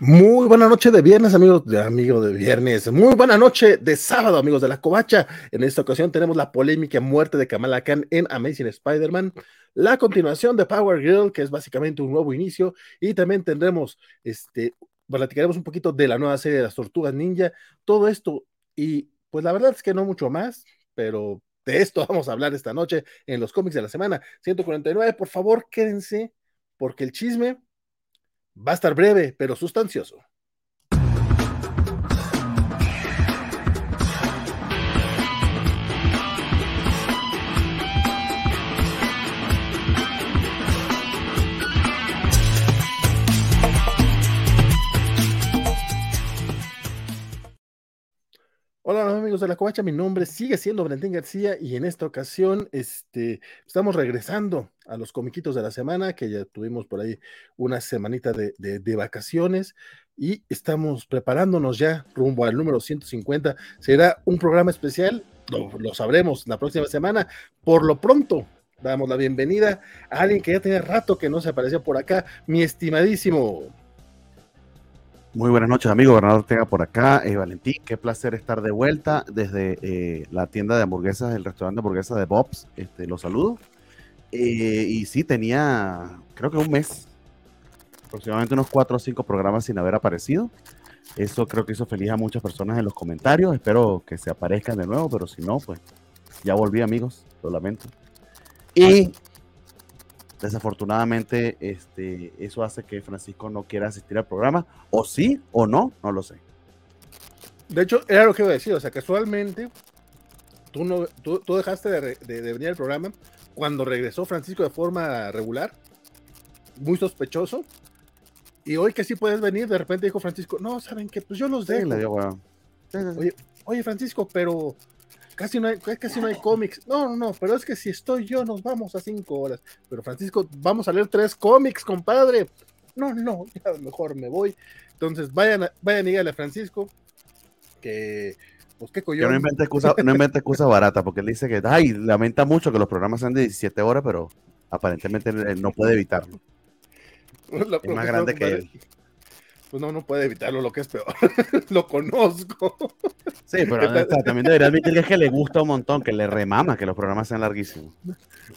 Muy buena noche de viernes, amigos de amigo de viernes. Muy buena noche de sábado, amigos de la Covacha. En esta ocasión tenemos la polémica muerte de Kamala Khan en Amazing Spider-Man, la continuación de Power Girl, que es básicamente un nuevo inicio, y también tendremos, este, platicaremos un poquito de la nueva serie de las Tortugas Ninja, todo esto, y pues la verdad es que no mucho más, pero de esto vamos a hablar esta noche en los cómics de la semana 149. Por favor, quédense, porque el chisme Va a estar breve, pero sustancioso. Hola amigos de la Covacha, mi nombre sigue siendo Valentín García y en esta ocasión este, estamos regresando a los comiquitos de la semana, que ya tuvimos por ahí una semanita de, vacaciones y estamos preparándonos ya rumbo al número 150. Será un programa especial, lo, sabremos la próxima semana. Por lo pronto, damos la bienvenida a alguien que ya tenía rato que no se aparecía por acá, mi estimadísimo muy buenas noches, amigo. Bernardo Ortega por acá. Eh, Valentín, qué placer estar de vuelta desde eh, la tienda de hamburguesas, el restaurante de hamburguesas de Bob's. Este, los saludo. Eh, y sí, tenía, creo que un mes, aproximadamente unos cuatro o cinco programas sin haber aparecido. Eso creo que hizo feliz a muchas personas en los comentarios. Espero que se aparezcan de nuevo, pero si no, pues ya volví, amigos. Lo lamento. Y Desafortunadamente, este, eso hace que Francisco no quiera asistir al programa, o sí o no, no lo sé. De hecho, era lo que iba a decir, o sea, casualmente, tú, no, tú, dejaste de, venir al programa cuando regresó Francisco de forma regular, muy sospechoso, y hoy que sí puedes venir, de repente dijo Francisco, no, ¿saben qué? Pues yo los dejo. oye, oye, Francisco, pero casi no hay, casi no hay cómics. No, no, no, pero es que si estoy yo, nos vamos a cinco horas. Pero Francisco, vamos a leer tres cómics, compadre. No, no, ya mejor me voy. Entonces, vayan, vayan y díganle a Francisco que, pues qué coño. no invente excusa, no excusa barata, porque él dice que, ay, lamenta mucho que los programas sean de 17 horas, pero aparentemente él no puede evitarlo. es más grande que él pues no, no puede evitarlo, lo que es peor. lo conozco. Sí, pero también debería admitir que, le gusta un montón, que le remama que los programas sean larguísimos.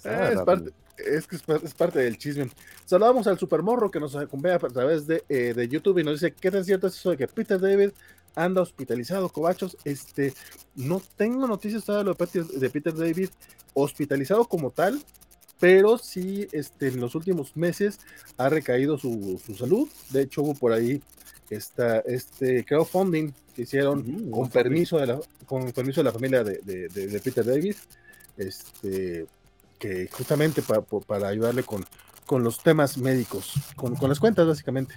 Eh, es, parte, es, que es, parte del chisme. Saludamos al Supermorro que nos acompaña a través de, eh, de, YouTube y nos dice: ¿Qué tan cierto es eso de que Peter David anda hospitalizado, cobachos? Este, no tengo noticias todavía de Peter David hospitalizado como tal, pero sí este, en los últimos meses ha recaído su, salud. De hecho, hubo por ahí esta, este crowdfunding que hicieron con, permiso de la, con permiso de la familia de, Peter Davis, este, que justamente para ayudarle con, con los temas médicos, con, las cuentas básicamente.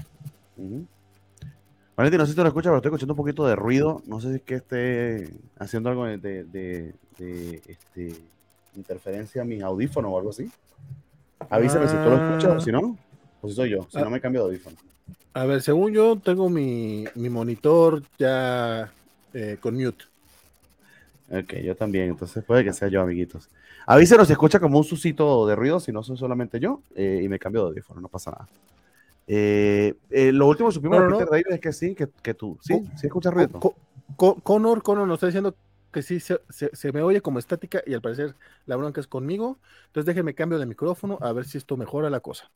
Valentín, no sé si te lo escuchas, pero estoy escuchando un poquito de ruido. No sé si es que esté haciendo algo de, de este, interferencia a mi audífono o algo así. Avísame si tú lo escuchas o si no, o si soy yo, si no me cambio de audífono. A ver, según yo, tengo mi, mi monitor ya eh, con mute. Ok, yo también, entonces puede que sea yo, amiguitos. Avísenos si escucha como un susito de ruido, si no soy solamente yo, eh, y me cambio de audífono, no pasa nada. Eh, lo último que supimos de Peter David es que sí, que, que tú, sí, sí escuchas ruido. Connor, Connor nos está diciendo que sí se, me oye como estática y al parecer la bronca es conmigo. Entonces déjenme cambio de micrófono a ver si esto mejora la cosa.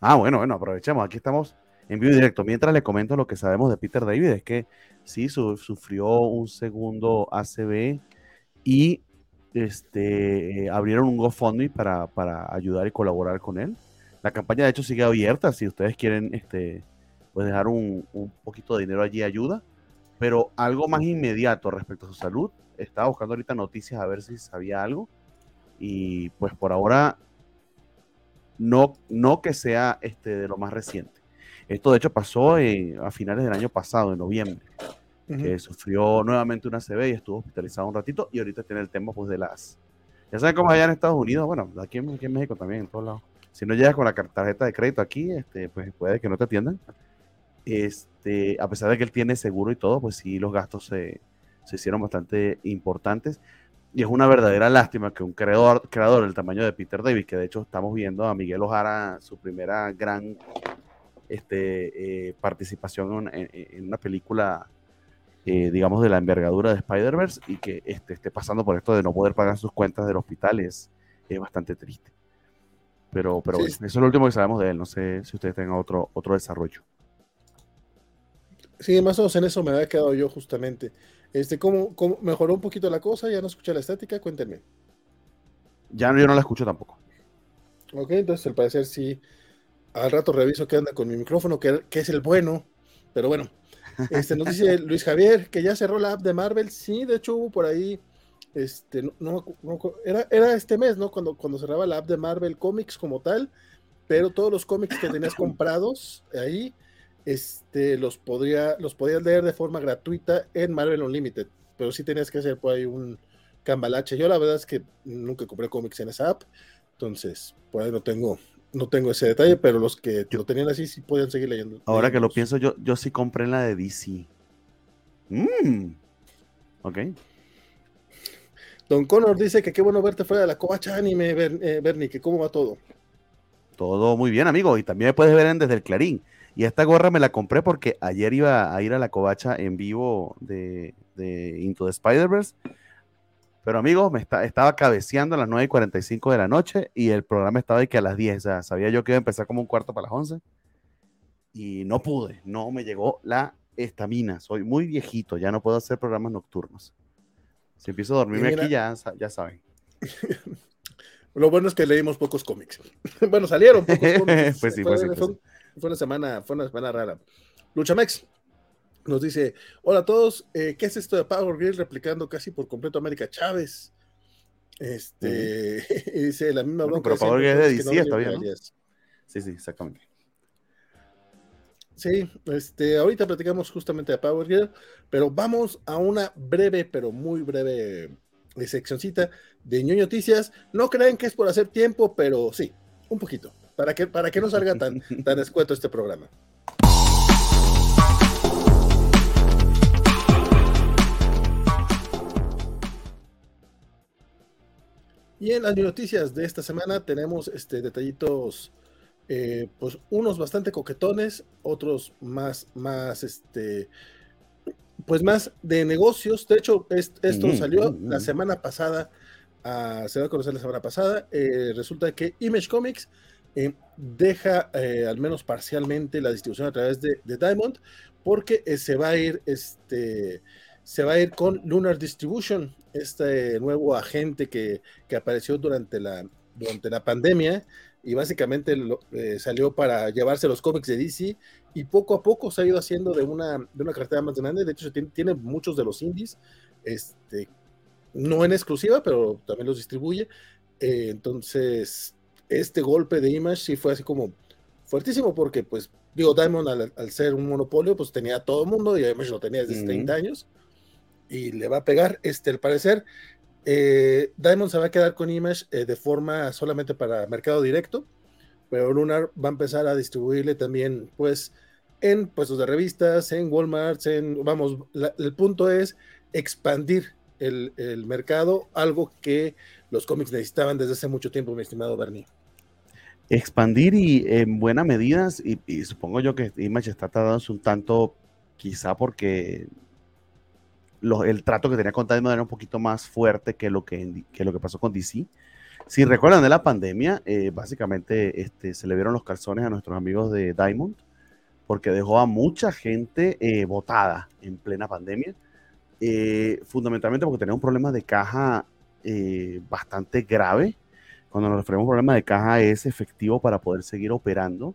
Ah, bueno, bueno, aprovechemos. Aquí estamos en vivo directo. Mientras le comento lo que sabemos de Peter David, es que sí sufrió un segundo ACB y este, abrieron un GoFundMe para, para ayudar y colaborar con él. La campaña de hecho sigue abierta. Si ustedes quieren este, pues dejar un, un poquito de dinero allí, ayuda. Pero algo más inmediato respecto a su salud, estaba buscando ahorita noticias a ver si sabía algo. Y pues por ahora, no, no que sea este de lo más reciente. Esto de hecho pasó a finales del año pasado, en noviembre, que sufrió nuevamente una CB y estuvo hospitalizado un ratito. Y ahorita tiene el tema pues de las... Ya saben cómo allá en Estados Unidos, bueno, aquí en, aquí en México también, en todos lados. Si no llegas con la tarjeta de crédito aquí, este, pues puede que no te atiendan. Este, a pesar de que él tiene seguro y todo, pues sí, los gastos se, se hicieron bastante importantes. Y es una verdadera lástima que un creador, creador del tamaño de Peter Davis, que de hecho estamos viendo a Miguel Ojara, su primera gran este, eh, participación en, una película, eh, digamos, de la envergadura de Spider-Verse y que este, esté pasando por esto de no poder pagar sus cuentas del hospital es, bastante triste. Pero, pero eso es lo último que sabemos de él. No sé si ustedes tengan otro, otro desarrollo. Sí, más o menos en eso me había quedado yo justamente. Este, ¿cómo, cómo mejoró un poquito la cosa? ¿Ya no escuché la estática? Cuéntenme. Ya yo no la escucho tampoco. Ok, entonces al parecer sí. Al rato reviso qué anda con mi micrófono, que, es el bueno. Pero bueno, este, nos dice Luis Javier que ya cerró la app de Marvel. Sí, de hecho hubo por ahí. Este, no, era, era este mes, ¿no? Cuando, cuando cerraba la app de Marvel Comics como tal. Pero todos los cómics que tenías comprados ahí, este, los, podría, los podías leer de forma gratuita en Marvel Unlimited. Pero sí tenías que hacer por ahí un cambalache. Yo la verdad es que nunca compré cómics en esa app. Entonces, por ahí no tengo, no tengo ese detalle, pero los que lo tenían así sí podían seguir leyendo. Ahora que lo pienso, yo, yo sí compré la de DC. Mm. Ok. Don Connor dice que qué bueno verte fuera de la covacha anime, eh, Bernie, que cómo va todo. Todo muy bien, amigo. Y también me puedes ver en desde el Clarín. Y esta gorra me la compré porque ayer iba a ir a la covacha en vivo de, de Into the Spider-Verse pero amigos, me estaba cabeceando a las 9 y 45 de la noche y el programa estaba de que a las 10. O sea, sabía yo que iba a empezar como un cuarto para las 11. Y no pude, no me llegó la estamina. Soy muy viejito, ya no puedo hacer programas nocturnos. Si empiezo a dormirme aquí, ya, ya saben. Lo bueno es que leímos pocos cómics. bueno, salieron pocos cómics. pues sí, pues sí, fue, una semana, fue una semana rara. Luchamex, nos dice, hola a todos, eh, ¿qué es esto de Power Girl replicando casi por completo América Chávez? Este, y dice la misma bueno, Pero Power Girl es de DC, está bien, Sí, sí, exactamente. Sí, este, ahorita platicamos justamente de Power Girl, pero vamos a una breve, pero muy breve eh, seccioncita de ñoño noticias. No creen que es por hacer tiempo, pero sí, un poquito, para que, para que no salga tan, tan escueto este programa. Y en las noticias de esta semana tenemos este, detallitos, eh, pues unos bastante coquetones, otros más, más, este, pues más de negocios. De hecho, esto salió la semana pasada, ah, se va a conocer la semana pasada. Eh, resulta que Image Comics eh, deja, al menos parcialmente, la distribución a través de, Diamond, porque se va a ir, este, se va a ir con Lunar Distribution, este nuevo agente que, apareció durante la, durante la pandemia y básicamente eh, salió para llevarse los cómics de DC y poco a poco se ha ido haciendo de una, de una cartera más grande. De hecho, tiene, muchos de los indies, este, no en exclusiva, pero también los distribuye. Eh, entonces, este golpe de Image sí fue así como fuertísimo porque, pues, digo, Diamond al, ser un monopolio, pues tenía a todo el mundo y Image lo tenía desde 30 años y le va a pegar. Este, al parecer, eh, Diamond se va a quedar con Image eh, de forma solamente para mercado directo, pero Lunar va a empezar a distribuirle también, pues, en puestos de revistas, en Walmart, en, vamos, el punto es expandir el, mercado, algo que los cómics necesitaban desde hace mucho tiempo, mi estimado Bernie. Expandir y en buena medida, y, supongo yo que Image está tardándose un tanto, quizá porque el trato que tenía con Diamond era un poquito más fuerte que lo que, lo que pasó con DC. Si recuerdan de la pandemia, eh, básicamente este, se le vieron los calzones a nuestros amigos de Diamond, porque dejó a mucha gente eh, votada en plena pandemia, eh, fundamentalmente porque tenía un problema de caja bastante grave. Cuando nos referimos a un problema de caja es efectivo para poder seguir operando,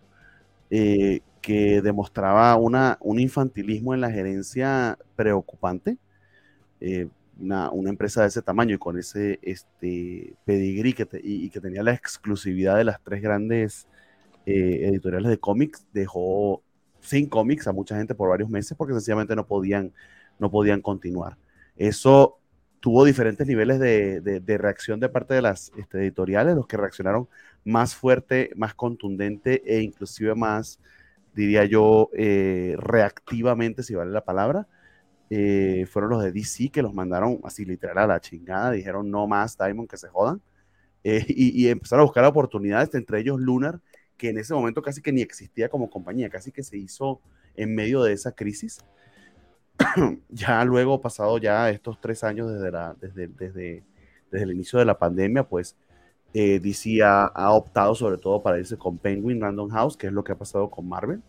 que demostraba una, un infantilismo en la gerencia preocupante eh, una, empresa de ese tamaño y con ese este, pedigrí que y, que tenía la exclusividad de las tres grandes eh, editoriales de cómics, dejó sin cómics a mucha gente por varios meses porque sencillamente no podían, no podían continuar. Eso tuvo diferentes niveles de, reacción de parte de las este, editoriales, los que reaccionaron más fuerte, más contundente e inclusive más, diría yo, eh, reactivamente, si vale la palabra, eh, fueron los de DC que los mandaron así literal a la chingada, dijeron no más Diamond que se jodan, eh, y, empezaron a buscar oportunidades, entre ellos Lunar, que en ese momento casi que ni existía como compañía, casi que se hizo en medio de esa crisis. ya luego, pasado ya estos tres años desde, la, desde, desde, desde el inicio de la pandemia, pues eh, DC ha, optado sobre todo para irse con Penguin Random House, que es lo que ha pasado con Marvel.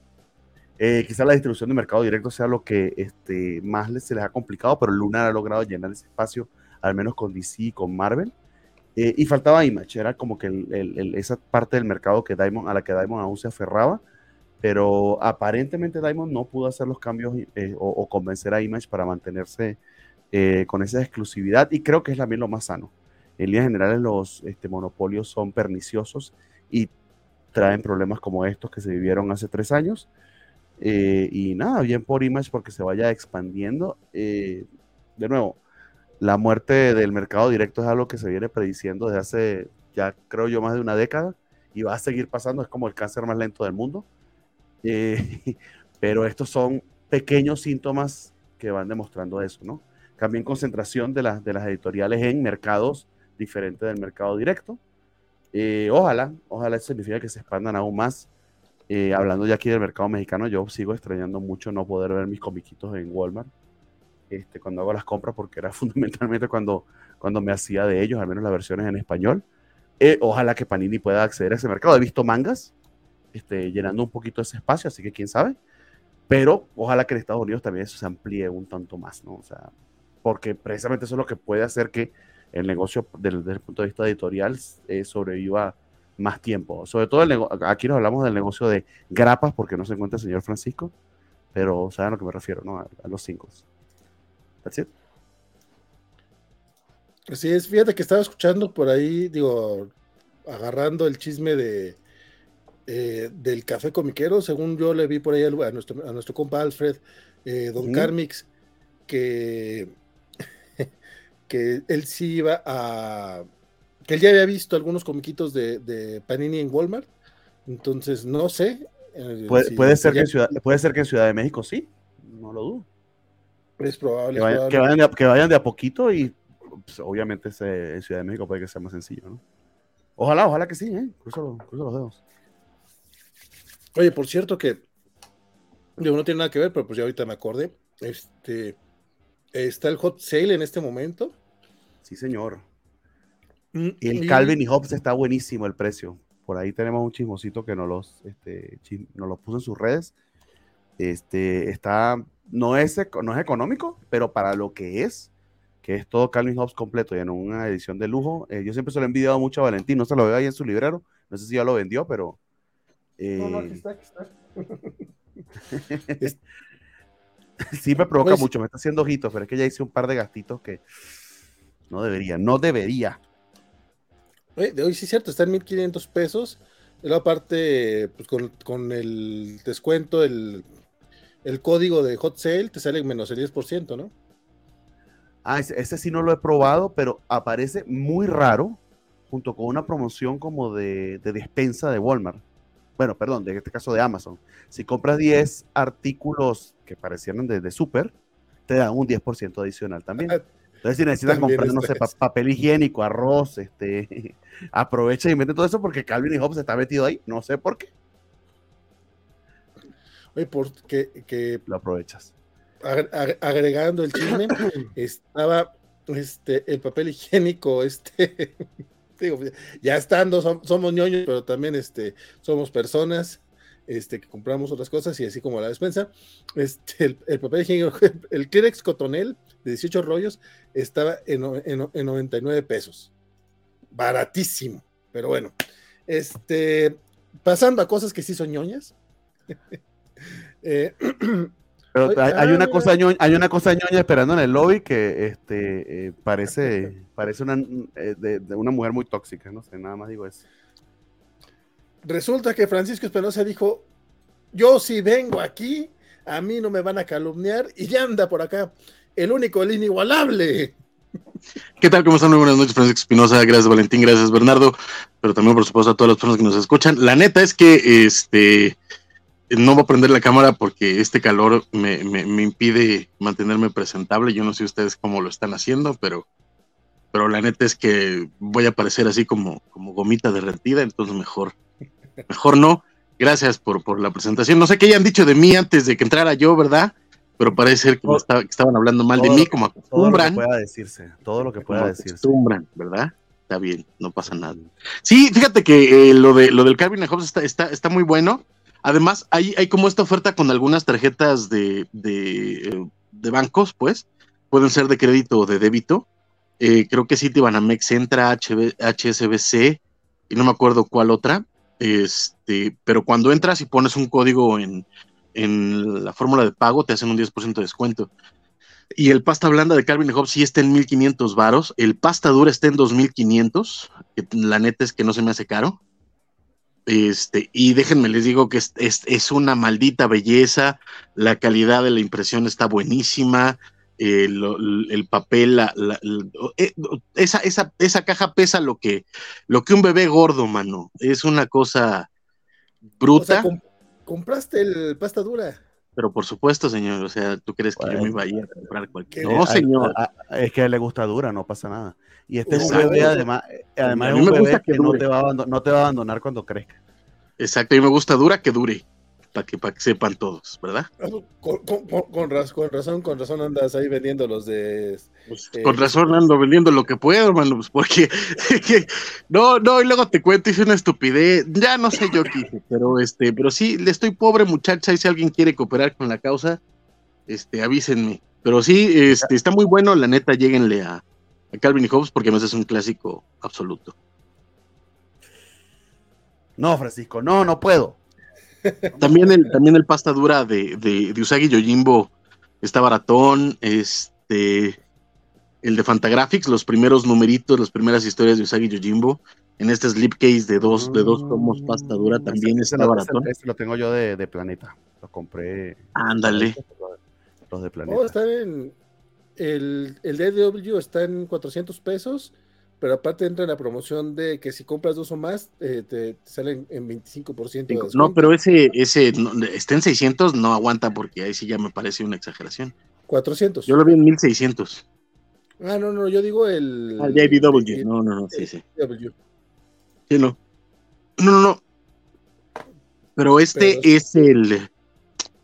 Eh, quizá la distribución de mercado directo sea lo que este, más les, se les ha complicado, pero Lunar ha logrado llenar ese espacio, al menos con DC y con Marvel. Eh, y faltaba Image, era como que esa parte del mercado que Diamond, a la que Diamond aún se aferraba, pero aparentemente Diamond no pudo hacer los cambios eh, o, convencer a Image para mantenerse eh, con esa exclusividad y creo que es también lo más sano. En líneas generales los este, monopolios son perniciosos y traen problemas como estos que se vivieron hace tres años. y nada, bien por Image porque se vaya expandiendo. de nuevo, la muerte del mercado directo es algo que se viene prediciendo desde hace, ya creo yo, más de una década y va a seguir pasando. Es como el cáncer más lento del mundo. Eh, pero estos son pequeños síntomas que van demostrando eso, ¿no? También concentración de, las editoriales en mercados diferentes del mercado directo. Eh, ojalá, ojalá eso significa que se expandan aún más. Eh, hablando ya aquí del mercado mexicano, yo sigo extrañando mucho no poder ver mis comiquitos en Walmart este, cuando hago las compras, porque era fundamentalmente cuando, cuando me hacía de ellos, al menos las versiones en español. Eh, ojalá que Panini pueda acceder a ese mercado. He visto mangas este, llenando un poquito ese espacio, así que quién sabe. Pero ojalá que en Estados Unidos también eso se amplíe un tanto más, ¿no? O sea, porque precisamente eso es lo que puede hacer que el negocio, desde, el punto de vista editorial, eh, sobreviva más tiempo. Sobre todo, el aquí nos hablamos del negocio de grapas, porque no se encuentra el señor Francisco, pero saben a lo que me refiero, ¿no? A, a los cinco. Así es, fíjate que estaba escuchando por ahí, digo, agarrando el chisme de eh, del café comiquero, según yo le vi por ahí a nuestro, a nuestro compa Alfred, eh, Don Carmix, que, que él sí iba a que él ya había visto algunos comiquitos de, Panini en Walmart, entonces no sé. Eh, puede, ser que en Ciudad, puede ser que en Ciudad de México sí, no lo dudo. Es probable. Que vayan, de, a, poquito y pues, obviamente en Ciudad de México puede que sea más sencillo, ¿no? Ojalá, ojalá que sí, ¿eh? Cruzo, los dedos. Oye, por cierto que no tiene nada que ver, pero pues ya ahorita me acordé. Este está el hot sale en este momento. Sí, señor. Mm, el Calvin y Hobbes está buenísimo el precio. Por ahí tenemos un chismosito que nos los, este, nos los puso en sus redes. Este, está no es, no es económico, pero para lo que es, que es todo Calvin Hobbes completo y en una edición de lujo, eh, yo siempre se lo he envidiado mucho a Valentín, no se lo veo ahí en su librero, no sé si ya lo vendió, pero... no, no, aquí está, aquí está. sí me provoca pues mucho, me está haciendo ojitos, pero es que ya hice un par de gastitos que no debería, no debería. de hoy sí es cierto, está en 1500 pesos. Y luego aparte, pues con, con el descuento, el el código de hot sale te sale menos el 10%, ¿no? Ah, ese, sí no lo he probado, pero aparece muy raro junto con una promoción como de, despensa de Walmart. Bueno, perdón, en este caso de Amazon. Si compras 10 artículos que parecieran de, de super, te dan un 10% adicional también. Ah, Entonces, si necesitas comprar, no sé, papel higiénico, arroz, este, aprovecha y mete todo eso porque Calvin y Hobbes está metido ahí. No sé por qué. Oye, porque que lo aprovechas. agregando el chisme, estaba este, el papel higiénico, este, ya estando, somos ñoños, pero también este, somos personas este, que compramos otras cosas y así como la despensa. Este, el, papel higiénico, el Kleenex Cotonel de 18 rollos estaba en, en, en 99 pesos. Baratísimo, pero bueno. Este, pasando a cosas que sí son ñoñas. Eh, Pero hay, una cosa ñoña, hay una cosa ñoña esperando en el lobby que este, eh, parece, parece una, eh, de, una mujer muy tóxica, no sé, nada más digo eso. Resulta que Francisco Espinosa dijo, yo si vengo aquí, a mí no me van a calumniar y ya anda por acá, el único, el inigualable. ¿Qué tal? ¿Cómo están? Muy buenas noches, Francisco Espinosa. Gracias, Valentín. Gracias, Bernardo. Pero también, por supuesto, a todas las personas que nos escuchan. La neta es que este no voy a prender la cámara porque este calor me, impide mantenerme presentable. Yo no sé ustedes cómo lo están haciendo, pero, pero la neta es que voy a parecer así como, como gomita derretida, entonces mejor mejor no. Gracias por, por la presentación. No sé qué hayan dicho de mí antes de que entrara yo, ¿verdad? Pero parece ser que, estaban hablando mal de mí, como acostumbran. Todo lo que pueda decirse, todo lo que pueda decirse. Acostumbran, ¿verdad? Está bien, no pasa nada. Sí, fíjate que eh, lo, de, lo del Calvin Hobbes está, está, está muy bueno. Además, hay, hay como esta oferta con algunas tarjetas de, de, bancos, pues. Pueden ser de crédito o de débito. Eh, creo que Citibanamex entra HB, HSBC y no me acuerdo cuál otra. Este, pero cuando entras y pones un código en, en la fórmula de pago, te hacen un 10% de descuento. Y el pasta blanda de Calvin Hobbes sí está en 1500 varos. El pasta dura está en 2500. Que la neta es que no se me hace caro. Este, y déjenme les digo que es, es, una maldita belleza. La calidad de la impresión está buenísima. el, papel, la, eh, esa, esa, esa, caja pesa lo que, lo que un bebé gordo, mano. Es una cosa bruta. ¿Compraste el pasta dura? Pero por supuesto, señor, o sea, ¿tú crees que yo me iba a ir a comprar cualquier No, señor. es que a él le gusta dura, no pasa nada. Y este es un bebé, además, además es un bebé que no te, va a no te va a abandonar cuando crezca. Exacto, y me gusta dura que dure para que, para que sepan todos, ¿verdad? Con, con, razón, con razón andas ahí vendiendo los de... Pues, eh, con razón ando vendiendo lo que puedo, hermano, pues porque... no, no, y luego te cuento, hice una estupidez, ya no sé yo qué hice, pero este, pero sí, le estoy pobre muchacha, y si alguien quiere cooperar con la causa, este, avísenme. Pero sí, este, está muy bueno, la neta, lleguenle a, a Calvin y Hobbes porque no es un clásico absoluto. No, Francisco, no, no puedo. También el, también el pasta dura de, de, Usagi Yojimbo está baratón. Este, el de Fantagraphics, los primeros numeritos, las primeras historias de Usagi Yojimbo. En este slipcase de dos, de dos tomos pasta dura también está baratón. Este, lo tengo yo de, Planeta. Lo compré. Ándale. Los de Planeta. está en, el, el DW está en 400 pesos pero aparte entra en la promoción de que si compras dos o más, eh, te, salen en 25%. no, pero ese, ese está en 600, no aguanta porque ahí sí ya me parece una exageración. 400. Yo lo vi en 1600. Ah, no, no, yo digo el. Ah, JBW. no, no, no, sí, sí. Sí, no. No, no, no. Pero este es el.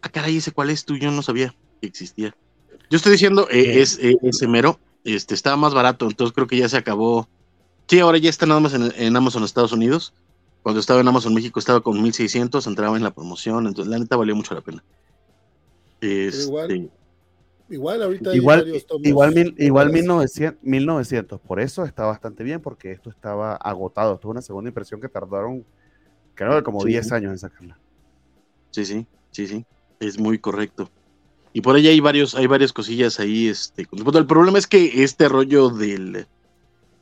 Ah, caray, ese cuál es tú, yo no sabía que existía. Yo estoy diciendo, eh, es eh, ese mero, este, estaba más barato, entonces creo que ya se acabó. Sí, ahora ya está nada más en, Amazon Estados Unidos. Cuando estaba en Amazon México estaba con 1600, entraba en la promoción, entonces la neta valió mucho la pena. igual, este, igual ahorita igual, igual, igual 1900, 1900, por eso está bastante bien, porque esto estaba agotado. Esto es una segunda impresión que tardaron, creo que como 10 años en sacarla. Sí, sí, sí, sí, es muy correcto. Y por ahí hay varios, hay varias cosillas ahí. Este, el problema es que este rollo del,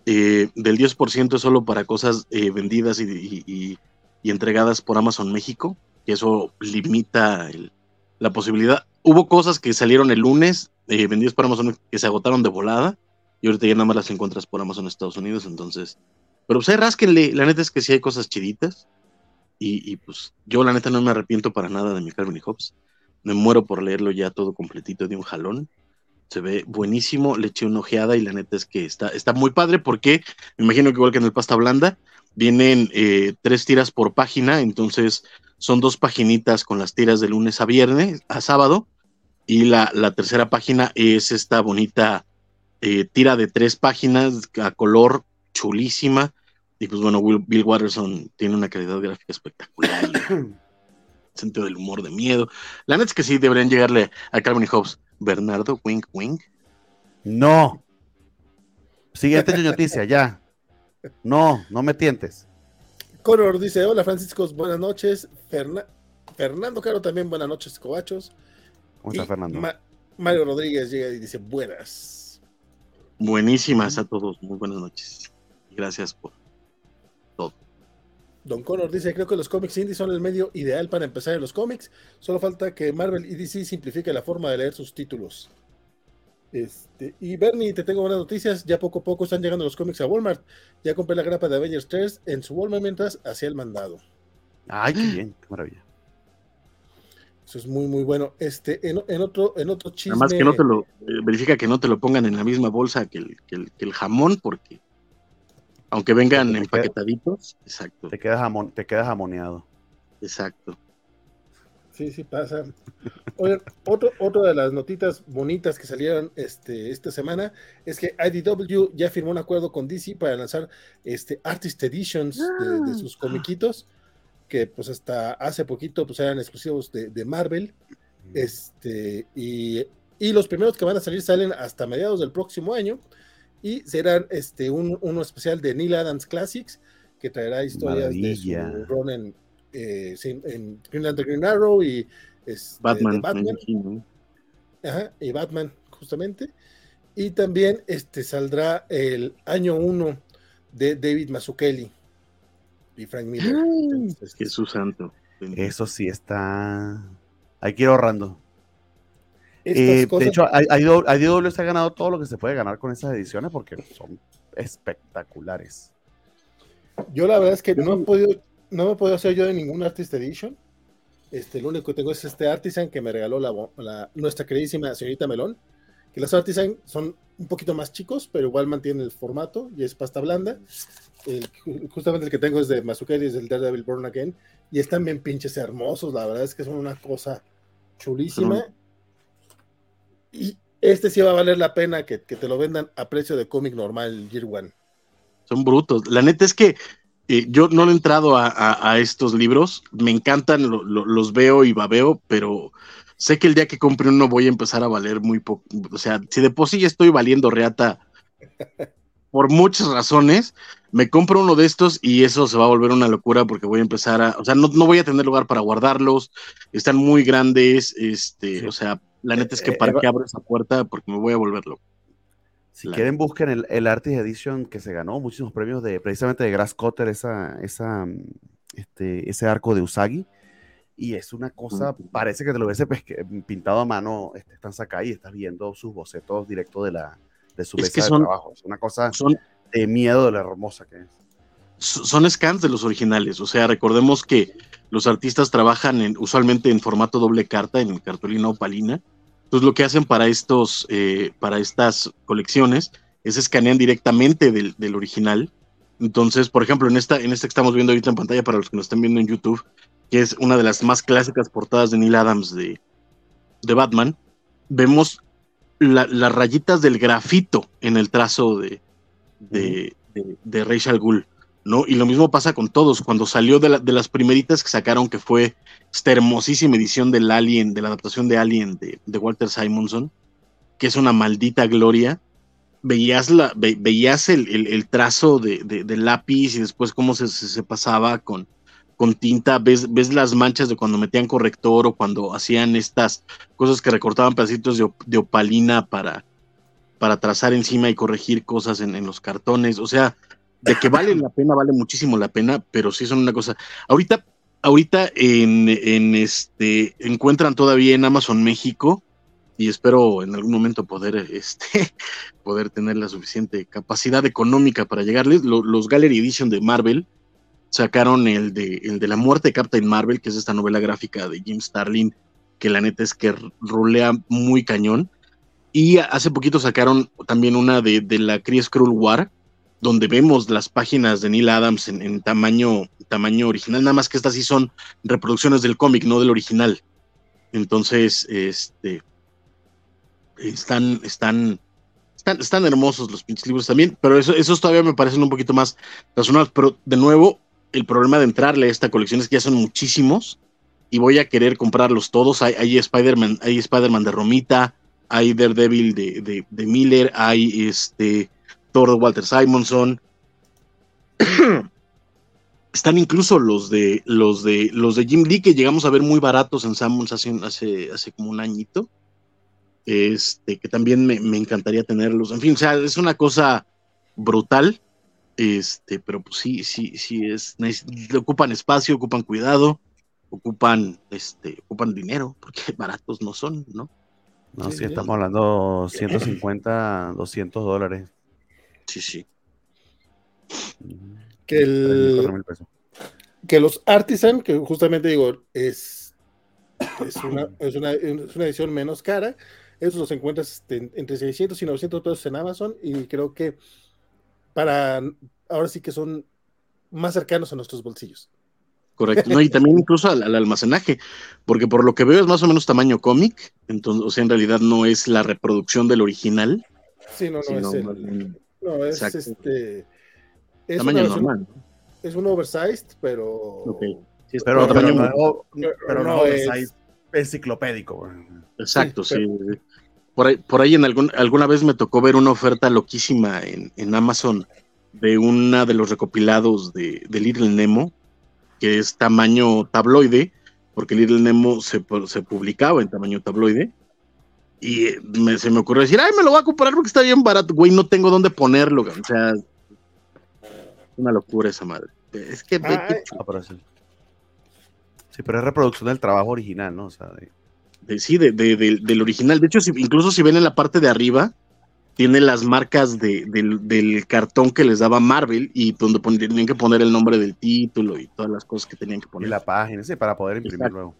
eh, del 10% es solo para cosas eh, vendidas y, entregadas por Amazon México, que eso limita la posibilidad. Hubo cosas que salieron el lunes, eh, vendidas por Amazon, que se agotaron de volada, y ahorita ya nada más las encuentras por Amazon Estados Unidos, entonces. Pero pues ahí rásquenle, la neta es que sí hay cosas chiditas. Y, pues yo la neta no me arrepiento para nada de mi Calvin y Hobbes. Me muero por leerlo ya todo completito de un jalón. Se ve buenísimo, le eché una ojeada y la neta es que está, está muy padre porque me imagino que igual que en el pasta blanda, vienen eh, tres tiras por página, entonces son dos paginitas con las tiras de lunes a viernes, a sábado, y la, tercera página es esta bonita eh, tira de tres páginas a color chulísima. Y pues bueno, Bill Watterson tiene una calidad gráfica espectacular. sentido del humor, de miedo. La neta es que sí deberían llegarle a Calvin y Hobbes. Bernardo, wink, wink. No. Siguiente noticia, ya. No, no me tientes. Conor dice: Hola Francisco, buenas noches. Fernando Caro también, buenas noches, cobachos. ¿Cómo está Fernando? Mario Rodríguez llega y dice: Buenas. Buenísimas a todos, muy buenas noches. Gracias por Don Connor dice, creo que los cómics indie son el medio ideal para empezar en los cómics. Solo falta que Marvel y DC simplifique la forma de leer sus títulos. Este, y Bernie, te tengo buenas noticias. Ya poco a poco están llegando los cómics a Walmart. Ya compré la grapa de Avengers 3 en su Walmart mientras hacía el mandado. Ay, qué bien, qué maravilla. Eso es muy, muy bueno. Este, en, otro, en otro chisme. Además que no te lo, eh, verifica que no te lo pongan en la misma bolsa que el, que el jamón, porque Aunque vengan empaquetaditos, exacto. Te quedas, te quedas amoneado. Exacto. Sí, sí pasa. Oye, otro, otra de las notitas bonitas que salieron este, esta semana es que IDW ya firmó un acuerdo con DC para lanzar este, Artist Editions de, ah. sus comiquitos, que pues hasta hace poquito pues eran exclusivos de, Marvel. Este, y, los primeros que van a salir salen hasta mediados del próximo año y serán este, un, uno especial de Neil Adams Classics que traerá historias de su run en, eh, en Green Lantern Green Arrow y este, Batman. y Batman, justamente. Y también este, saldrá el año 1 de David Mazzucchelli y Frank Miller. Jesús santo. Eso sí está. Hay que ir ahorrando. Eh, de hecho, IDW se ha ganado todo lo que se puede ganar con esas ediciones porque son espectaculares. Yo la verdad es que no he podido no me puedo hacer yo de ningún Artist Edition. Este, lo único que tengo es este Artisan que me regaló la, nuestra queridísima señorita Melón. Que los Artisan son un poquito más chicos, pero igual mantienen el formato y es pasta blanda. justamente el que tengo es de Mazukeri, es el Daredevil Born Again. Y están bien pinches hermosos, la verdad es que son una cosa chulísima. Y este sí va a valer la pena que, te lo vendan a precio de cómic normal, Year One. Son brutos. La neta es que eh, yo no he entrado a, estos libros, me encantan, los veo y babeo, pero sé que el día que compre uno voy a empezar a valer muy poco. O sea, si de por sí ya estoy valiendo reata por muchas razones, me compro uno de estos y eso se va a volver una locura porque voy a empezar a, o sea, no, voy a tener lugar para guardarlos, están muy grandes, este, o sea, la neta es que eh, para qué abro esa puerta porque me voy a volver loco. Si quieren, busquen el, el Artist Edition que se ganó muchísimos premios de precisamente de Grass Cutter, esa, esa, este, ese arco de Usagi. Y es una cosa, parece que te lo hubiese pintado a mano este, están Sakai y estás viendo sus bocetos directos de, la, de su mesa de trabajo. Es una cosa de miedo de la hermosa que es. Son scans de los originales, o sea, recordemos que los artistas trabajan en, usualmente en formato doble carta, en cartulina opalina, entonces lo que hacen para estos, eh, para estas colecciones es escanean directamente del, original. Entonces, por ejemplo, en esta, en esta que estamos viendo ahorita en pantalla, para los que nos están viendo en YouTube, que es una de las más clásicas portadas de Neil Adams de, de Batman, vemos las rayitas del grafito en el trazo de, de, de, Rachel Gould. ¿No? Y lo mismo pasa con todos. Cuando salió de, las primeritas que sacaron, que fue esta hermosísima edición del Alien, de la adaptación de Alien de, Walter Simonson, que es una maldita gloria, veías, la, veías el, trazo de, lápiz y después cómo se, pasaba con, con tinta, ves, ves las manchas de cuando metían corrector o cuando hacían estas cosas que recortaban pedacitos de, opalina para, para trazar encima y corregir cosas en los cartones. O sea, de que vale la pena, vale muchísimo la pena, pero sí son una cosa. Ahorita, ahorita en, en este encuentran todavía en Amazon México y espero en algún momento poder, este, poder tener la suficiente capacidad económica para llegarles. los Gallery Edition de Marvel sacaron el de, el de la muerte de Captain Marvel, que es esta novela gráfica de Jim Starlin, que la neta es que rolea muy cañón. Y hace poquito sacaron también una de, de la Kree Skrull War, donde vemos las páginas de Neil Adams en, tamaño, tamaño original, nada más que estas sí son reproducciones del cómic, no del original. Entonces, este, están, están, están, están hermosos los pinches libros también, pero eso, esos todavía me parecen un poquito más razonables. Pero de nuevo, el problema de entrarle a esta colección es que ya son muchísimos y voy a querer comprarlos todos. Hay, hay Spider-Man, hay Spider-Man de Romita, hay Daredevil de, de, de Miller, hay este Thor de Walter Simonson. Están incluso los de los de los de Jim Lee que llegamos a ver muy baratos en Sammons hace, hace, hace como un añito. Este, que también me, encantaría tenerlos. En fin, o sea, es una cosa brutal. Este, pero pues sí, sí, sí es. Ocupan espacio, ocupan cuidado, ocupan, este, ocupan dinero, porque baratos no son, ¿no? No, sí, estamos hablando 150, 200 dólares. Sí, sí. Que, que los Artisan, que justamente digo, es, es, una, es, una, edición menos cara. Esos los encuentras este, entre 600 y 900 pesos en Amazon y creo que para ahora sí que son más cercanos a nuestros bolsillos. Correcto. No, y también incluso al, almacenaje, porque por lo que veo es más o menos tamaño cómic, entonces, o sea, en realidad no es la reproducción del original. Sí, no, no, es el, no, es este. Es tamaño normal. Es un oversized, pero. Okay. Sí, pero, tamaño no, pero, no, es enciclopédico. Exacto, sí. Por ahí, por ahí en algún, alguna vez me tocó ver una oferta loquísima en, en Amazon de una de los recopilados de, de Little Nemo, que es tamaño tabloide, porque Little Nemo se, se publicaba en tamaño tabloide. Y se me ocurrió decir, ay, me lo voy a comprar porque está bien barato, güey, no tengo dónde ponerlo. O sea, una locura esa madre. Es que... Ah, sí, pero es reproducción del trabajo original, ¿no? O sea, de... sí, de, del original. De hecho, incluso si ven en la parte de arriba, tiene las marcas de, del, cartón que les daba Marvel y donde tenían que poner el nombre del título y todas las cosas que tenían que poner. Y la página, sí, para poder imprimir luego.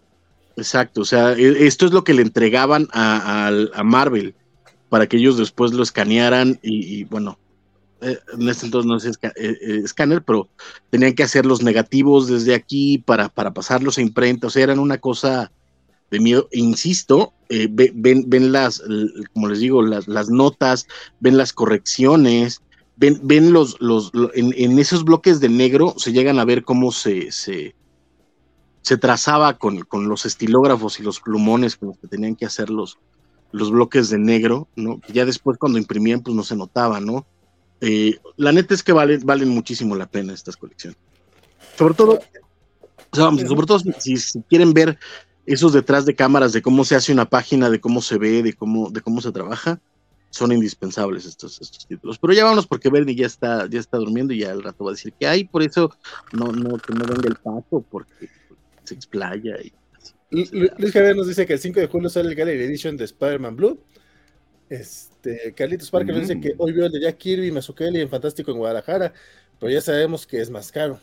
Exacto, o sea, e, esto es lo que le entregaban a, Marvel para que ellos después lo escanearan y, bueno, eh, en este entonces no es eh, eh, escáner, pero tenían que hacer los negativos desde aquí para, para pasarlos a imprenta, o sea, eran una cosa de miedo. insisto, ven, ven las, como les digo, las, las notas, ven las correcciones, ven, ven los, los, en, esos bloques de negro se llegan a ver cómo se, se, se trazaba con, con, los estilógrafos y los plumones con los que tenían que hacer los, los bloques de negro, ¿no? Ya después cuando imprimían, pues no se notaba, ¿no? Eh, la neta es que valen, valen muchísimo la pena estas colecciones. Sobre todo, sobre todo si, si quieren ver esos detrás de cámaras de cómo se hace una página, de cómo se ve, de cómo, de cómo se trabaja, son indispensables estos, estos títulos. Pero ya vámonos porque Bernie ya está, ya está durmiendo y ya al rato va a decir que hay, por eso no, no, que no venga el pato, porque se explaya y Luis Javier nos dice que el 5 de julio sale el Gallery Edition de Spider-Man Blue. Este, Carlitos Parker nos dice que hoy vio el de Jack Kirby y Mazukeli en Fantástico en Guadalajara, pero ya sabemos que es más caro.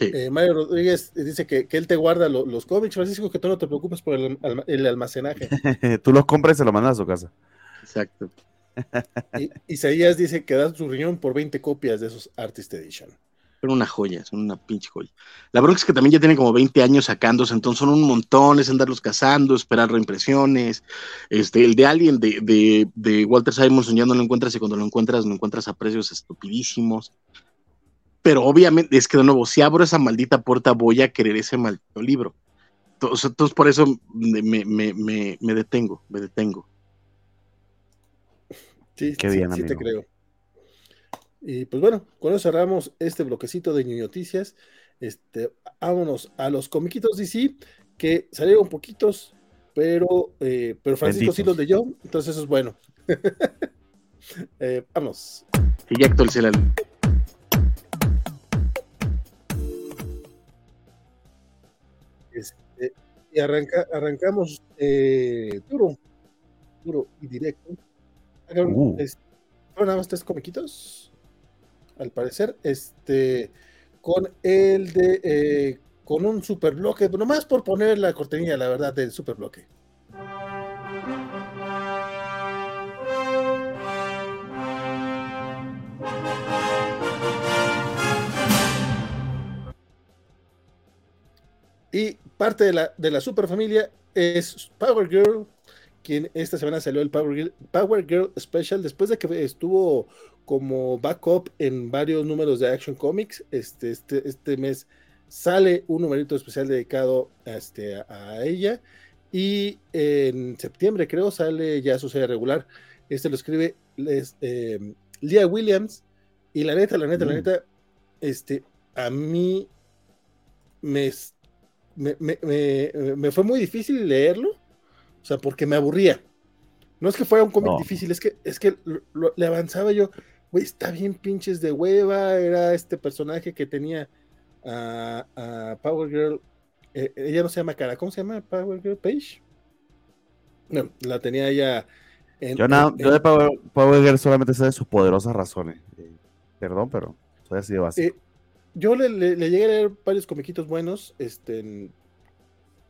Eh, Mario Rodríguez dice que, él te guarda los cómics, Francisco, que tú no te preocupes por el, almacenaje. tú los compras y se los mandas a su casa. Exacto. y, Isaías dice que da su riñón por 20 copias de esos Artist Edition. Son una joya, son una pinche joya. La verdad es que también ya tienen como 20 años sacándose, entonces son un montón, es andarlos cazando, esperar reimpresiones. Este, el de Alien de, de, de Walter Simonson ya no lo encuentras y cuando lo encuentras, lo encuentras a precios estupidísimos pero obviamente es que de nuevo, si abro esa maldita puerta voy a querer ese maldito libro. Entonces, por eso me, detengo, me detengo. Sí, Qué bien, sí, te creo. Y pues bueno, con eso cerramos este bloquecito de noticias. Este, vámonos a los comiquitos DC, que salieron poquitos, pero, eh, pero Francisco sí los leyó, entonces eso es bueno. eh, vamos. Y ya actualicé Este, y arranca, arrancamos eh, duro, duro y directo. Uh. nada más tres comiquitos, al parecer, este, con el de, eh, con un super bloque, nomás por poner la cortinilla, la verdad, del super bloque. Y parte de la, de la superfamilia es Power Girl, quien esta semana salió el Power Girl, Power Girl Special, después de que estuvo como backup en varios números de Action Comics. Este, este, este mes sale un numerito especial dedicado este, a ella. Y en septiembre, creo, sale ya su serie regular. Este lo escribe les, eh, Leah Williams. Y la neta, la neta, la mm. neta, este, a mí me me, fue muy difícil leerlo, o sea, porque me aburría. No es que fuera un cómic difícil, es que, es que le avanzaba yo, güey, está bien pinches de hueva, era este personaje que tenía a, Power Girl, eh, ella no se llama cara, ¿cómo se llama Power Girl Page? No, la tenía ella en, yo, yo de Power, Girl solamente sé de sus poderosas razones. Eh, perdón, pero soy así de básico. Eh, yo le, llegué a leer varios comiquitos buenos, este,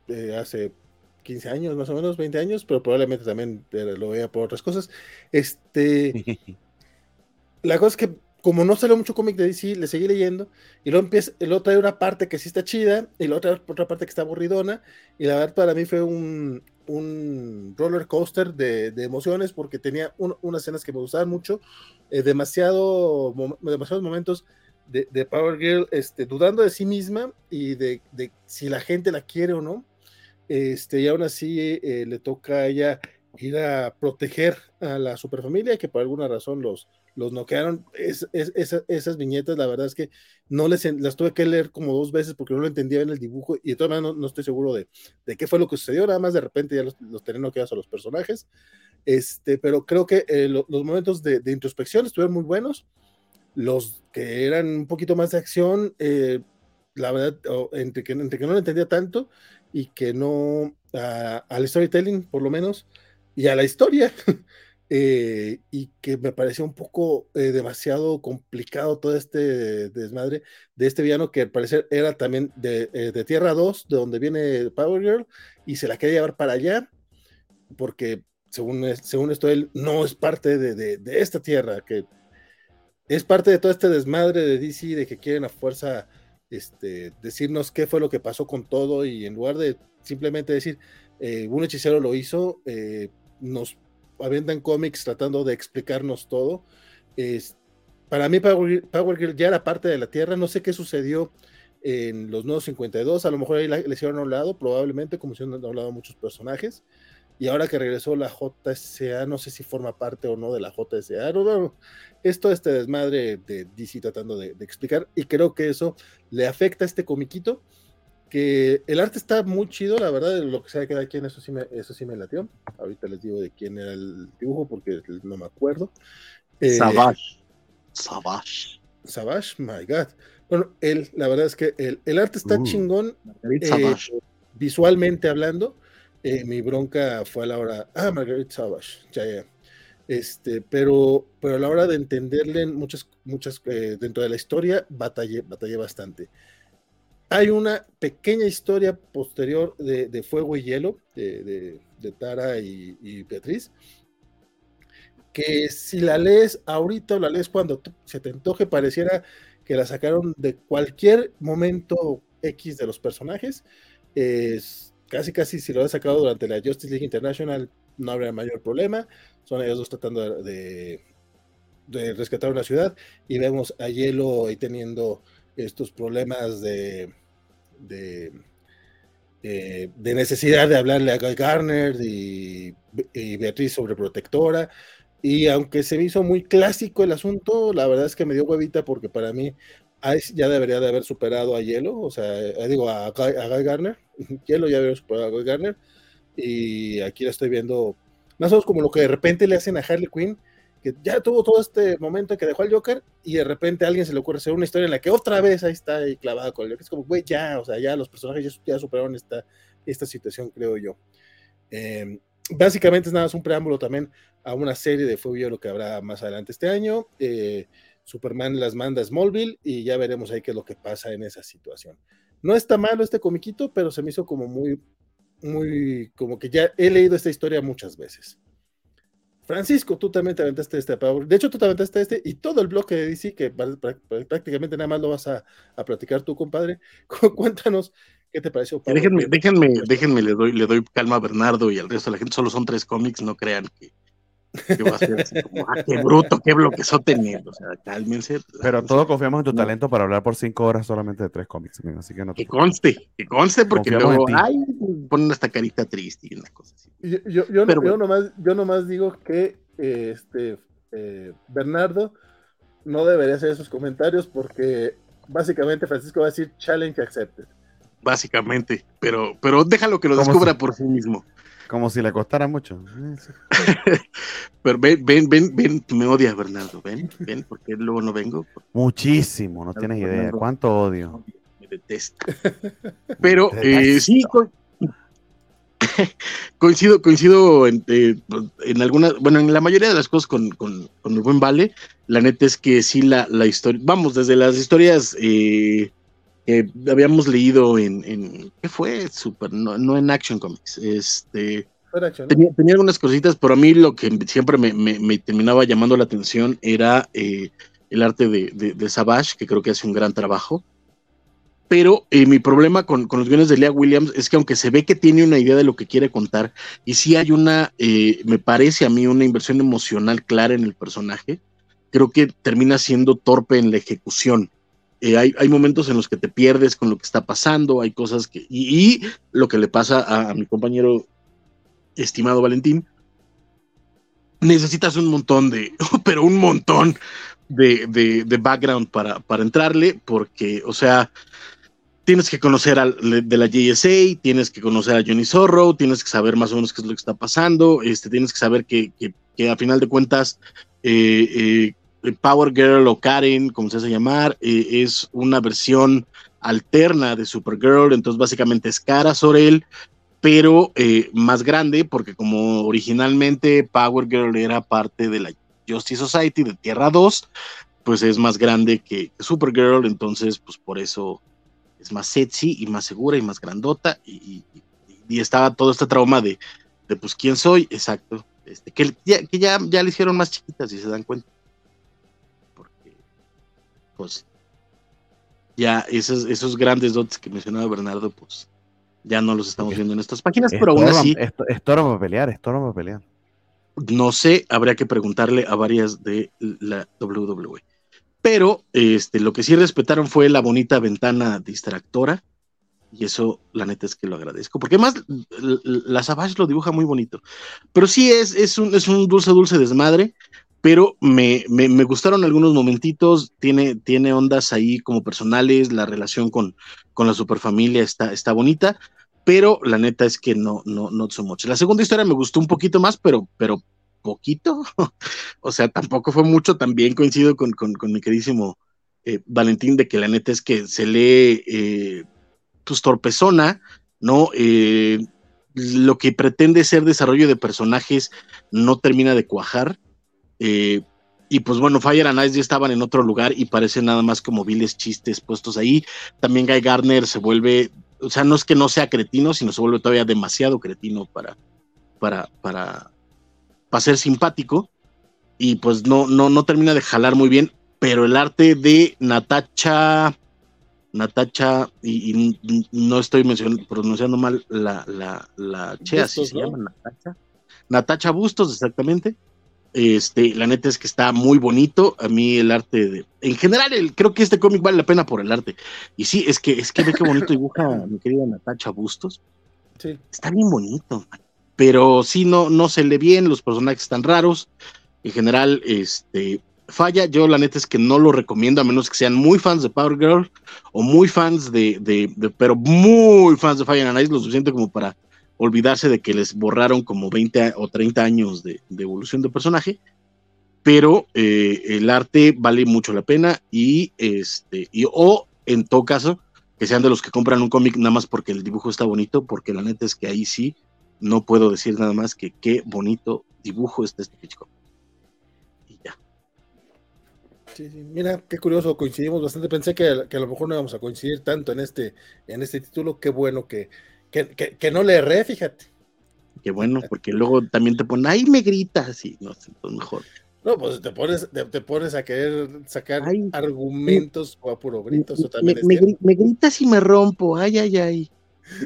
eh, hace 15 años, más o menos, 20 años, pero probablemente también eh, lo vea por otras cosas. Este, la cosa es que como no salió mucho cómic de DC, le seguí leyendo y luego empieza, el otro hay una parte que sí está chida y la otra, otra parte que está aburridona y la verdad para mí fue un, un roller coaster de, de emociones porque tenía unas escenas que me gustaban mucho, eh, demasiado, demasiados momentos de, de, Power Girl este, dudando de sí misma y de, de, si la gente la quiere o no, este, y aún así eh, le toca a ella ir a proteger a la superfamilia que por alguna razón los, los noquearon. Es, es, esas viñetas, la verdad es que no les, las tuve que leer como dos veces porque no lo entendía en el dibujo y de todas maneras no, estoy seguro de, de, qué fue lo que sucedió, nada más de repente ya los, los tenían noqueados a los personajes. Este, pero creo que eh, lo, los momentos de, de, introspección estuvieron muy buenos. Los que eran un poquito más de acción, eh, la verdad, entre, que, entre que no lo entendía tanto y que no a, al storytelling, por lo menos, y a la historia, eh, y que me pareció un poco eh, demasiado complicado todo este desmadre de este villano que al parecer era también de, eh, de, Tierra 2, de donde viene Power Girl, y se la quería llevar para allá, porque según, según esto él no es parte de, de, de esta Tierra, que es parte de todo este desmadre de DC, de que quieren a fuerza este, decirnos qué fue lo que pasó con todo, y en lugar de simplemente decir, eh, un hechicero lo hizo, eh, nos aventan cómics tratando de explicarnos todo. Es, para mí, Power, Power, Girl ya era parte de la Tierra. No sé qué sucedió en los nuevos 52. A lo mejor ahí la, le hicieron a un lado, probablemente, como se han hablado muchos personajes. Y ahora que regresó la JSA, no sé si forma parte o no de la JSA. No, no, esto este desmadre de DC tratando de, de, explicar. Y creo que eso le afecta a este comiquito que el arte está muy chido, la verdad, lo que sea de cada quien, eso sí me, eso sí me latió. Ahorita les digo de quién era el dibujo porque no me acuerdo. Eh, Savage. Savage. Savage, my God. Bueno, él, la verdad es que el, el arte está uh, chingón. Eh, visualmente hablando, eh, mi bronca fue a la hora. Ah, Margaret Savage, ya, ya. Este, pero, pero a la hora de entenderle muchas, muchas, eh, dentro de la historia, batallé, batallé bastante. Hay una pequeña historia posterior de, de Fuego y Hielo, de, de, de Tara y, y, Beatriz, que si la lees ahorita o la lees cuando se te antoje, pareciera que la sacaron de cualquier momento X de los personajes. Es, casi, casi si lo has sacado durante la Justice League International, no habría mayor problema. Son ellos dos tratando de, de rescatar una ciudad y vemos a Hielo ahí teniendo estos problemas de, de, eh, de, necesidad de hablarle a Guy Garner y, y, Beatriz sobre protectora. Y aunque se me hizo muy clásico el asunto, la verdad es que me dio huevita porque para mí Ice ya debería de haber superado a Hielo, o sea, eh, digo a Guy, a Guy Garner. Hielo ya debería superado a Guy Garner. Y aquí la estoy viendo más o menos como lo que de repente le hacen a Harley Quinn que ya tuvo todo este momento que dejó al Joker y de repente a alguien se le ocurre hacer una historia en la que otra vez ahí está ahí clavada con el Joker. Es como, güey, ya, o sea, ya los personajes ya, ya superaron esta, esta situación, creo yo. Eh, básicamente es nada más un preámbulo también a una serie de Fuego lo que habrá más adelante este año. Eh, Superman las manda a Smallville y ya veremos ahí qué es lo que pasa en esa situación. No está malo este comiquito, pero se me hizo como muy, muy, como que ya he leído esta historia muchas veces. Francisco, tú también te aventaste este. De hecho, tú te aventaste este y todo el bloque de DC, que prácticamente nada más lo vas a, a platicar tú, compadre. Cuéntanos qué te pareció. Déjenme, déjenme, déjenme, le doy, le doy calma a Bernardo y al resto de la gente. Solo son tres cómics, no crean que, que va a ser así como, ah, qué bruto, qué bloquezote O sea, cálmense. Pero todos confiamos en tu no. talento para hablar por cinco horas solamente de tres cómics, amigo. Así que no Que conste, que conste, porque confiamos luego, ay, ponen esta carita triste y una cosa así. Yo, yo, yo, Pero, yo, nomás, yo nomás digo que eh, este eh, Bernardo no debería hacer esos comentarios porque básicamente Francisco va a decir challenge accepted. Básicamente, pero, pero déjalo que lo descubra por sí mismo. Como si le costara mucho. pero ven, ven, ven, ven, me odias, Bernardo, ven, ven, porque luego no vengo. Muchísimo, no tienes idea. ¿Cuánto odio? Me detesto. Pero eh, sí, coincido, coincido en, eh, en algunas, bueno, en la mayoría de las cosas con, con, con, el buen Vale. La neta es que sí, la, la historia, vamos, desde las historias eh, que habíamos leído en, en, ¿qué fue? Super, no, no en Action Comics, este. Action, ¿no? tenía, tenía, algunas cositas, pero a mí lo que siempre me, me, me terminaba llamando la atención era eh, el arte de, de, Savage, que creo que hace un gran trabajo. Pero eh, mi problema con, los guiones de Lea Williams es que aunque se ve que tiene una idea de lo que quiere contar, y sí hay una, eh, me parece a mí, una inversión emocional clara en el personaje, creo que termina siendo torpe en la ejecución. Eh, hay, momentos en los que te pierdes con lo que está pasando, hay cosas que... Y, lo que le pasa a, a mi compañero estimado Valentín, necesitas un montón de, pero un montón de, de, background para, para, entrarle, porque, o sea, tienes que conocer al, de la JSA, tienes que conocer a Johnny Zorro, tienes que saber más o menos qué es lo que está pasando, este, tienes que saber que, que, a final de cuentas eh, eh, Power Girl o Karen, como se hace llamar, eh, es una versión alterna de Supergirl, entonces básicamente es cara sobre él, pero eh, más grande, porque como originalmente Power Girl era parte de la Justice Society de Tierra 2, pues es más grande que Supergirl, entonces pues por eso es más sexy y más segura y más grandota y, estaba todo este trauma de, de, pues quién soy, exacto, este, que, ya, que ya, ya le hicieron más chiquitas si se dan cuenta. Pues ya esos, esos grandes dotes que mencionaba Bernardo, pues ya no los estamos viendo en estas páginas, pero aún así. Esto, esto para pelear, esto no para pelear. No sé, habría que preguntarle a varias de la WWE. Pero este, lo que sí respetaron fue la bonita ventana distractora. Y eso, la neta, es que lo agradezco. Porque además, la Savage lo dibuja muy bonito. Pero sí es, es, un, es un dulce, dulce desmadre. Pero me, me, me, gustaron algunos momentitos. Tiene, tiene ondas ahí como personales. La relación con, con la superfamilia está, está bonita pero la neta es que no, no, no so mucho. La segunda historia me gustó un poquito más, pero, pero poquito. o sea, tampoco fue mucho. También coincido con, mi queridísimo eh, Valentín de que la neta es que se lee eh, pues torpezona, ¿no? Eh, lo que pretende ser desarrollo de personajes no termina de cuajar. Y pues bueno, Fire and Ice ya estaban en otro lugar y parece nada más como viles chistes puestos ahí. También Guy Gardner se vuelve o sea, no es que no sea cretino, sino se vuelve todavía demasiado cretino para, para, para, para ser simpático. Y pues no, no, no termina de jalar muy bien, pero el arte de Natacha, Natacha, y, no estoy pronunciando mal la, la, la che, así se llama, Natacha. Natacha Bustos, exactamente. Este, la neta es que está muy bonito. A mí el arte de. En general, creo que este cómic vale la pena por el arte. Y sí, es que, es que ve qué bonito dibuja mi querida Natacha Bustos. Sí. Está bien bonito. Pero sí, no, no se lee bien, los personajes están raros. En general, este, falla. Yo la neta es que no lo recomiendo, a menos que sean muy fans de Power Girl o muy fans de, de, pero muy fans de Fire and Ice, lo suficiente como para olvidarse de que les borraron como 20 o 30 años de, evolución de personaje, pero eh, el arte vale mucho la pena y este, y, o en todo caso, que sean de los que compran un cómic nada más porque el dibujo está bonito, porque la neta es que ahí sí no puedo decir nada más que qué bonito dibujo está este Hitchcock. Y ya. Sí, sí, mira, qué curioso, coincidimos bastante. Pensé que, a lo mejor no íbamos a coincidir tanto en este, en este título. Qué bueno que, que, no le erré, fíjate. Qué bueno, porque luego también te ponen, ay, me gritas, y no sé, pues mejor. No, pues te pones, te, pones a querer sacar argumentos o a puro gritos. me, me, gritas y me rompo, ay, ay, ay.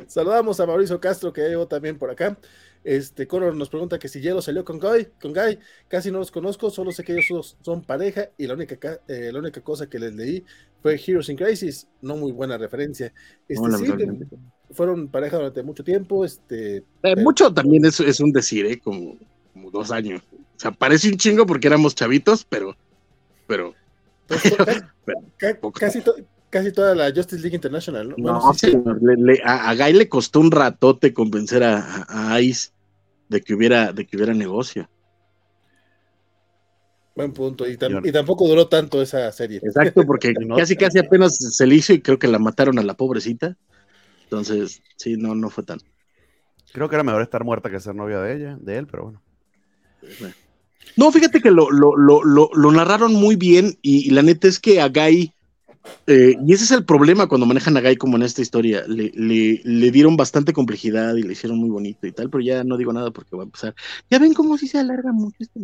Saludamos a Mauricio Castro, que ya llegó también por acá. Este, Conor nos pregunta que si Hielo salió con Guy, con Guy, casi no los conozco, solo sé que ellos son pareja y la única, eh, la única cosa que les leí fue Heroes in Crisis, no muy buena referencia. Este, sí, fueron pareja durante mucho tiempo. Este, eh, mucho también es, es un decir, ¿eh? como, como, dos años. O sea, parece un chingo porque éramos chavitos, pero. pero, pues, casi, casi, toda la Justice League International, ¿no? no sí, a, Guy le costó un ratote convencer a, a, Ice de que hubiera, de que hubiera negocio. Buen punto. Y, y, tampoco duró tanto esa serie. Exacto, porque casi casi apenas se le hizo y creo que la mataron a la pobrecita. Entonces, sí, no, no fue tan. Creo que era mejor estar muerta que ser novia de ella, de él, pero bueno. No, fíjate que lo, lo, lo, lo narraron muy bien y, la neta es que a Guy, eh, y ese es el problema cuando manejan a Guy como en esta historia, le, le, le, dieron bastante complejidad y le hicieron muy bonito y tal, pero ya no digo nada porque va a empezar. Ya ven cómo si se alarga mucho este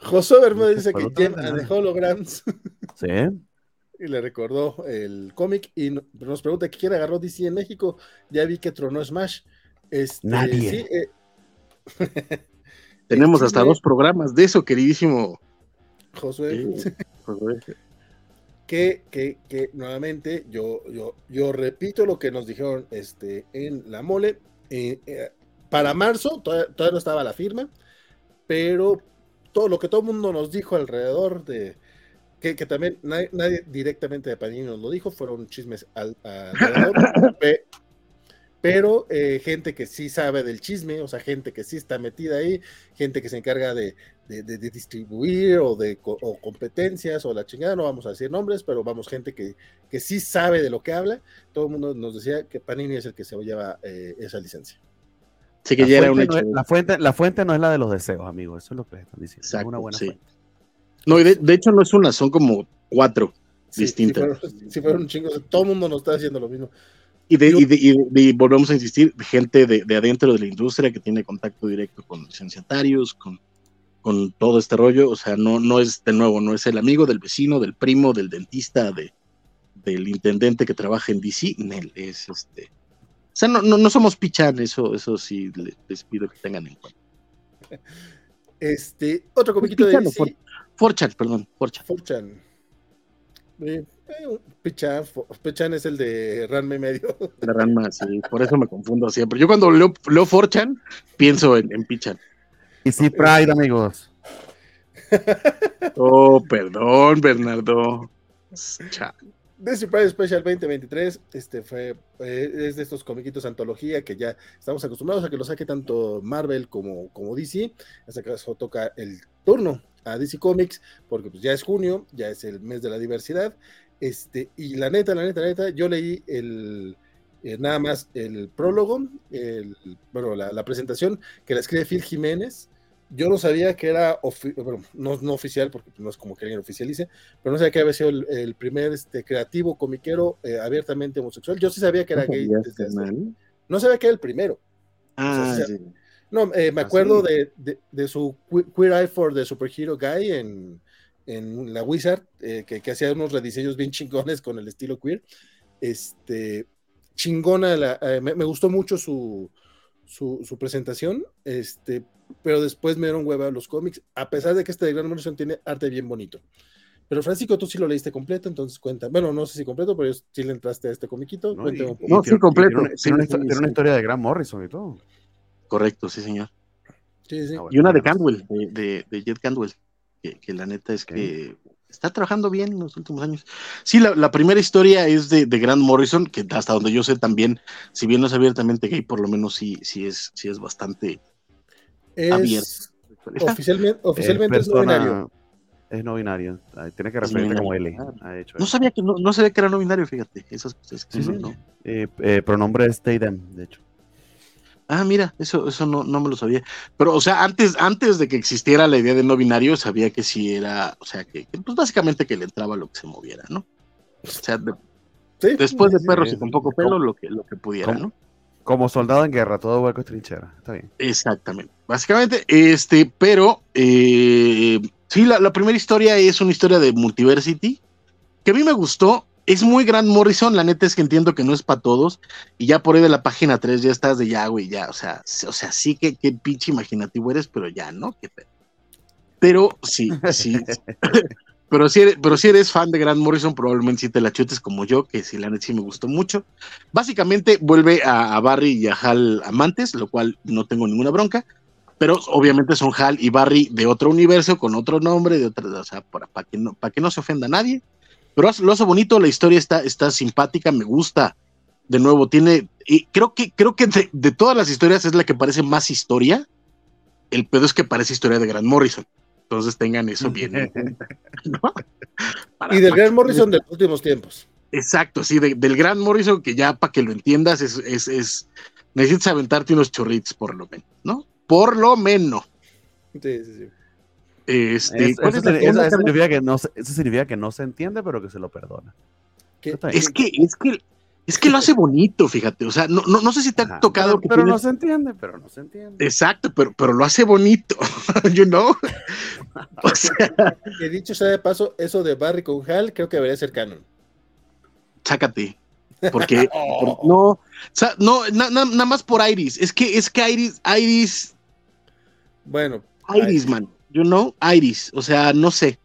José Bermúdez dice que Jen de Holograms. Sí. Y le recordó el cómic y nos pregunta quién agarró DC en México. Ya vi que tronó Smash. Este, Nadie. eh, Tenemos el hasta dos programas de eso, queridísimo. Josué, Josué. que, que, que nuevamente yo, yo, yo repito lo que nos dijeron este, en la mole. eh, eh, para marzo todavía, todavía no estaba la firma, pero todo lo que todo el mundo nos dijo alrededor de que, que también nadie, nadie directamente de Panini nos lo dijo, fueron chismes al, alrededor, pe- pero eh, gente que sí sabe del chisme, o sea, gente que sí está metida ahí, gente que se encarga de, de, de- de distribuir o de o competencias o la chingada, no vamos a decir nombres, pero vamos, gente que, que sí sabe de lo que habla, todo el mundo nos decía que Panini es el que se lleva eh, esa licencia. Sí, que La ya era un fuente, no hecho. es, la, fuente, la fuente no es la de los deseos, amigo. Eso es lo que están diciendo. es una buena sí. fuente. No, y de, de hecho no es una, son como cuatro. Sí, Distintas. Si fueron, si fueron un chingo, todo el mundo nos está haciendo lo mismo. Y, de, y, de- y de- y volvemos a insistir, gente de, de adentro de la industria que tiene contacto directo con licenciatarios, con, con todo este rollo. O sea, no, no es de nuevo, no es el amigo del vecino, del primo, del dentista, de, del intendente que trabaja en DC. Nel, es este. O sea, no, no, no somos pichan, eso, eso sí le- les pido que tengan en cuenta. Este, otro comiquito de Pichano, DC, por- Forchan, perdón, Forchan. Forchan. Eh, eh, Pichan, Pichan es el de Ranme Medio. La Ranma, sí, por eso me confundo siempre. Yo cuando leo, leo Forchan, pienso en, en Pichan. Y sí, Pride, amigos. Oh, perdón, Bernardo. Cha. DC Pride Special 2023, este fue, eh, es de estos comiquitos antología que ya estamos acostumbrados a que lo saque tanto Marvel como, como DC. Hasta que eso toca el turno a DC Comics, porque pues ya es junio, ya es el mes de la diversidad. Este, y la neta, la neta, la neta, yo leí el eh, nada más el prólogo, el, bueno, la, la presentación que la escribe Phil Jiménez. Yo no sabía que era, bueno, no, no oficial, porque no es como que alguien oficialice, pero no sabía que había sido el, el primer este, creativo comiquero eh, abiertamente homosexual. Yo sí sabía que era gay. Desde no sabía que era el primero. Ah, O sea, sí. No, eh, me ¿Ah, acuerdo de, de- de su que- Queer Eye for the Superhero Guy en, en la Wizard, eh, que, que hacía unos rediseños bien chingones con el estilo queer. Este, chingona, la- eh, me, me gustó mucho su, su, su presentación, este, pero después me dieron hueva los cómics, a pesar de que este de Grant Morrison tiene arte bien bonito. Pero Francisco, tú sí lo leíste completo, entonces cuenta. Bueno, no sé si completo, pero sí le entraste a este comiquito. ¿no? Y- un poco. No, sí, completo. Tiene, una- Sí, tiene una, sí, histo- tiene sí. una historia de Grant Morrison y todo. Correcto, sí, señor. Sí, sí. Ah, bueno, Y una de. Candwell, de, de, de Jet Candwell, que, que la neta es que está trabajando bien en los últimos años. Sí, la, la primera historia es de, de Grant Morrison, que hasta donde yo sé también, si bien no es abiertamente gay, por lo menos sí, sí es, sí es bastante Es- abierto. Oficialmente, oficialmente es, no persona- binario. Es no binario. Ah, Tiene que referirte no como. L. Ha hecho No sabía que no, no sabía que era no binario, fíjate. Esas cosas que Sí, no, sí. no. Eh, eh, pronombre es they, them, de hecho. Ah, mira, eso, eso no, no me lo sabía. Pero, o sea, antes, antes de que existiera la idea de no binario, sabía que sí era, o sea, que, que, pues básicamente que le entraba lo que se moviera, ¿no? O sea, de- Sí, después de sí, perros sí. y con poco pelo, lo que, lo que pudiera. ¿no? Como soldado en guerra, todo hueco es trinchera. Está bien. Exactamente. Básicamente, este, pero eh, sí, la, la primera historia es una historia de Multiversity, que a mí me gustó. Es muy Grant Morrison, la neta es que entiendo que no es para todos, y ya por ahí de la página 3 ya estás de ya, güey, ya, o sea, o sea, sí que qué pinche imaginativo eres, pero ya, ¿no? Qué pedo. Pero sí, sí. pero, si eres, pero si eres fan de Grant Morrison, probablemente sí te la chutes como yo, que sí, la neta sí me gustó mucho. Básicamente vuelve a, a Barry y a Hal amantes, lo cual no tengo ninguna bronca, pero obviamente son Hal y Barry de otro universo, con otro nombre, de otra, o sea, para, para que, no, para que no se ofenda a nadie. Pero lo hace bonito, la historia está, está simpática, me gusta. De nuevo, tiene, y creo que, creo que de, de todas las historias es la que parece más historia. El pedo es que parece historia de Grant Morrison. Entonces tengan eso bien. Y del para- Gran Morrison de los últimos tiempos. Exacto, sí, de- del Gran Morrison, que ya para que lo entiendas, es, es, es- necesitas aventarte unos chorritos, por lo menos, ¿no? Por lo menos. Sí, sí, sí. Este, Es- ¿cuál eso, es significa- eso que no se, eso significa que no se entiende, pero que se lo perdona. ¿Qué- Está bien. Es que, es que, es que lo hace bonito, fíjate. O sea, no, no, no sé si te ha tocado Pero, que pero no se entiende, pero no se entiende. Exacto, pero, pero lo hace bonito, you know. He dicho sea de paso, eso de Barry con Hal creo que debería ser canon. Chácate. Porque no, no, nada más por Iris. Es que, es que Iris, Iris. Bueno. Iris, man. You know, Iris. O sea, no sé.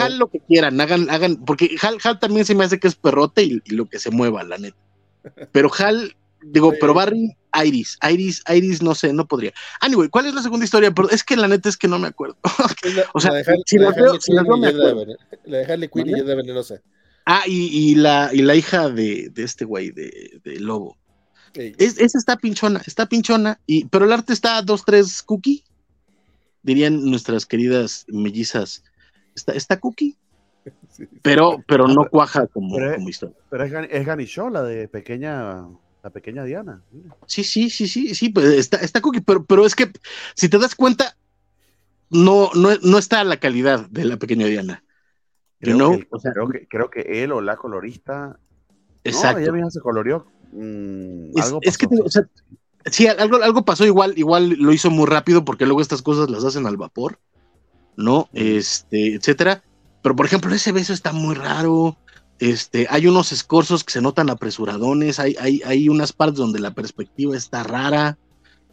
Hal, lo que quieran, hagan, hagan, porque Hal, Hal también se me hace que es perrote y, lo que se mueva, la neta. Pero Hal, digo, pero Barry, Iris, Iris, Iris, no sé, no podría. Anyway, ¿cuál es la segunda historia? Pero es que la neta es que no me acuerdo. o sea, si la veo, si la veo me acuerdo. La de Harley Quinn y de venenosa. Ah, y, la, y la hija de, este güey, de, Lobo. esa está pinchona, está pinchona, y, pero el arte está dos, tres cookie, dirían nuestras queridas mellizas. Está, está cookie, pero, pero no cuaja como, como historia. Pero es, es la de pequeña, la pequeña Diana. Sí, sí, sí, sí, sí, pues está, está cookie, pero, pero es que si te das cuenta, no, no, no está la calidad de la pequeña Diana. Creo, que, o sea, creo, que, creo, que, él o la colorista. Exacto. No, ella misma se coloreó. Mm, es, algo es, que, o sea, sí, algo, algo pasó igual, igual lo hizo muy rápido porque luego estas cosas las hacen al vapor, ¿no? Este, etcétera. Pero por ejemplo, ese beso está muy raro. Este, hay unos escorzos que se notan apresuradones, hay, hay, hay unas partes donde la perspectiva está rara.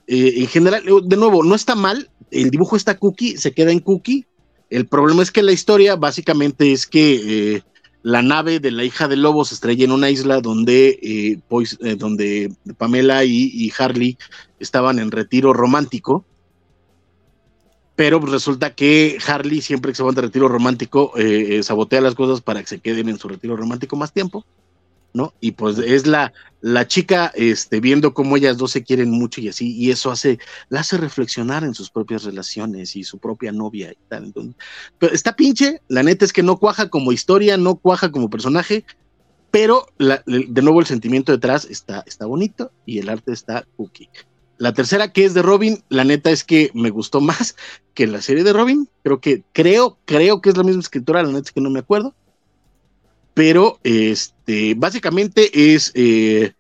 Eh, en general, de nuevo, no está mal, el dibujo está cookie, se queda en cookie, el problema es que la historia básicamente es que eh, la nave de la hija del lobo se estrella en una isla donde, eh, eh, donde Pamela y, Harley estaban en retiro romántico. Pero resulta que Harley, siempre que se va de retiro romántico, sabotea las cosas para que se queden en su retiro romántico más tiempo. ¿No? Y pues es la, la chica este, viendo cómo ellas dos se quieren mucho y así, y eso hace, la hace reflexionar en sus propias relaciones y su propia novia y tal. pero está pinche, la neta es que no cuaja como historia, no cuaja como personaje, pero de nuevo el sentimiento detrás está, está bonito y el arte está cookie. La tercera que es de Robin, la neta es que me gustó más que la serie de Robin. Creo que, creo, creo que es la misma escritora, la neta es que no me acuerdo pero este, básicamente es eh,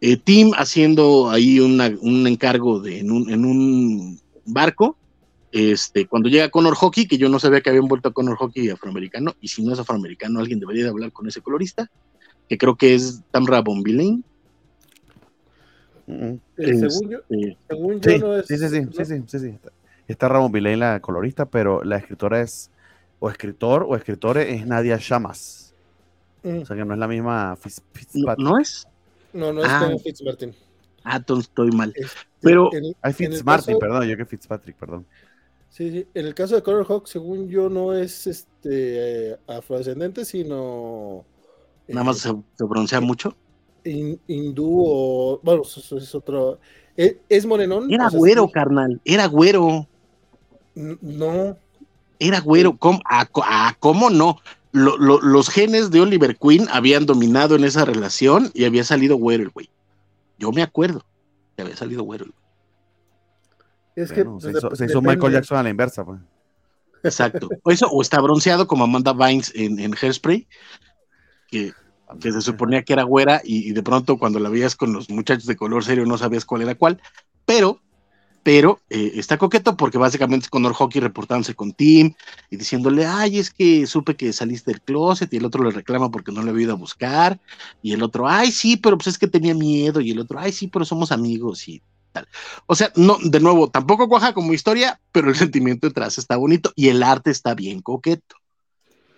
eh, Tim haciendo ahí un encargo de, en, un, barco. Este, cuando llega Connor Hockey, que yo no sabía que habían vuelto a Connor Hockey afroamericano, y si no es afroamericano, alguien debería de hablar con ese colorista, que creo que es Tamra Bombilane. Mm-hmm. Eh, según, yo, según yo, no es. Sí, sí, sí, sí, sí, sí, Está Ramón Villain, la colorista, pero la escritora es, o escritor o escritores es Nadia Shamas. Mm. O sea que no es la misma Fitzpatrick. ¿No, es? No, no es ah. como Fitzmartin. Ah, entonces estoy mal. Pero. Hay Fitzmartin, perdón, yo que Fitzpatrick, perdón. Sí, sí. En el caso de Color Hawk, según yo, no es este afrodescendente, sino. Nada más eh, se, pronuncia mucho. hindú o. Bueno, eso es otro. E, es, morenón. Era güero, carnal. Era güero. No. Era güero. ¿Cómo, ah, ¿Cómo no? Los genes de Oliver Queen habían dominado en esa relación y había salido güero el güey. Yo me acuerdo que había salido güero el güey. Es que se, hizo, Michael Jackson a la inversa, pues. Exacto. O eso, o está bronceado como Amanda Vines en, en Hairspray, que, que, se suponía que era güera y, y, de pronto cuando la veías con los muchachos de color serio no sabías cuál era cuál, pero pero eh, está coqueto porque básicamente es Conor Hockey reportándose con Tim y diciéndole, ay, es que supe que saliste del closet y el otro le reclama porque no le había ido a buscar y el otro, ay, sí, pero pues es que tenía miedo y el otro, ay, sí, pero somos amigos y tal. O sea, no, de nuevo, tampoco cuaja como historia, pero el sentimiento detrás está bonito y el arte está bien coqueto.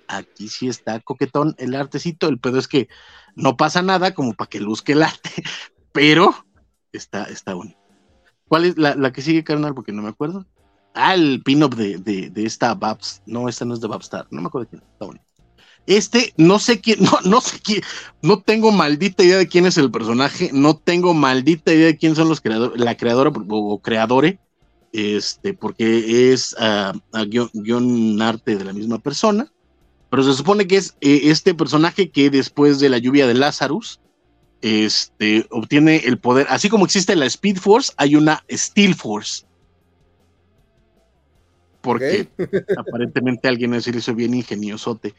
Aquí sí está coquetón el artecito, el pedo es que no pasa nada como para que luzque el arte, pero está, está bonito. ¿Cuál es la, que sigue, carnal? Porque no me acuerdo. Ah, el pin-up de, de, esta Babs. No, esta no es de Babstar. No me acuerdo quién. Está bonito. Este, no sé quién, no, no sé quién, no tengo maldita idea de quién es el personaje, no tengo maldita idea de quién son los creadores, la creadora o, creadores, este, porque es uh, guion, arte de la misma persona, pero se supone que es eh, este personaje que después de la lluvia de Lazarus, este, obtiene el poder, así como existe la Speed Force, hay una Steel Force. Porque aparentemente alguien es hizo bien ingeniosote.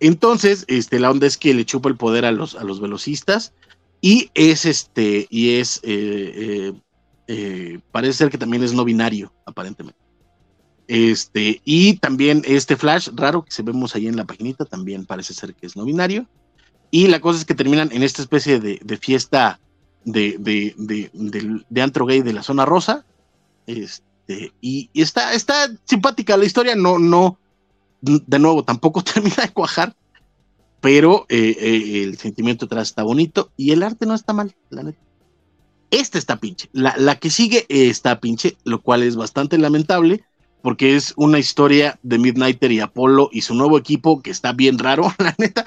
Entonces, este, la onda es que le chupa el poder a los, a los velocistas y es este, y es, eh, eh, eh, parece ser que también es no binario, aparentemente. Este, y también este Flash raro que se vemos ahí en la paginita, también parece ser que es no binario. Y la cosa es que terminan en esta especie de, fiesta de, de, de, antro gay de la zona rosa. Este, y, está, está simpática la historia, no, no, de nuevo, tampoco termina de cuajar, pero eh, eh, el sentimiento atrás está bonito y el arte no está mal, la neta. Esta está pinche. La, la que sigue está pinche, lo cual es bastante lamentable porque es una historia de Midnighter y Apolo y su nuevo equipo que está bien raro, la neta.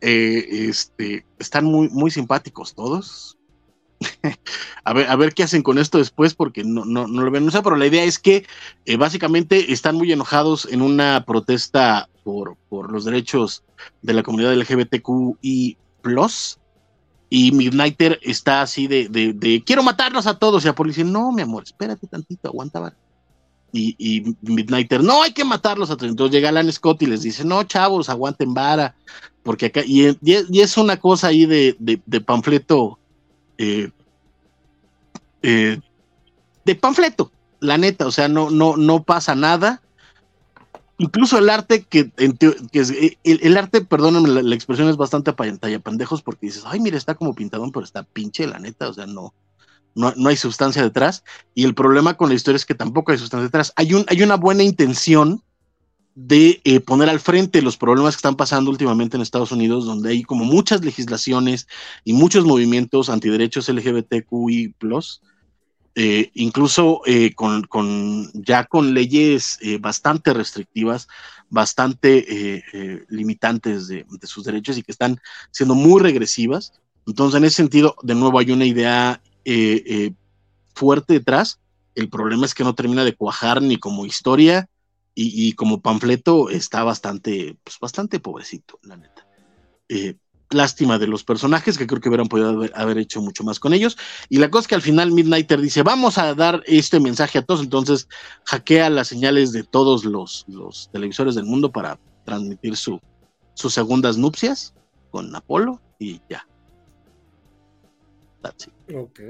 Eh, este, están muy, muy simpáticos todos. a, ver, a ver qué hacen con esto después, porque no, no, no lo ven. No pero la idea es que eh, básicamente están muy enojados en una protesta por, por los derechos de la comunidad LGBTQI. Y Midnighter está así de, de, quiero matarlos a todos. Y Apolo dice, no, mi amor, espérate tantito, aguanta, y, Midnighter, no, hay que matarlos. Entonces llega Alan Scott y les dice, no, chavos, aguanten vara, porque acá, y, es una cosa ahí de, de, panfleto, eh, eh, de panfleto, la neta, o sea, no, no, no pasa nada. Incluso el arte que, es, eh, el, arte, perdónenme, la, expresión es bastante pantalla pendejos porque dices, ay, mira, está como pintadón, pero está pinche, la neta, o sea, no, no, hay sustancia detrás. Y el problema con la historia es que tampoco hay sustancia detrás. Hay, un, hay una buena intención de eh, poner al frente los problemas que están pasando últimamente en Estados Unidos, donde hay como muchas legislaciones y muchos movimientos antiderechos LGBTQI, eh, incluso eh, con, ya con leyes bastante restrictivas, bastante limitantes de, de, sus derechos y que están siendo muy regresivas. Entonces, en ese sentido, de nuevo, hay una idea eh, eh, fuerte detrás. El problema es que no termina de cuajar ni como historia y, como panfleto está bastante, pues bastante pobrecito, la neta. Eh, lástima de los personajes que creo que hubieran podido haber, hecho mucho más con ellos. Y la cosa es que al final Midnighter dice, vamos a dar este mensaje a todos, entonces hackea las señales de todos los, televisores del mundo para transmitir su, sus segundas nupcias con Apolo y ya. Ok.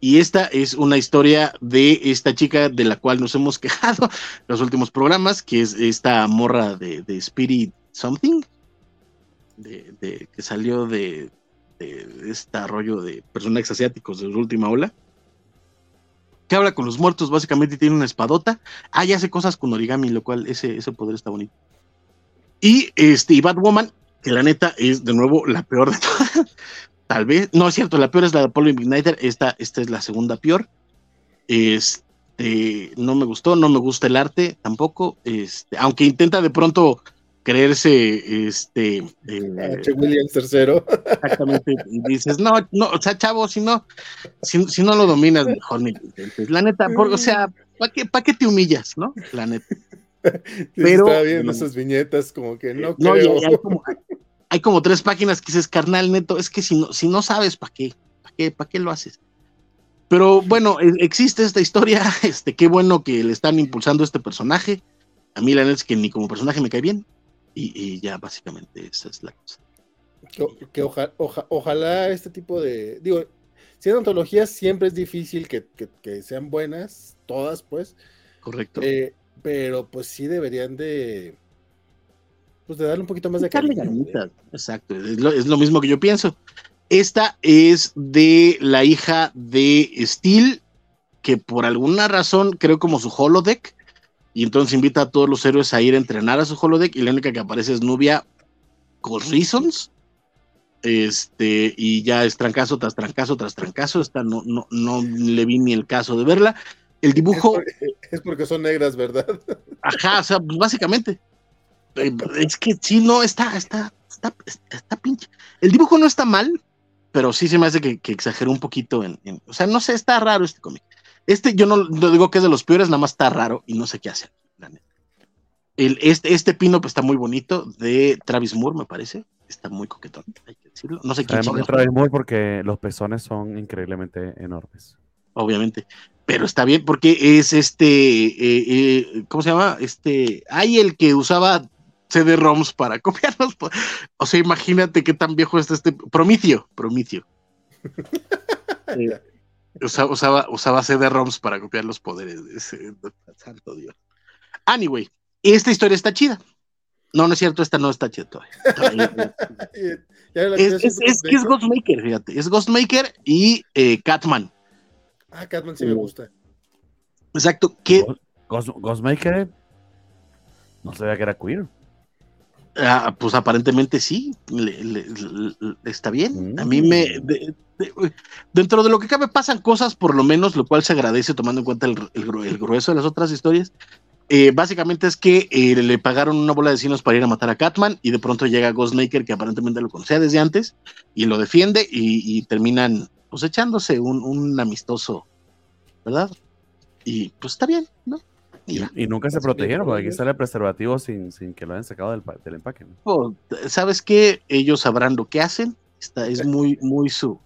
Y esta es una historia de esta chica de la cual nos hemos quejado los últimos programas, que es esta morra de, Spirit Something, de, que salió de, este rollo de personajes asiáticos de la última ola, que habla con los muertos, básicamente tiene una espadota. Ah, y hace cosas con origami, lo cual ese, ese poder está bonito. Y este, y Batwoman, que la neta es de nuevo la peor de todas, Tal vez, no es cierto, la peor es la de Apollo Igniter, esta, esta es la segunda peor. Este, no me gustó, no me gusta el arte tampoco, este, aunque intenta de pronto creerse este eh, Williams tercero. Exactamente, y dices, no, no, o sea, chavo, si no, si, no lo dominas mejor ni La neta, o sea, ¿para qué, qué te humillas, no? La neta. Pero está bien esas viñetas, como que no, no creo. como, hay como tres páginas que dices, carnal, neto, es que si no, si no sabes, ¿para qué? ¿Para qué? ¿Para qué lo haces? Pero bueno, e, existe esta historia, este, qué bueno que le están impulsando este personaje. A mí la neta es que ni como personaje me cae bien. Y, ya básicamente esa es la cosa. Que, ojalá este tipo de, digo, siendo antologías siempre es difícil que, sean buenas, todas pues. Correcto. Eh, pero pues sí deberían de, pues de darle un poquito más de calidad. Exacto, es lo, mismo que yo pienso. Esta es de la hija de Steel, que por alguna razón creo como su holodeck, y entonces invita a todos los héroes a ir a entrenar a su holodeck, y la única que aparece es Nubia con Reasons. Este, y ya es trancazo tras trancazo tras trancazo. Esta no, no, no le vi ni el caso de verla. El dibujo. Es porque, son negras, ¿verdad? Ajá, o sea, pues, básicamente. Eh, es que sí, no, está, está, está, está pinche. El dibujo no está mal, pero sí se me hace que, que exageró un poquito en, O sea, no sé, está raro este cómic. Este yo no, digo que es de los peores, nada más está raro y no sé qué hace. El, este, este pino pues, está muy bonito, de Travis Moore, me parece. Está muy coquetón, hay que decirlo. No sé quién es Travis Moore porque los pezones son increíblemente enormes. Obviamente pero está bien porque es este, eh, eh, ¿cómo se llama? Este, hay el que usaba CD-ROMs para copiarlos. O sea, imagínate qué tan viejo está este Promicio, Promicio. usaba, usaba, CD-ROMs para copiar los poderes de ese santo Dios. Anyway, esta historia está chida. No, no es cierto, esta no está chida todavía. es, es, es, que es Ghostmaker, fíjate. Es Ghostmaker y eh, Catman. Ah, Catman sí me gusta. Exacto. ¿Qué? Ghostmaker no sabía que era queer. Ah, pues aparentemente sí, está bien. A mí me. dentro de lo que cabe pasan cosas, por lo menos, lo cual se agradece tomando en cuenta el, grueso de las otras historias. Eh, básicamente es que eh, le pagaron una bola de cinos para ir a matar a Catman y de pronto llega Ghostmaker, que aparentemente lo conocía desde antes, y lo defiende y, terminan pues echándose un, un amistoso, ¿verdad? Y pues está bien, ¿no? Y, nunca se protegieron, porque aquí sale preservativo sin, sin que lo hayan sacado del, del empaque. Oh, ¿Sabes qué? Ellos sabrán lo que hacen. Esta es muy, muy su,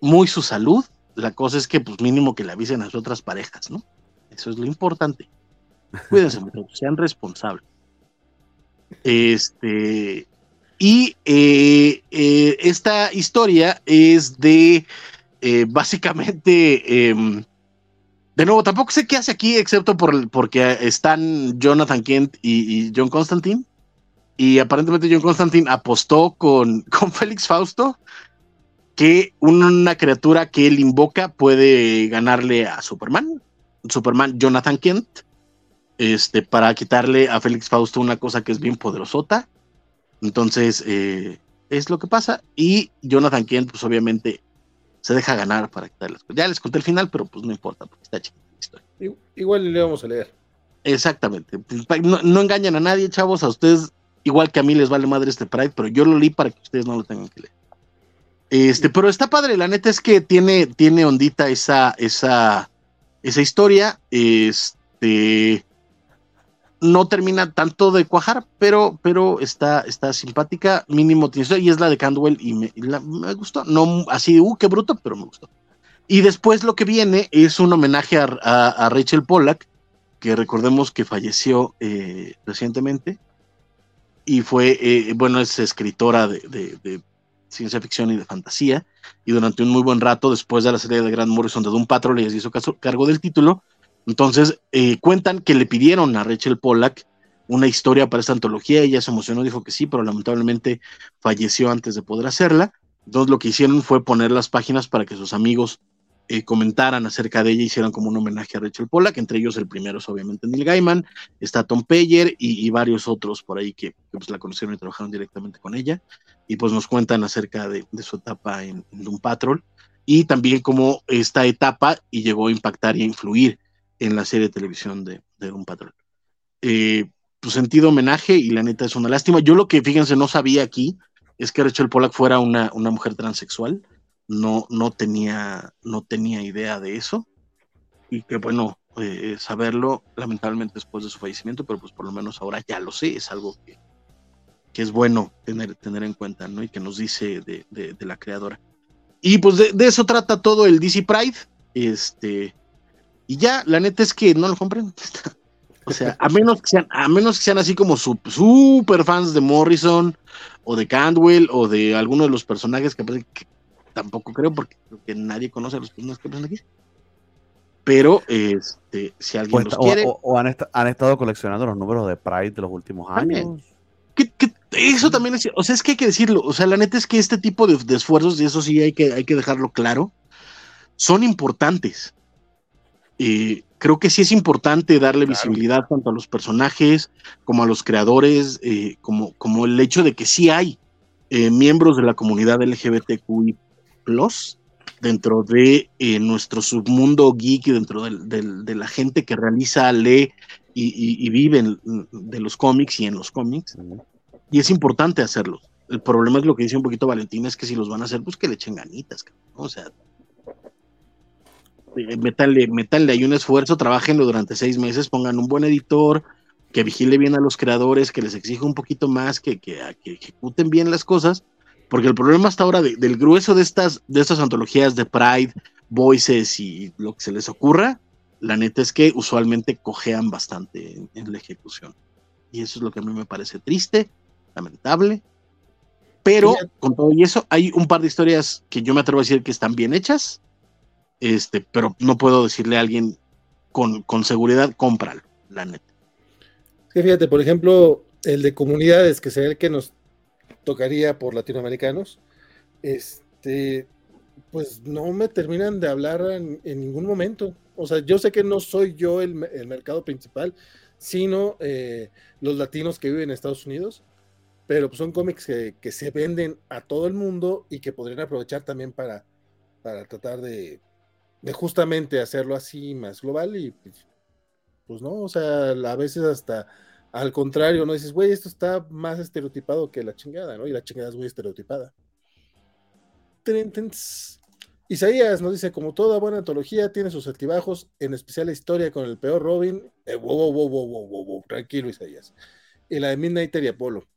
muy su salud. La cosa es que, pues, mínimo que le avisen a sus otras parejas, ¿no? Eso es lo importante. Cuídense, sean responsables. Este. Y eh, eh, esta historia es de eh, básicamente em, de nuevo, tampoco sé qué hace aquí, excepto por, porque están Jonathan Kent y, John Constantine. Y aparentemente John Constantine apostó con, con Félix Fausto que una criatura que él invoca puede ganarle a Superman. Superman Jonathan Kent. Este, para quitarle a Félix Fausto una cosa que es bien poderosota. Entonces, eh, es lo que pasa. Y Jonathan Kent, pues obviamente, se deja ganar para quitarles. Ya les conté el final, pero pues no importa, porque está chiquita la historia. Igual le vamos a leer. Exactamente. Pues, no, engañan a nadie, chavos. A ustedes, igual que a mí les vale madre este Pride, pero yo lo leí para que ustedes no lo tengan que leer. Este, pero está padre, la neta es que tiene, tiene ondita esa, esa, esa historia. Este no termina tanto de cuajar, pero, pero está, está simpática, mínimo tiene y es la de Candwell y me, gustó, no así, uh, qué bruto, pero me gustó. Y después lo que viene es un homenaje a, Rachel Pollack, que recordemos que falleció eh, recientemente y fue, eh, bueno, es escritora de, ciencia ficción y de fantasía, y durante un muy buen rato, después de la serie de Grant Morrison de Doom Patrol, les hizo cargo del título, entonces, eh, cuentan que le pidieron a Rachel Pollack una historia para esta antología, ella se emocionó, dijo que sí, pero lamentablemente falleció antes de poder hacerla. Entonces lo que hicieron fue poner las páginas para que sus amigos eh, comentaran acerca de ella, hicieran como un homenaje a Rachel Pollack, entre ellos el primero es obviamente Neil Gaiman, está Tom Payer y, varios otros por ahí que, pues, la conocieron y trabajaron directamente con ella, y pues nos cuentan acerca de, su etapa en, en Doom Patrol, y también cómo esta etapa y llegó a impactar y a influir en la serie de televisión de, de Un Patrón. Eh, pues sentido homenaje y la neta es una lástima. Yo lo que, fíjense, no sabía aquí es que Rachel Pollack fuera una, una mujer transexual. No, no, tenía, no tenía idea de eso. Y que bueno, eh, saberlo, lamentablemente después de su fallecimiento, pero pues por lo menos ahora ya lo sé, es algo que, que es bueno tener, tener en cuenta, ¿no? Y que nos dice de, de, la creadora. Y pues de, de, eso trata todo el DC Pride. Este, y ya, la neta es que no lo compren. o sea, a menos que sean, a menos que sean así como super fans de Morrison o de Candwell o de alguno de los personajes que, que tampoco creo porque creo que nadie conoce a los personajes que aparecen aquí. Pero este, si alguien los quiere. O, han, estado coleccionando los números de Pride de los últimos años. eso también es. O sea, es que hay que decirlo. O sea, la neta es que este tipo de, de esfuerzos, y eso sí hay que, hay que dejarlo claro, son importantes creo que sí es importante darle visibilidad tanto a los personajes como a los creadores, eh, como, como el hecho de que sí hay eh, miembros de la comunidad LGBTQI dentro de eh, nuestro submundo geek y dentro de la gente que realiza, lee y, vive de los cómics y en los cómics. Y es importante hacerlo. El problema es lo que dice un poquito Valentina, es que si los van a hacer, pues que le echen ganitas. O sea, eh, metanle, metanle ahí un esfuerzo, trabajenlo durante seis meses, pongan un buen editor, que vigile bien a los creadores, que les exija un poquito más, que, que, ejecuten bien las cosas, porque el problema hasta ahora del grueso de estas, de estas antologías de Pride, Voices y lo que se les ocurra, la neta es que usualmente cojean bastante en, la ejecución. Y eso es lo que a mí me parece triste, lamentable. Pero con todo y eso, hay un par de historias que yo me atrevo a decir que están bien hechas este, pero no puedo decirle a alguien con, con seguridad, cómpralo. la neta. Sí, fíjate, por ejemplo, el de comunidades, que sería el que nos tocaría por latinoamericanos, este, pues no me terminan de hablar en, ningún momento. O sea, yo sé que no soy yo el, mercado principal, sino eh, los latinos que viven en Estados Unidos, pero pues son cómics que, se venden a todo el mundo y que podrían aprovechar también para, para tratar de, de justamente hacerlo así más global y pues, pues no, o sea, a veces hasta al contrario, no dices, güey, esto está más estereotipado que la chingada, ¿no? Y la chingada es muy estereotipada. Isaías nos dice, como toda buena antología, tiene sus altibajos, en especial la historia con el peor Robin. Eh, wow, wow, wow, wow, wow, tranquilo, Isaías. Y la de Midnight y Apolo.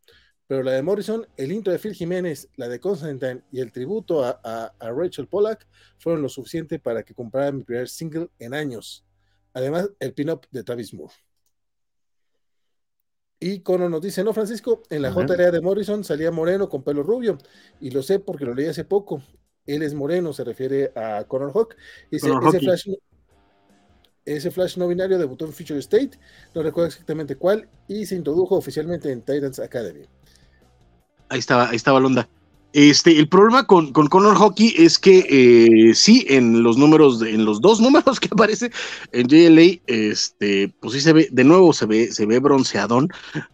Pero la de Morrison, el intro de Phil Jiménez, la de Constantine y el tributo a, a Rachel Pollack fueron lo suficiente para que comprara mi primer single en años. Además, el pin-up de Travis Moore. Y Cono nos dice, no, Francisco, en la JLA de Morrison salía moreno con pelo rubio. Y lo sé porque lo leí hace poco. Él es moreno, se refiere a Conor Hawk. Dice, ese flash, ese flash no binario debutó en Future State, no recuerdo exactamente cuál, y se introdujo oficialmente en Titans Academy. Ahí estaba, ahí estaba Londa. Este, el problema con, con Connor Hockey es que eh, sí, en los números, en los dos números que aparece en JLA, este, pues sí se ve, de nuevo se ve, se ve bronceadón,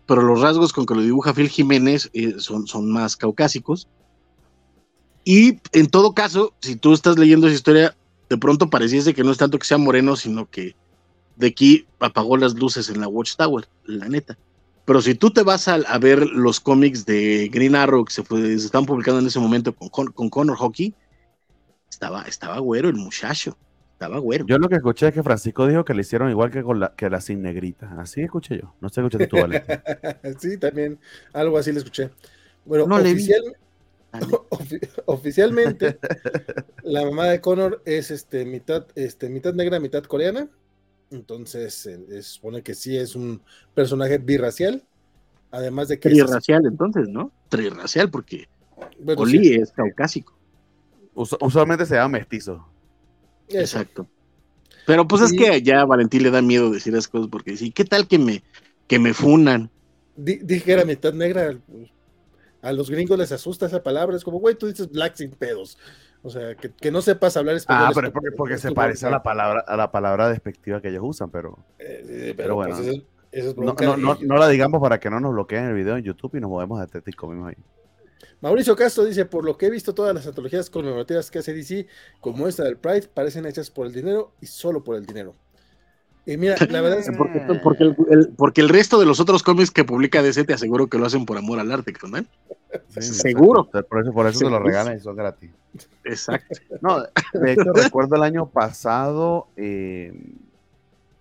pero los rasgos con que lo dibuja Phil Jiménez eh, son, son más caucásicos. Y en todo caso, si tú estás leyendo esa historia, de pronto pareciese que no es tanto que sea moreno, sino que de aquí apagó las luces en la Watchtower, la neta. Pero si tú te vas a, ver los cómics de Green Arrow que se, están publicando en ese momento con, con Connor Hockey, estaba, estaba güero el muchacho. Estaba güero. Yo lo que escuché es que Francisco dijo que le hicieron igual que con la, que la sin negrita. Así escuché yo. No sé, escuché tú, vale. sí, también algo así le escuché. Bueno, oficialmente, la mamá de Connor es este, mitad, este, mitad negra, mitad coreana. Entonces, se supone que sí es un personaje birracial. Además de que. Trirracial, entonces, ¿no? Trirracial, porque Oli es caucásico. usualmente se llama mestizo. Exacto. Pero pues es que ya a Valentín le da miedo decir esas cosas porque sí, ¿qué tal que me, que me funan? dije que era mitad negra. Pues, a los gringos les asusta esa palabra. Es como, güey, tú dices black sin pedos. O sea, que, no sepas hablar español. Ah, pero es porque, se parece a la palabra a la palabra despectiva que ellos usan, pero, eh, pero, bueno. Pues, no, la digamos para que no nos bloqueen el video en YouTube y nos movemos de tético mismo ahí. Mauricio Castro dice, por lo que he visto todas las antologías conmemorativas que hace DC, como esta del Pride, parecen hechas por el dinero y solo por el dinero. Y mira, la verdad es que... Porque, el, porque, el, resto de los otros cómics que publica DC te aseguro que lo hacen por amor al arte. Seguro. Por eso, por eso se lo regalan y son gratis. Exacto. No, de hecho, recuerdo el año pasado eh,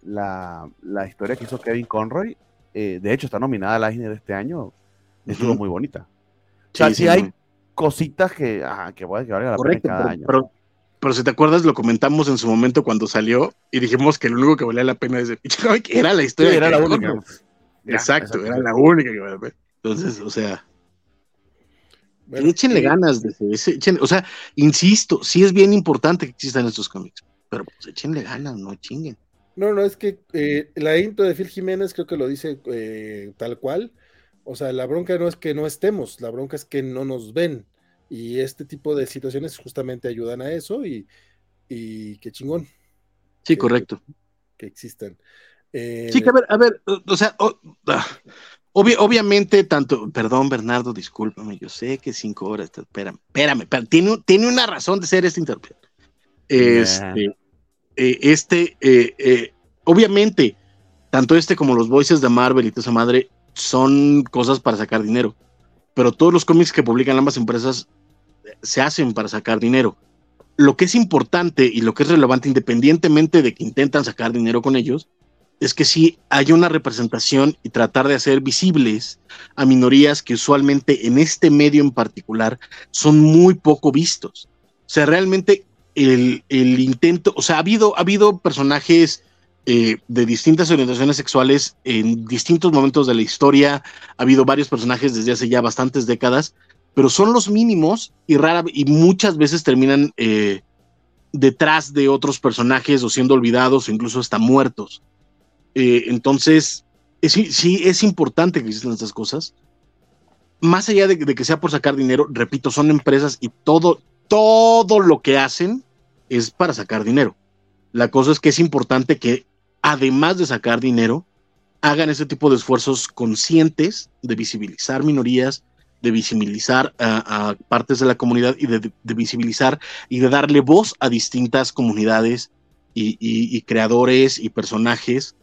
la, historia que hizo Kevin Conroy. Eh, de hecho, está nominada a la Eisner de este año. Estuvo muy bonita. O sea, sí, hay cositas que, ah, que, que valga la pena cada año. Pero, si te acuerdas, lo comentamos en su momento cuando salió y dijimos que lo único que valía la pena es era la historia. era la única. Exacto, era la única que valía la pena. Entonces, o sea, échenle ganas, de, o sea, insisto, sí es bien importante que existan estos cómics, pero pues échenle ganas, no chinguen. No, no, es que eh, la intro de Phil Jiménez creo que lo dice eh, tal cual. O sea, la bronca no es que no estemos, la bronca es que no nos ven. Y este tipo de situaciones justamente ayudan a eso y, y qué chingón. Sí, correcto. Que, existan. sí, que a ver, a ver, o sea, ah, obviamente, tanto, perdón, Bernardo, discúlpame, yo sé que cinco horas, espérame, espérame, tiene, tiene una razón de ser este intérprete. Este, eh, este eh, eh, obviamente, tanto este como los voices de Marvel y toda esa madre son cosas para sacar dinero, pero todos los cómics que publican ambas empresas se hacen para sacar dinero. Lo que es importante y lo que es relevante, independientemente de que intentan sacar dinero con ellos, es que sí hay una representación y tratar de hacer visibles a minorías que usualmente en este medio en particular son muy poco vistos. O sea, realmente el, intento, o sea, ha habido, ha habido personajes eh, de distintas orientaciones sexuales en distintos momentos de la historia, ha habido varios personajes desde hace ya bastantes décadas, pero son los mínimos y rara y muchas veces terminan eh, detrás de otros personajes o siendo olvidados o incluso hasta muertos. Eh, entonces, sí, es importante que existan estas cosas. Más allá de, de, que sea por sacar dinero, repito, son empresas y todo, todo lo que hacen es para sacar dinero. La cosa es que es importante que, además de sacar dinero, hagan ese tipo de esfuerzos conscientes de visibilizar minorías, de visibilizar a, partes de la comunidad y de, visibilizar y de darle voz a distintas comunidades y, creadores y personajes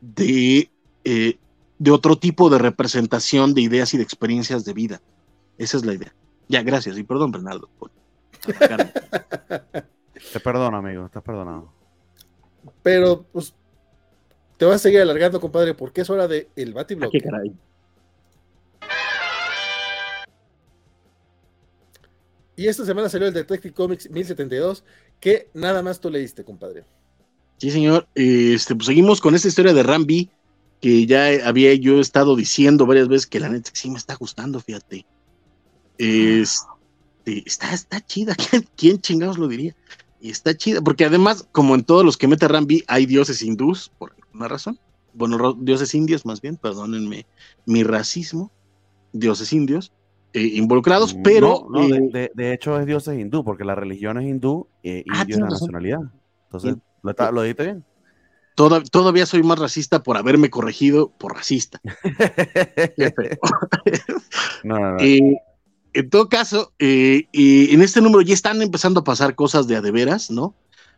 de, eh, de otro tipo de representación de ideas y de experiencias de vida. Esa es la idea. Ya, gracias. Y perdón, Bernardo. Te perdono, amigo. Estás perdonado. Pero, pues, te vas a seguir alargando, compadre, porque es hora de el Batiblock. ¿Qué caray? Y esta semana salió el Detective Comics 1072, que nada más tú leíste, compadre. Sí, señor. Este, pues seguimos con esta historia de Rambi, que ya había yo estado diciendo varias veces que la neta sí me está gustando, fíjate. Este, está, está chida. ¿Quién, chingados lo diría? Está chida, porque además, como en todos los que mete Rambi, hay dioses hindús, por alguna razón. Bueno, dioses indios más bien, perdónenme mi racismo. Dioses indios. Eh, involucrados, mm, pero... Eh, de, hecho es dioses hindú, porque la religión es hindú y ah, indio es la nacionalidad. Entonces, ¿lo, ¿lo dijiste bien? todavía soy más racista por haberme corregido por racista. Eh, en todo caso, en este número ya están empezando a pasar cosas de adeveras, ¿no?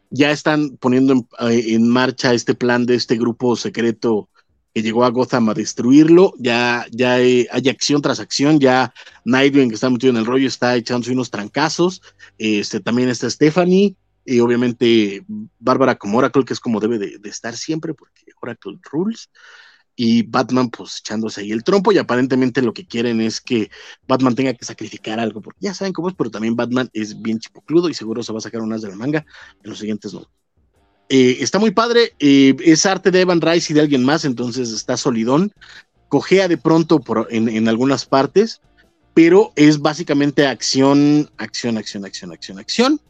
Ya están poniendo en, en, marcha este plan de este grupo secreto que llegó a Gotham a destruirlo, ya, ya hay, acción tras acción, ya Nightwing que está metido en el rollo está echándose unos trancazos, este, también está Stephanie, y obviamente Bárbara como Oracle, que es como debe de, estar siempre, porque Oracle rules, y Batman pues echándose ahí el trompo, y aparentemente lo que quieren es que Batman tenga que sacrificar algo, porque ya saben cómo es, pero también Batman es bien chipocludo y seguro se va a sacar unas de la manga en los siguientes números. Eh, está muy padre, eh, es arte de Evan Rice y de alguien más, entonces está solidón. Cojea de pronto por, en, algunas partes, pero es básicamente acción, acción, acción, acción, acción, acción.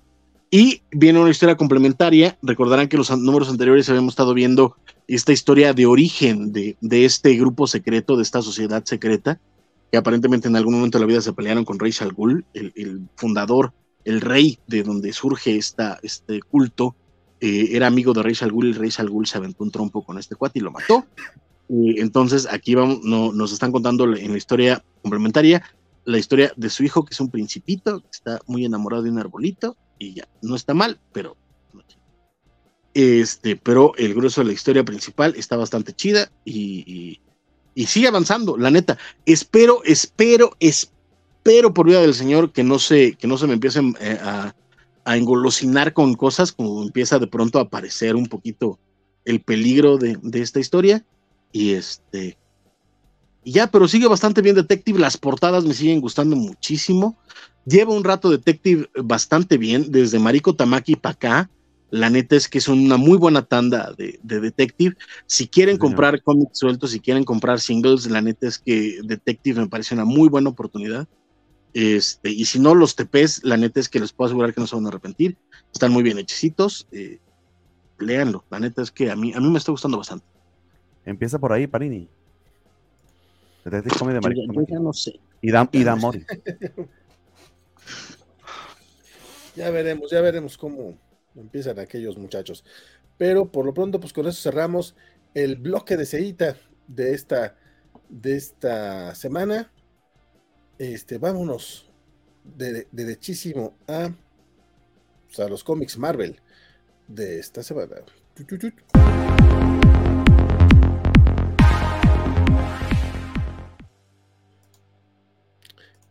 Y viene una historia complementaria. Recordarán que los números anteriores habíamos estado viendo esta historia de origen de, este grupo secreto, de esta sociedad secreta, que aparentemente en algún momento de la vida se pelearon con Rey Al el, el fundador, el rey de donde surge esta, este culto eh, era amigo de Rey Al Ghul, Rey Al se aventó un trompo con este cuate y lo mató. Y entonces aquí vamos, no, nos están contando en la historia complementaria la historia de su hijo, que es un principito, que está muy enamorado de un arbolito, y ya, no está mal, pero Este, pero el grueso de la historia principal está bastante chida y, y, sigue avanzando, la neta. Espero, espero, espero por vida del Señor que no se, que no se me empiecen eh, a, a engolosinar con cosas, como empieza de pronto a aparecer un poquito el peligro de, esta historia. Y este. Y ya, pero sigue bastante bien Detective. Las portadas me siguen gustando muchísimo. Lleva un rato Detective bastante bien, desde Mariko Tamaki para acá. La neta es que es una muy buena tanda de, Detective. Si quieren comprar cómics sueltos, si quieren comprar singles, la neta es que Detective me parece una muy buena oportunidad. Este, y si no, los TPs, la neta es que les puedo asegurar que no se van a arrepentir. Están muy bien hechicitos. Eh, léanlo. La neta es que a mí, a mí me está gustando bastante. Empieza por ahí, Parini. de yo, ya, no sé. Y da, y ya veremos, ya veremos cómo empiezan aquellos muchachos. Pero por lo pronto, pues con eso cerramos el bloque de Seita de esta, de esta semana. Este, vámonos de, derechísimo a, pues, los cómics Marvel de esta semana.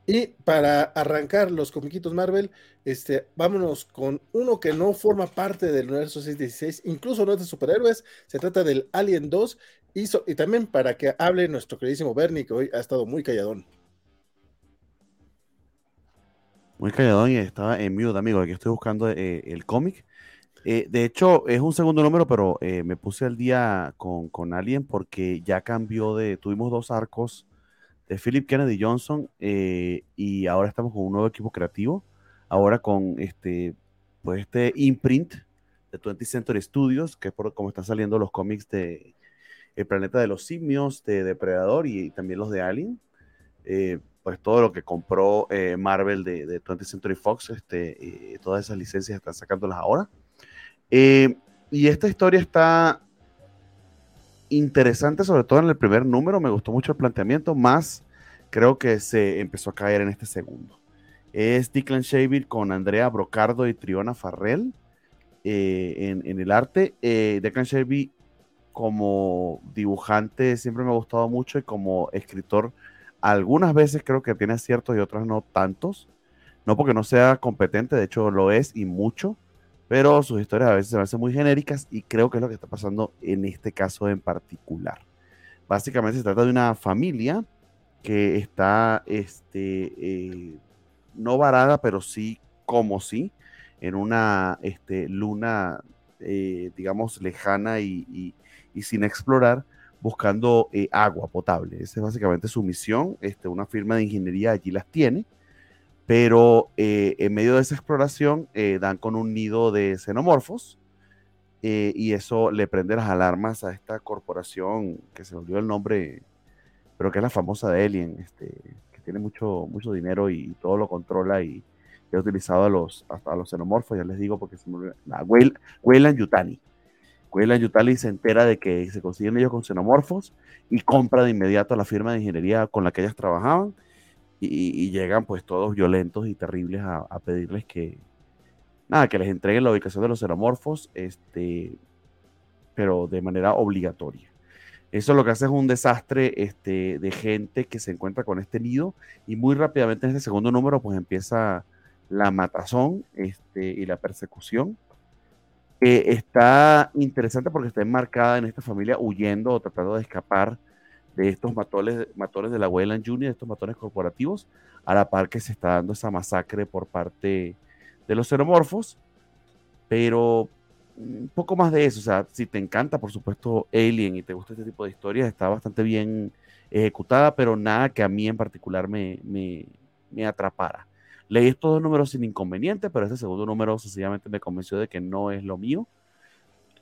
Y para arrancar los comiquitos Marvel, este, vámonos con uno que no forma parte del universo 616, incluso no es de superhéroes, se trata del Alien 2, y, y también para que hable nuestro queridísimo Bernie, que hoy ha estado muy calladón. Muy calladón y estaba en mute, amigo. Aquí estoy buscando eh, el cómic. Eh, de hecho, es un segundo número, pero eh, me puse al día con, con Alien porque ya cambió de. Tuvimos dos arcos de Philip Kennedy Johnson y ahora estamos con un nuevo equipo creativo. Ahora con este, pues este imprint de 20th Century Studios, que es por como están saliendo los cómics de el planeta de los simios, de Depredador y, también los de Alien. Eh, pues todo lo que compró eh, Marvel de, de, 20th Century Fox, este, todas esas licencias están sacándolas ahora. y esta historia está interesante, sobre todo en el primer número, me gustó mucho el planteamiento, más creo que se empezó a caer en este segundo. Es Declan Shavir con Andrea Brocardo y Triona Farrell eh, en, el arte. Eh, Declan Shavir como dibujante siempre me ha gustado mucho y como escritor algunas veces creo que tiene aciertos y otras no tantos. No porque no sea competente, de hecho lo es y mucho, pero sus historias a veces se me hacen muy genéricas y creo que es lo que está pasando en este caso en particular. Básicamente se trata de una familia que está, este, eh, no varada, pero sí como sí, en una este, luna, eh, digamos, lejana y, sin explorar, buscando eh, agua potable. Esa es básicamente su misión. Este, una firma de ingeniería allí las tiene pero eh, en medio de esa exploración eh, dan con un nido de xenomorfos eh, y eso le prende las alarmas a esta corporación que se volvió el nombre, pero que es la famosa de Alien, este, que tiene mucho, mucho dinero y todo lo controla y, ha utilizado a los, a los xenomorfos, ya les digo porque se olvidó, la Weyland Yutani. Weyland Yutani se entera de que se consiguen ellos con xenomorfos y compra de inmediato a la firma de ingeniería con la que ellas trabajaban y, llegan pues todos violentos y terribles a, pedirles que, nada, que les entreguen la ubicación de los xenomorfos, este, pero de manera obligatoria. Eso lo que hace es un desastre este, de gente que se encuentra con este nido y muy rápidamente en este segundo número pues empieza la matazón este, y la persecución. Está interesante porque está enmarcada en esta familia huyendo o tratando de escapar de estos matones, matones de la Weyland Junior, de estos matones corporativos, a la par que se está dando esa masacre por parte de los xenomorfos, pero un poco más de eso, o sea, si te encanta, por supuesto, Alien y te gusta este tipo de historias, está bastante bien ejecutada, pero nada que a mí en particular me, me, me atrapara. Leí estos dos números sin inconveniente, pero este segundo número sencillamente me convenció de que no es lo mío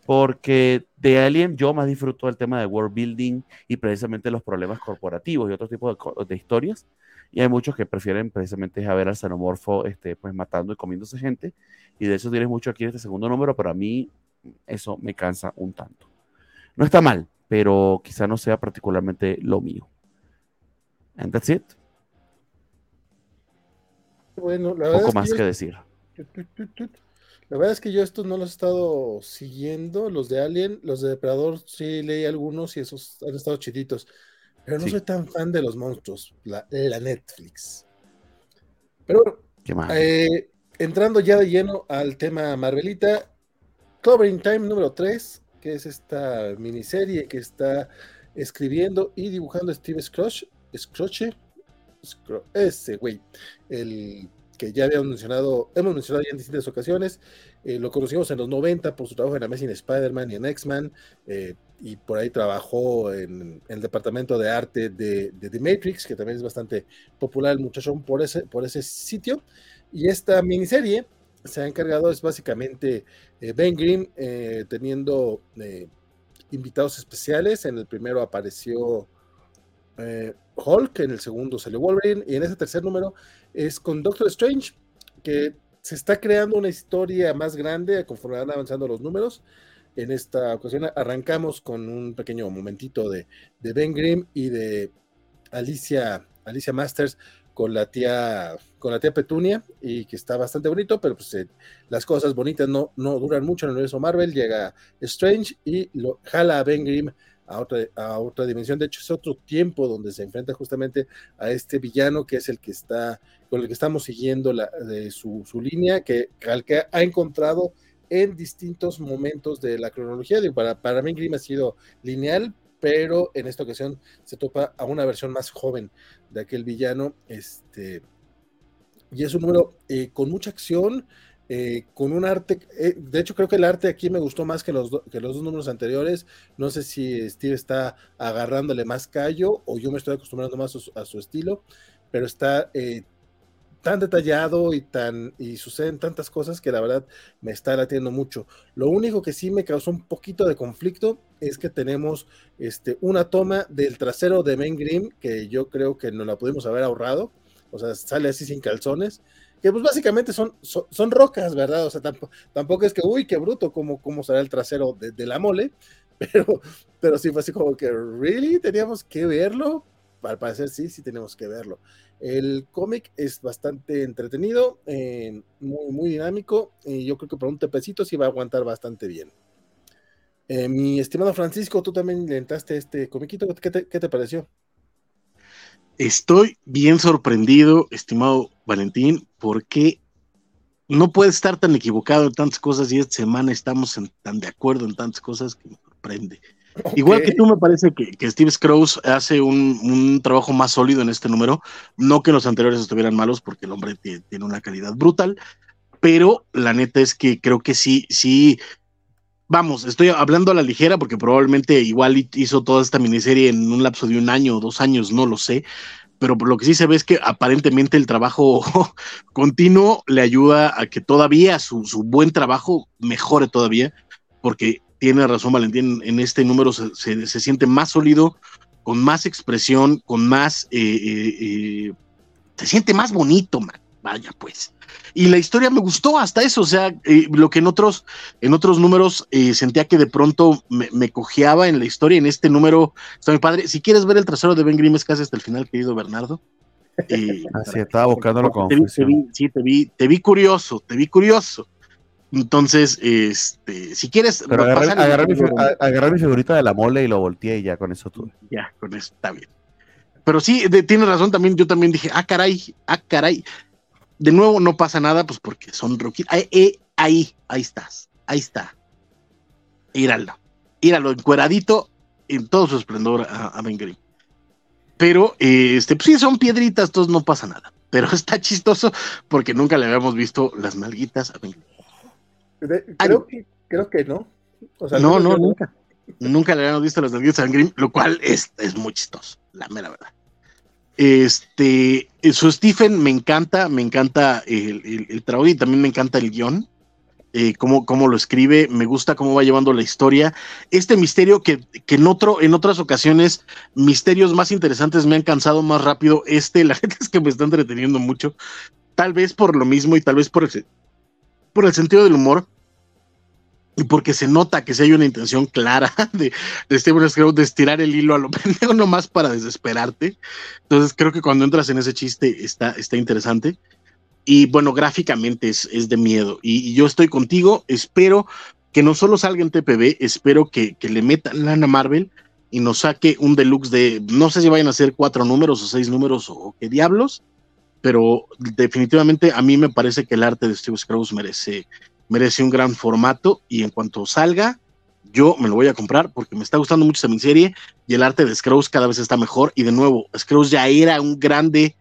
porque de Alien yo más disfruto del tema de world building y precisamente los problemas corporativos y otro tipo de, historias. Y hay muchos que prefieren precisamente a ver al xenomorfo este, pues, matando y comiéndose gente. Y de eso tienes mucho aquí en este segundo número, pero a mí eso me cansa un tanto. No está mal, pero quizá no sea particularmente lo mío. And that's it. Bueno, la Poco más que decir. La verdad es que yo estos no los he estado siguiendo, los de Alien, los de Depredador sí leí algunos y esos han estado chiditos, pero no soy tan fan de los monstruos, la, Netflix. Pero eh, entrando ya de lleno al tema Marvelita, Clover Time número 3, que es esta miniserie que está escribiendo y dibujando Steve Scrooge, Scrooge, ese güey, el que ya habíamos mencionado, hemos mencionado ya en distintas ocasiones. Eh, lo conocimos en los 90 por su trabajo en Amazing Spider-Man y en X-Men, eh, y por ahí trabajó en, el departamento de arte de, The Matrix, que también es bastante popular el muchachón por ese, por ese sitio. Y esta miniserie se ha encargado, es básicamente eh, Ben Grimm teniendo invitados especiales. En el primero apareció Hulk, en el segundo salió Wolverine, y en ese tercer número es con Doctor Strange, que se está creando una historia más grande conforme van avanzando los números. En esta ocasión arrancamos con un pequeño momentito de, Ben Grimm y de Alicia, Alicia Masters con la tía con la tía Petunia y que está bastante bonito, pero pues eh, las cosas bonitas no, no duran mucho en el universo Marvel. Llega Strange y lo jala a Ben Grimm a otra, a otra dimensión. De hecho, es otro tiempo donde se enfrenta justamente a este villano que es el que está, con el que estamos siguiendo la, de su, su, línea, que, que ha encontrado en distintos momentos de la cronología. para, para mí, Grimm ha sido lineal, pero en esta ocasión se topa a una versión más joven de aquel villano. Este, y es un número eh, con mucha acción, eh, con un arte, eh, de hecho creo que el arte aquí me gustó más que los, que los dos números anteriores, no sé si Steve está agarrándole más callo o yo me estoy acostumbrando más a su, estilo, pero está, eh, tan detallado y tan y suceden tantas cosas que la verdad me está latiendo mucho. Lo único que sí me causó un poquito de conflicto es que tenemos este, una toma del trasero de Ben Grimm que yo creo que no la pudimos haber ahorrado, o sea, sale así sin calzones, que pues básicamente son, son, rocas, ¿verdad? O sea, tampoco, es que, uy, qué bruto, como, cómo será el trasero de, la mole, pero, pero sí fue así como que, ¿really? ¿Teníamos que verlo? Al parecer sí, sí tenemos que verlo. El cómic es bastante entretenido, eh, muy, muy dinámico, y yo creo que por un tepecito sí va a aguantar bastante bien. Eh, mi estimado Francisco, tú también le entraste este comiquito, ¿qué te, pareció? Estoy bien sorprendido, estimado Valentín, porque no puede estar tan equivocado en tantas cosas y esta semana estamos tan de acuerdo en tantas cosas que me sorprende. Igual que tú, me parece que, Steve Scrooge hace un, trabajo más sólido en este número. No que los anteriores estuvieran malos, porque el hombre tiene una calidad brutal, pero la neta es que creo que sí, sí. Vamos, estoy hablando a la ligera porque probablemente igual hizo toda esta miniserie en un lapso de un año o dos años, no lo sé, pero lo que sí se ve es que aparentemente el trabajo continuo le ayuda a que todavía su, su, buen trabajo mejore todavía, porque tiene razón Valentín, en este número se, se, siente más sólido, con más expresión, con más... Eh, eh, eh, se siente más bonito, man. Vaya, pues. Y la historia me gustó hasta eso, o sea, lo que en otros, en otros números sentía que de pronto me, cojeaba en la historia, en este número está mi padre. Si quieres ver el trasero de Ben Grimm, es casi hasta el final, querido Bernardo. Así estaba buscándolo con Sí, te vi, te vi curioso, te vi curioso. Entonces, este, si quieres. Pero agarrar, mi, figurita de la mole y lo volteé y ya con eso tú. Ya, con eso está bien. Pero sí, tienes razón también. Yo también dije, ah, caray, ah, caray. De nuevo, no pasa nada, pues porque son rookies. Ahí, eh, ahí, ahí estás. Ahí está. Íralo. Íralo, encueradito en todo su esplendor a, a Ben Pero, este, pues sí, son piedritas, entonces no pasa nada. Pero está chistoso porque nunca le habíamos visto las malguitas a Ben creo, que, creo que no. no, no, nunca. Nunca le habíamos visto las nalguitas a Grimm, lo cual es, es muy chistoso, la mera verdad. Este, su Stephen me encanta, me encanta el, el, trabajo y también me encanta el guion, eh, cómo, cómo, lo escribe, me gusta cómo va llevando la historia. Este misterio que, que, en, otro, en otras ocasiones, misterios más interesantes me han cansado más rápido, este, la gente es que me está entreteniendo mucho, tal vez por lo mismo y tal vez por el, por el sentido del humor porque se nota que si hay una intención clara de, de Steven de estirar el hilo a lo pendejo nomás para desesperarte. Entonces creo que cuando entras en ese chiste está, está interesante. Y bueno, gráficamente es, es de miedo. Y, yo estoy contigo, espero que no solo salga en TPB, espero que, que le metan lana Marvel y nos saque un deluxe de, no sé si vayan a ser cuatro números o seis números o qué diablos, pero definitivamente a mí me parece que el arte de Steve Scrooge merece, merece un gran formato y en cuanto salga, yo me lo voy a comprar porque me está gustando mucho esta miniserie y el arte de Scrooge cada vez está mejor y de nuevo, Scrooge ya era un grande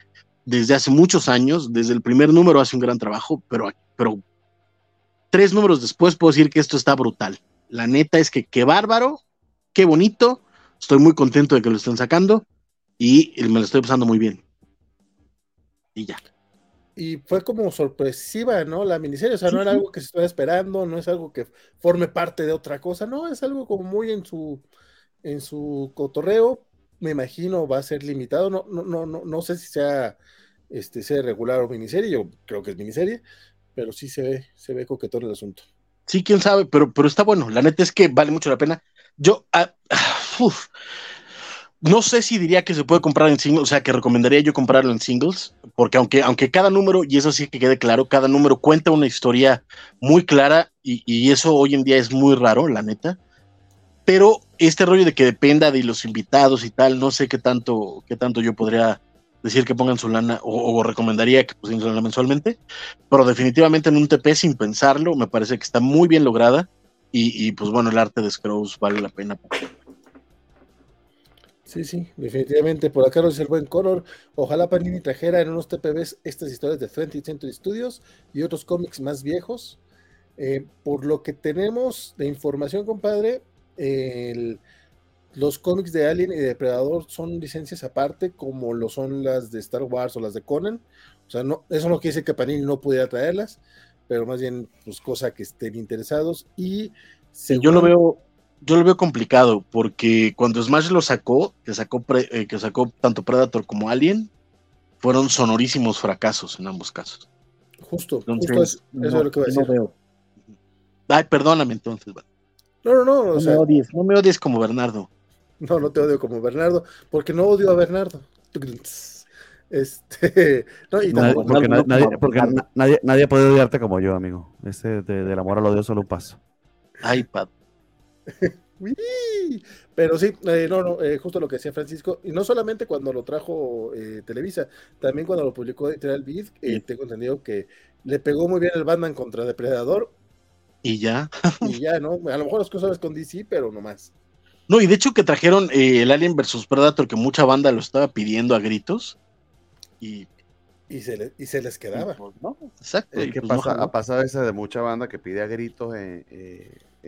desde hace muchos años, desde el primer número hace un gran trabajo, pero, pero tres números después puedo decir que esto está brutal. La neta es que qué bárbaro, qué bonito, estoy muy contento de que lo estén sacando y me lo estoy pasando muy bien y ya. Y fue como sorpresiva, ¿no? La miniserie, o sea, no era algo que se estuviera esperando, no es algo que forme parte de otra cosa, no, es algo como muy en su, en su cotorreo, me imagino va a ser limitado, no, no, no, no, no sé si sea, este, sea regular o miniserie, yo creo que es miniserie, pero sí se ve, se ve coquetón el asunto. Sí, quién sabe, pero, pero está bueno, la neta es que vale mucho la pena. Yo, ah, uf, no sé si diría que se puede comprar en singles, o sea, que recomendaría yo comprarlo en singles, porque aunque, aunque cada número, y eso sí que quede claro, cada número cuenta una historia muy clara y, eso hoy en día es muy raro, la neta. Pero este rollo de que dependa de los invitados y tal, no sé qué tanto, qué tanto yo podría decir que pongan su lana o, recomendaría que pusieran su lana mensualmente, pero definitivamente en un TP sin pensarlo, me parece que está muy bien lograda y, pues bueno, el arte de Scrooge vale la pena. Sí, sí, definitivamente. Por acá nos dice el buen Color. Ojalá Panini trajera en unos TPBs estas historias de 20th Century Studios y otros cómics más viejos. Eh, por lo que tenemos de información, compadre, los cómics de Alien y Depredador son licencias aparte, como lo son las de Star Wars o las de Conan. O sea, no, eso no quiere decir que Panini no pudiera traerlas, pero más bien, pues, cosa que estén interesados. Y yo lo veo, yo lo veo complicado, porque cuando Smash lo sacó, que sacó, eh, que sacó tanto Predator como Alien, fueron sonorísimos fracasos en ambos casos. Justo, justo es, eso es lo que voy a decir. veo. Ay, perdóname entonces. No, no, no. No, me odies, no me odies como Bernardo. No, no te odio como Bernardo, porque no odio a Bernardo. Este, porque, nadie, porque nadie, nadie, puede odiarte como yo, amigo. Ese de, del amor al odio solo un paso. iPad. Pero sí, eh, no, no, eh, justo lo que decía Francisco, y no solamente cuando lo trajo eh, Televisa, también cuando lo publicó Editorial Beat, tengo entendido que le pegó muy bien el Batman contra Depredador. Y ya. y ya, ¿no? A lo mejor las cosas con DC, pero no más. No, y de hecho que trajeron el Alien vs Predator, que mucha banda lo estaba pidiendo a gritos, y y se, y se les quedaba. Pues, ¿no? Exacto. ¿Qué pues, pasa? Ha pasado ese de mucha banda que pide a gritos en,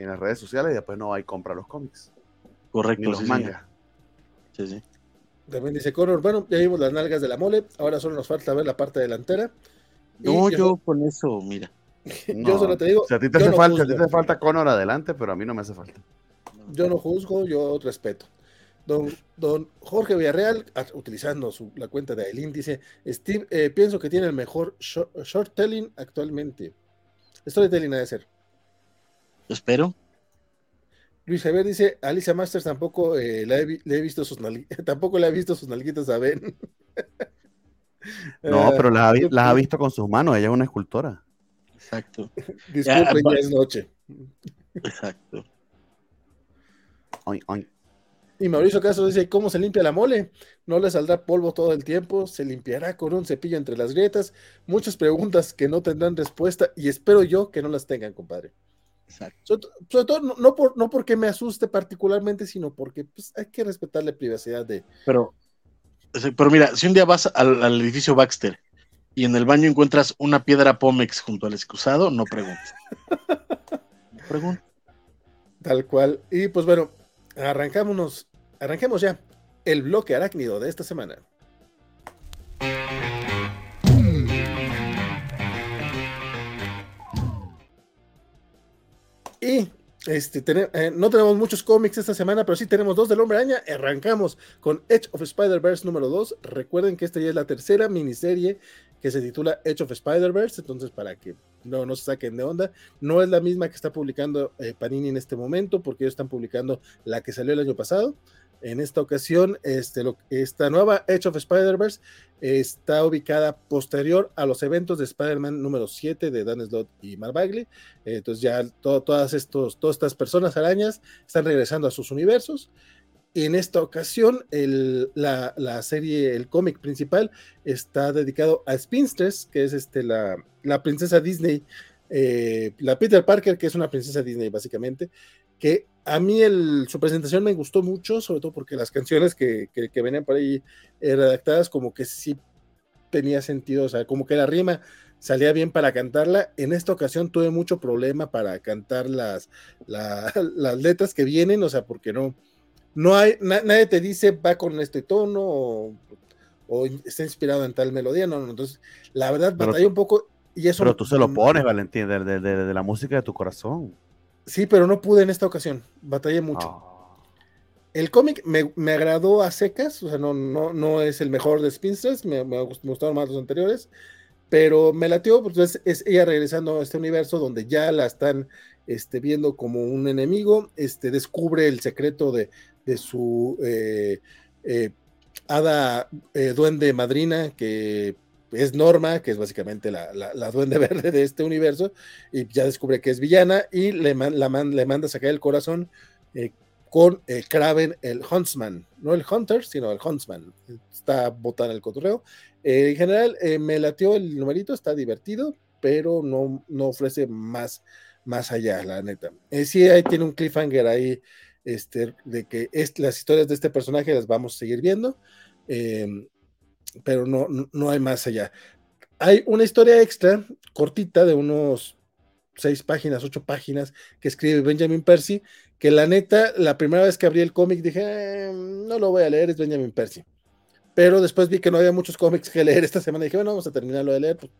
en las redes sociales y después no hay compra los cómics. Correcto. los manga. Sí, sí. También dice Conor, bueno, ya vimos las nalgas de la mole, ahora solo nos falta ver la parte delantera. No, yo, con eso, mira. yo solo te digo. Si a ti te hace falta, a ti te hace falta Conor adelante, pero a mí no me hace falta. Yo no juzgo, yo respeto. Don, don Jorge Villarreal, utilizando su, la cuenta de Aileen, dice: Steve, eh, pienso que tiene el mejor short, telling actualmente. Storytelling ha de ser espero. Luis Javier dice, Alicia Masters tampoco eh, le, he, visto sus tampoco le ha visto sus nalguitas a Ben. no, pero las ha, visto con sus manos, ella es una escultora. Exacto. Disculpen, ya, es noche. Exacto. Y Mauricio Castro dice, ¿cómo se limpia la mole? No le saldrá polvo todo el tiempo, se limpiará con un cepillo entre las grietas. Muchas preguntas que no tendrán respuesta y espero yo que no las tengan, compadre. Sobre, todo, no, por, no porque me asuste particularmente, sino porque pues, hay que respetar la privacidad de. Pero, pero mira, si un día vas al, edificio Baxter y en el baño encuentras una piedra Pómex junto al excusado, no preguntes. no preguntes. Tal cual. Y pues bueno, arrancámonos, arranquemos ya el bloque arácnido de esta semana. Y este, eh, no tenemos muchos cómics esta semana, pero sí tenemos dos del Hombre Araña. Arrancamos con Edge of Spider-Verse número 2. Recuerden que esta ya es la tercera miniserie que se titula Edge of Spider-Verse, entonces para que no, no se saquen de onda, no es la misma que está publicando eh, Panini en este momento, porque ellos están publicando la que salió el año pasado. En esta ocasión, este, esta nueva Edge of Spider-Verse está ubicada posterior a los eventos de Spider-Man número 7 de Dan Slott y Mark Bagley. entonces ya todas, estas personas arañas están regresando a sus universos. En esta ocasión, la, serie, el cómic principal está dedicado a Spinsters, que es este, la, la princesa Disney, eh, la Peter Parker, que es una princesa Disney básicamente, que a mí su presentación me gustó mucho, sobre todo porque las canciones que, venían por ahí eh, redactadas como que sí tenía sentido, o sea, como que la rima salía bien para cantarla. En esta ocasión tuve mucho problema para cantar las, las letras que vienen, o sea, porque no, no hay, nadie te dice va con este tono o, está inspirado en tal melodía, no, no, entonces la verdad batallé un poco y eso... Pero tú se lo pones, Valentín, de la música de tu corazón. Sí, pero no pude en esta ocasión. Batallé mucho. Ah. El cómic me, agradó a secas, o sea, no, no, no es el mejor de Spinsters, me, me, gustaron más los anteriores, pero me latió, pues es, es, ella regresando a este universo donde ya la están este, viendo como un enemigo, este, descubre el secreto de, su eh, eh, hada eh, duende madrina que es Norma, que es básicamente la, duende verde de este universo, y ya descubre que es villana y le, la le manda sacar el corazón eh, con eh, Kraven, el Huntsman, no el Hunter, sino el Huntsman. Está botando el cotorreo. Eh, en general, me latió el numerito, está divertido, pero no, no ofrece más, más allá, la neta. sí, ahí tiene un cliffhanger ahí, este, de que es, las historias de este personaje las vamos a seguir viendo pero no, no hay más allá. Hay una historia extra, cortita, de unos seis páginas, ocho páginas, que escribe Benjamin Percy, que la neta, la primera vez que abrí el cómic dije, eh, no lo voy a leer, es Benjamin Percy. pero después vi que no había muchos cómics que leer esta semana y dije, bueno, vamos a terminarlo de leer pues,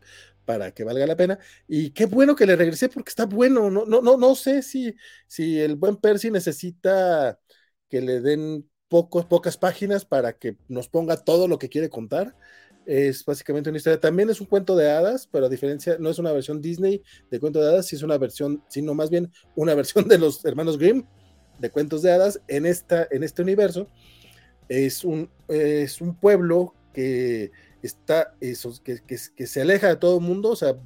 para que valga la pena. Y qué bueno que le regresé porque está bueno. No, no, no, no sé si, si el buen Percy necesita que le den pocas páginas para que nos ponga todo lo que quiere contar. Es básicamente una historia. También es un cuento de hadas, pero a diferencia, no es una versión Disney de cuento de hadas, sí es una versión, sino más bien una versión de los hermanos Grimm de cuentos de hadas en, esta, en este universo es un, es un pueblo que está eso, que, que, se aleja de todo el mundo, o sea,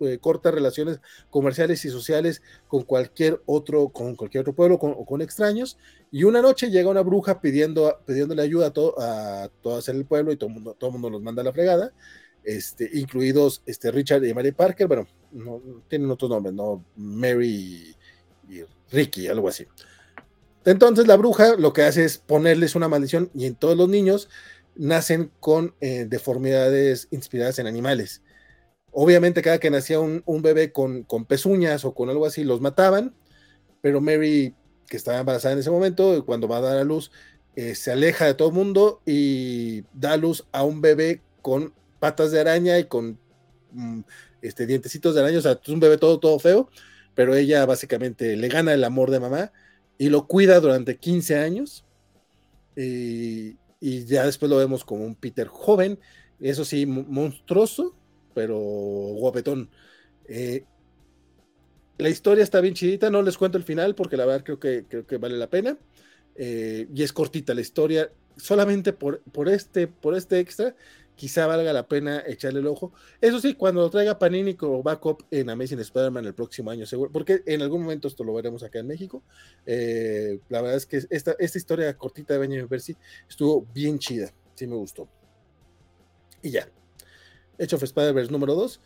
eh, corta relaciones comerciales y sociales con cualquier otro, con cualquier otro pueblo o con extraños. Y una noche llega una bruja pidiendo, pidiéndole ayuda a todo, a todo hacer el pueblo y todo el mundo, todo mundo los manda a la fregada, este, incluidos este, Richard y Mary Parker, bueno, no, tienen otros nombres, ¿no? Mary y Ricky, algo así. Entonces la bruja lo que hace es ponerles una maldición y en todos los niños nacen con eh, deformidades inspiradas en animales. Obviamente cada que nacía un, bebé con, con, pezuñas o con algo así los mataban, pero Mary, que estaba embarazada en ese momento, cuando va a dar a luz, eh, se aleja de todo el mundo y da a luz a un bebé con patas de araña y con mm, este, dientecitos de araña, o sea, es un bebé todo, todo feo, pero ella básicamente le gana el amor de mamá y lo cuida durante 15 años. Ya después lo vemos como un Peter joven, eso sí, monstruoso, pero guapetón. Eh, la historia está bien chidita, no les cuento el final porque la verdad creo que, creo que vale la pena. Eh, y es cortita la historia, solamente por, por, este, por este extra quizá valga la pena echarle el ojo. Eso sí, cuando lo traiga Panini como backup en Amazing Spider-Man el próximo año, seguro, porque en algún momento esto lo veremos acá en México. Eh, la verdad es que esta, esta historia cortita de Benjamin Percy estuvo bien chida, sí me gustó. Y ya. Hecho of Spider-Verse número 2.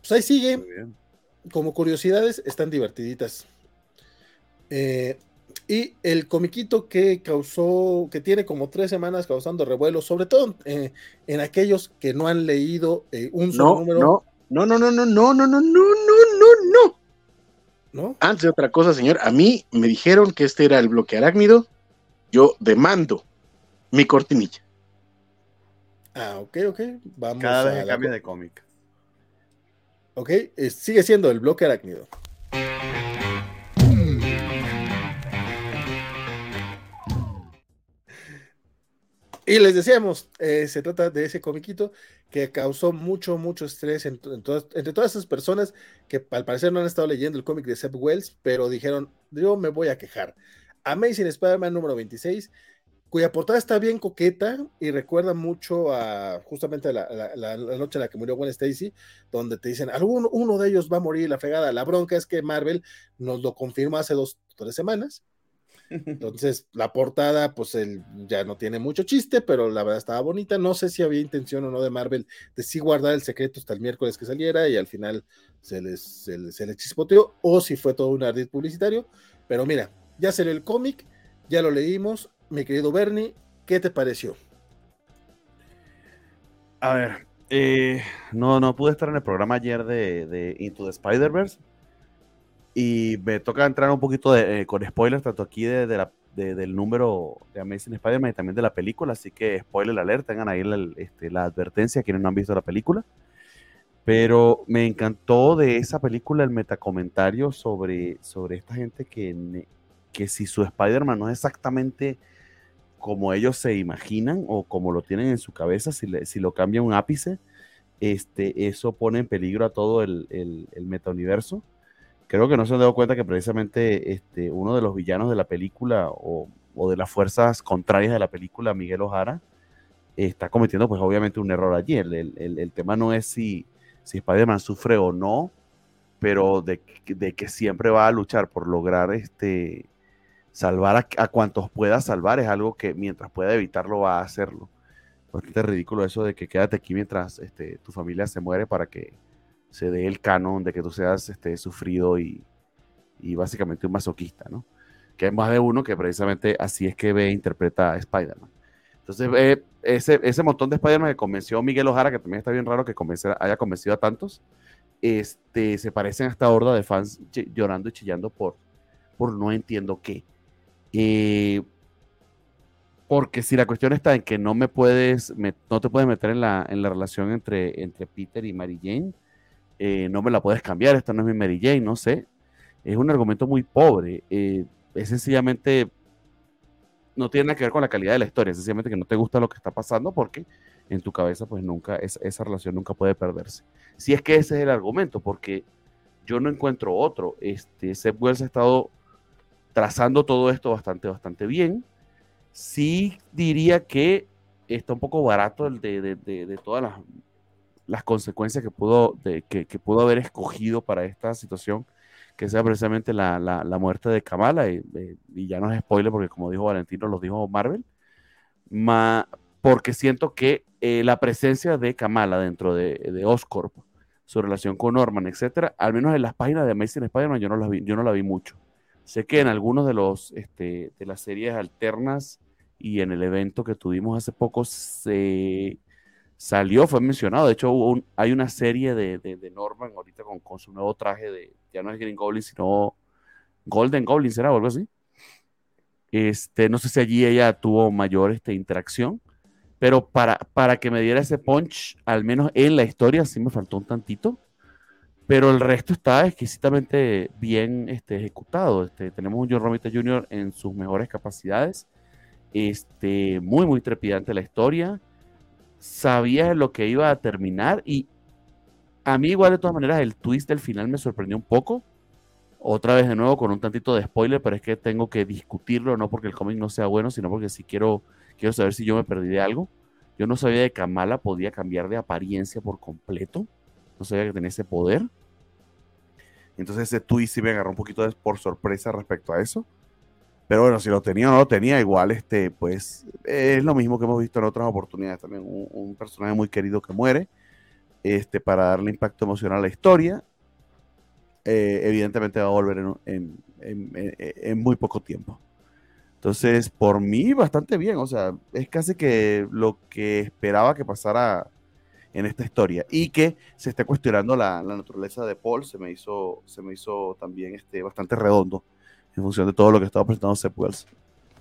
Pues ahí sigue. Como curiosidades, están divertiditas. Eh, y el comiquito que causó, que tiene como tres semanas causando revuelo, sobre todo eh, en aquellos que no han leído eh, un solo número. No, no, no, no, no, no, no, no, no, no, no. ¿No? Antes de otra cosa, señor, a mí me dijeron que este era el bloque arácnido. Yo demando mi cortinilla. Ah, ok, ok. Vamos Cada vez que cambia de cómic. Ok, sigue siendo el bloque arácnido. Y les decíamos, eh, se trata de ese comiquito que causó mucho, mucho estrés entre todas esas personas que al parecer no han estado leyendo el cómic de Seb Wells, pero dijeron, yo me voy a quejar. Amazing Spider-Man número 26, cuya portada está bien coqueta y recuerda mucho a justamente la, la, noche en la que murió Gwen Stacy, donde te dicen, alguno uno de ellos va a morir, la fregada. La bronca es que Marvel nos lo confirmó hace dos tres semanas entonces, la portada, pues él ya no tiene mucho chiste, pero la verdad estaba bonita. No sé si había intención o no de Marvel de sí guardar el secreto hasta el miércoles que saliera y al final se les, se les, chispoteó, o si fue todo un ardid publicitario. Pero mira, ya salió el cómic, ya lo leímos. Mi querido Bernie, ¿qué te pareció? A ver, eh, no, no pude estar en el programa ayer de, de Into the Spider-Verse, y me toca entrar un poquito de, eh, con spoilers, tanto aquí de, la, del número de Amazing Spider-Man y también de la película. Así que spoiler alert, tengan ahí la, este, la advertencia quienes no han visto la película. Pero me encantó de esa película el metacomentario sobre, sobre esta gente que, que si su Spider-Man no es exactamente como ellos se imaginan o como lo tienen en su cabeza, si, si lo cambia un ápice, este, eso pone en peligro a todo el, el, el metauniverso creo que no se han dado cuenta que precisamente este, uno de los villanos de la película o, de las fuerzas contrarias de la película, Miguel Ojara, está cometiendo pues obviamente un error allí. El, tema no es si, si Spider-Man sufre o no, pero de, que siempre va a luchar por lograr este, salvar a, a, cuantos pueda salvar es algo que mientras pueda evitarlo va a hacerlo. Bastante ridículo eso de que quédate aquí mientras este, tu familia se muere para que se dé el canon de que tú seas este, sufrido y, básicamente un masoquista, ¿no? Que hay más de uno que precisamente así es que ve e interpreta a Spider-Man. Entonces, eh, ese, ese montón de Spider-Man que convenció Miguel Ojara, que también está bien raro que haya convencido a tantos, este, se parecen a esta horda de fans llorando y chillando por, por no entiendo qué. Eh, porque si la cuestión está en que no me puedes, no te puedes meter en la, en la relación entre, entre Peter y Mary Jane, eh, no me la puedes cambiar, esta no es mi Mary Jane, no sé. Es un argumento muy pobre. Eh, es sencillamente, no tiene nada que ver con la calidad de la historia, es sencillamente que no te gusta lo que está pasando porque en tu cabeza pues nunca, esa relación nunca puede perderse. Si es que ese es el argumento, porque yo no encuentro otro. Este, Seth Wells ha estado trazando todo esto bastante, bastante bien. Sí diría que está un poco barato el de, de, todas las, las, consecuencias que pudo, que, pudo haber escogido para esta situación, que sea precisamente la, la, muerte de Kamala, y, ya no es spoiler porque como dijo Valentino, lo dijo Marvel, ma, porque siento que eh, la presencia de Kamala dentro de, de Oscorp, su relación con Norman, etcétera, al menos en las páginas de Amazing Spider-Man yo no yo no la vi mucho. Sé que en algunos de los este, de las series alternas y en el evento que tuvimos hace poco se salió, fue mencionado. De hecho, hay una serie de, de, Norman ahorita con, con, su nuevo traje de, ya no es Green Goblin, sino Golden Goblin, ¿será o algo así? Este, no sé si allí ella tuvo mayor este, interacción, pero para, para que me diera ese punch, al menos en la historia, sí me faltó un tantito. Pero el resto está exquisitamente bien este, ejecutado. Este, tenemos un John Romita Jr. en sus mejores capacidades. Este, muy, muy trepidante la historia. Sabía lo que iba a terminar y a mí igual de todas maneras el twist del final me sorprendió un poco. Otra vez de nuevo con un tantito de spoiler, pero es que tengo que discutirlo, no porque el cómic no sea bueno, sino porque si quiero Quiero saber si yo me perdí de algo. Yo no sabía que Kamala podía cambiar de apariencia por completo. No sabía que tenía ese poder. Entonces ese twist sí me agarró un poquito de, por sorpresa respecto a eso. Pero bueno, si lo tenía o no lo tenía, igual este, pues es lo mismo que hemos visto en otras oportunidades también. Un, personaje muy querido que muere este, para darle impacto emocional a la historia. Eh, evidentemente va a volver en muy poco tiempo. Entonces, por mí, bastante bien. O sea, es casi que lo que esperaba que pasara en esta historia. Y que se esté cuestionando la, naturaleza de Paul, se me hizo, se me hizo también este, bastante redondo en función de todo lo que estaba presentando Seth Wells.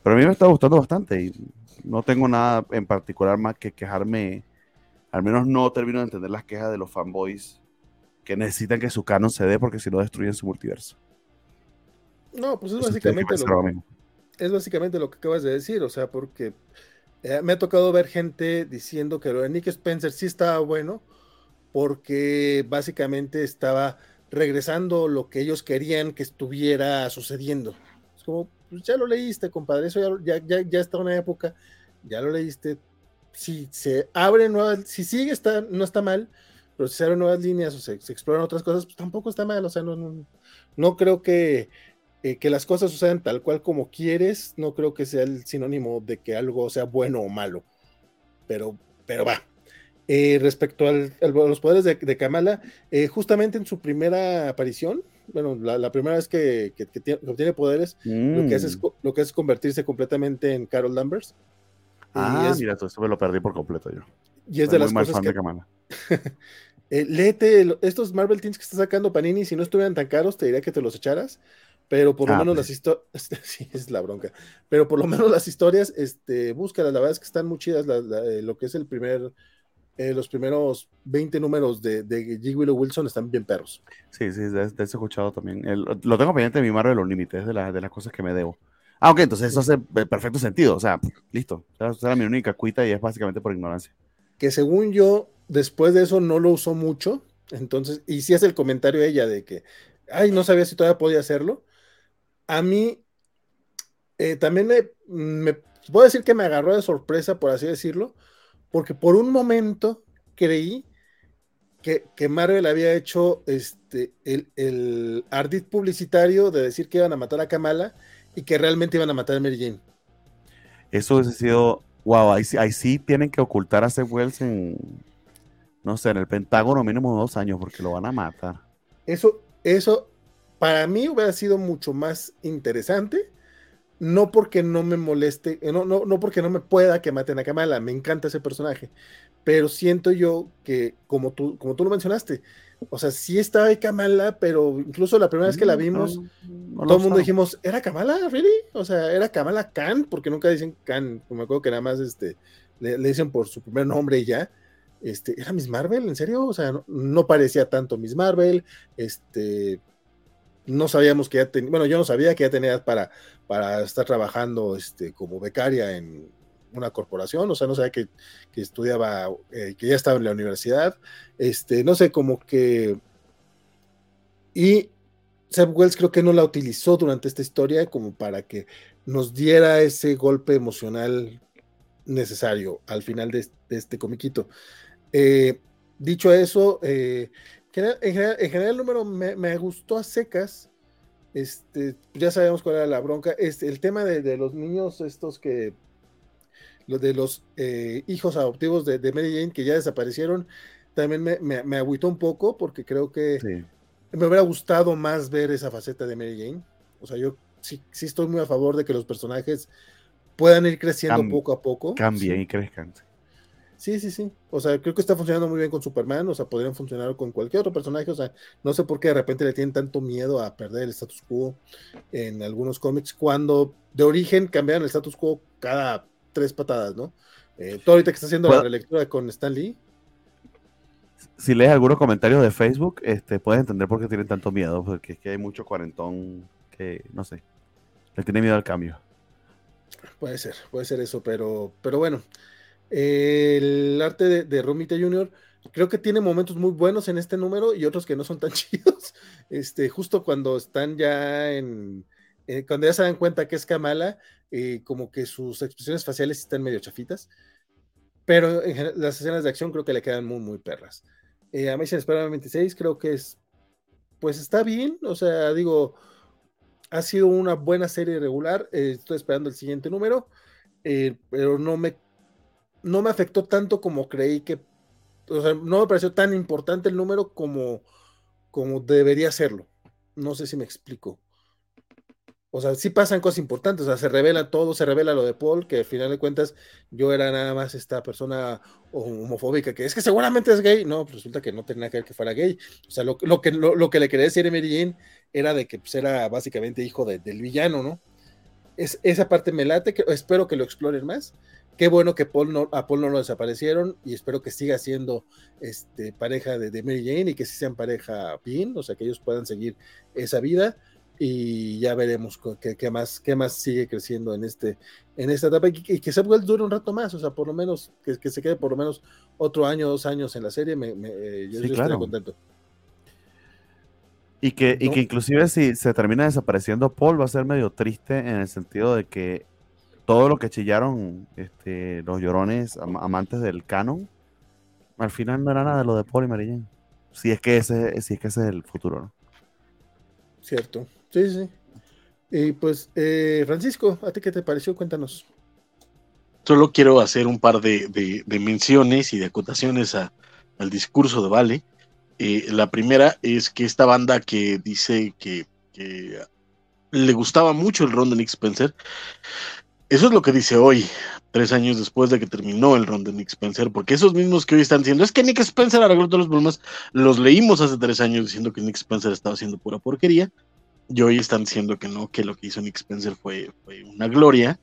Pero a mí me está gustando bastante y no tengo nada en particular más que quejarme. Al menos no termino de entender las quejas de los fanboys que necesitan que su canon se dé porque si no destruyen su multiverso. No, pues es básicamente lo, es básicamente lo que acabas de decir, o sea, porque eh, me ha tocado ver gente diciendo que lo de Nick Spencer sí estaba bueno, porque básicamente estaba regresando lo que ellos querían que estuviera sucediendo. Es como, pues ya lo leíste, compadre, eso ya, ya, ya está una época, ya lo leíste. Si se abren nuevas, si sigue, está, no está mal, pero si se abren nuevas líneas o se, exploran otras cosas, pues tampoco está mal. O sea, no, no, creo que eh, que las cosas sucedan tal cual como quieres, no creo que sea el sinónimo de que algo sea bueno o malo. Pero, pero va. Eh, respecto al, a los poderes de, Kamala, eh, justamente en su primera aparición, bueno, la, primera vez que, obtiene poderes, lo, que hace es, mm. lo que es convertirse completamente en Carol Danvers. Ah, mira, todo esto me lo perdí por completo yo. Y es de las cosas que... léete estos Marvel Teams que está sacando Panini, si no estuvieran tan caros, te diría que te los echaras pero por lo ah, menos las historias, sí, es la bronca, pero por lo menos las historias, este, búscalas, la verdad es que están muy chidas, eh, lo que es el primer, eh, los primeros 20 números de, de G. Willow Wilson están bien perros. Sí, sí, de, de ese escuchado también. lo tengo pendiente de mi de los límites, de, de las cosas que me debo. Ah, ok, entonces eso hace eh, perfecto sentido, o sea, listo, esa era mi única cuita y es básicamente por ignorancia. Que según yo, después de eso no lo usó mucho, entonces, y si es el comentario ella de que, ay, no sabía si todavía podía hacerlo, a mí eh, también me, me, puedo decir que me agarró de sorpresa, por así decirlo, porque por un momento creí que, que Marvel había hecho este, el, el, ardid publicitario de decir que iban a matar a Kamala y que realmente iban a matar a Mary Jane. Eso hubiese sido, wow, ahí, ahí sí tienen que ocultar a Seth Wells en, no sé, en el Pentágono mínimo dos años porque lo van a matar. Eso, eso para mí hubiera sido mucho más interesante, no porque no me moleste, eh, no, no, no porque no me pueda que maten a Kamala, me encanta ese personaje, pero siento yo que, como tú, como tú lo mencionaste, o sea, sí estaba ahí Kamala, pero incluso la primera vez que la vimos, todo el mundo dijimos, ¿era Kamala? ¿Really? O sea, ¿era Kamala Khan? Porque nunca dicen Khan, me acuerdo que nada más este, le, dicen por su primer nombre y ya. Este, ¿Era Miss Marvel? ¿En serio? O sea, no, parecía tanto Miss Marvel. Este, no sabíamos que ya tenía, bueno, yo no sabía que ya tenía para, para estar trabajando este, como becaria en, una corporación, o sea, no sabía que, estudiaba, eh, que ya estaba en la universidad, este, no sé, como que... Y Seb Wells creo que no la utilizó durante esta historia como para que nos diera ese golpe emocional necesario al final de, este comiquito. Eh, dicho eso, eh, en, general, el número me, gustó a secas. Este, ya sabemos cuál era la bronca. Este, el tema de, de los niños estos que lo de los eh, hijos adoptivos de, de, Mary Jane que ya desaparecieron, también me, me, agüitó un poco porque creo que me hubiera gustado más ver esa faceta de Mary Jane. O sea, yo sí, sí estoy muy a favor de que los personajes puedan ir creciendo poco a poco. Cambien y crezcan. Sí, sí, sí. O sea, creo que está funcionando muy bien con Superman, o sea, podrían funcionar con cualquier otro personaje, o sea, no sé por qué de repente le tienen tanto miedo a perder el status quo en algunos cómics, cuando de origen cambiaron el status quo cada tres patadas, ¿no? Eh, tú ahorita que estás haciendo la relectura con Stan Lee. Si lees algunos comentarios de Facebook, este, puedes entender por qué tienen tanto miedo, porque es que hay mucho cuarentón que, no sé, le tiene miedo al cambio. Puede ser, puede ser eso, pero, pero bueno, el arte de, Romita Jr. creo que tiene momentos muy buenos en este número y otros que no son tan chidos. Este, justo cuando están ya en, eh, cuando ya se dan cuenta que es Kamala, eh, como que sus expresiones faciales están medio chafitas, pero en las escenas de acción creo que le quedan muy, muy perras. Eh, Amazing Spider-Man 26 creo que es, pues está bien, o sea, digo, ha sido una buena serie regular, eh, estoy esperando el siguiente número, pero no me, no me afectó tanto como creí que, o sea, no me pareció tan importante el número como, como debería serlo. No sé si me explico. O sea, sí pasan cosas importantes, o sea, se revela todo, se revela lo de Paul, que al final de cuentas yo era nada más esta persona homofóbica, que es que seguramente es gay, no, pues resulta que no tenía que ver que fuera gay, o sea, lo, que, lo, que le quería decir a Mary Jane era de que pues, era básicamente hijo del villano, ¿no? Es, esa parte me late, que, espero que lo exploren más, qué bueno que Paul no, a Paul no lo desaparecieron y espero que siga siendo este, pareja de, de Mary Jane y que sí sean pareja bien, o sea, que ellos puedan seguir esa vida. Y ya veremos qué, más, qué más sigue creciendo en, este, en esta etapa. Y, que se dure un rato más, o sea, por lo menos que, se quede por lo menos otro año, dos años en la serie, me, eh, yo, estaría contento. Y que, y que inclusive si se termina desapareciendo Paul va a ser medio triste en el sentido de que todo lo que chillaron este, los llorones amantes del canon, al final no era nada de lo de Paul y Mary Si es que ese, si es que ese es el futuro, ¿no? Cierto. Sí, sí. Y pues, eh, Francisco, ¿a ti qué te pareció? Cuéntanos. Solo quiero hacer un par de, menciones y de acotaciones al discurso de Vale. Eh, la primera es que esta banda que dice que, le gustaba mucho el ron de Nick Spencer, eso es lo que dice hoy, tres años después de que terminó el ron de Nick Spencer, porque esos mismos que hoy están diciendo, es que Nick Spencer arregló todos los problemas, los leímos hace tres años diciendo que Nick Spencer estaba haciendo pura porquería, y hoy están diciendo que no, que lo que hizo Nick Spencer fue, una gloria,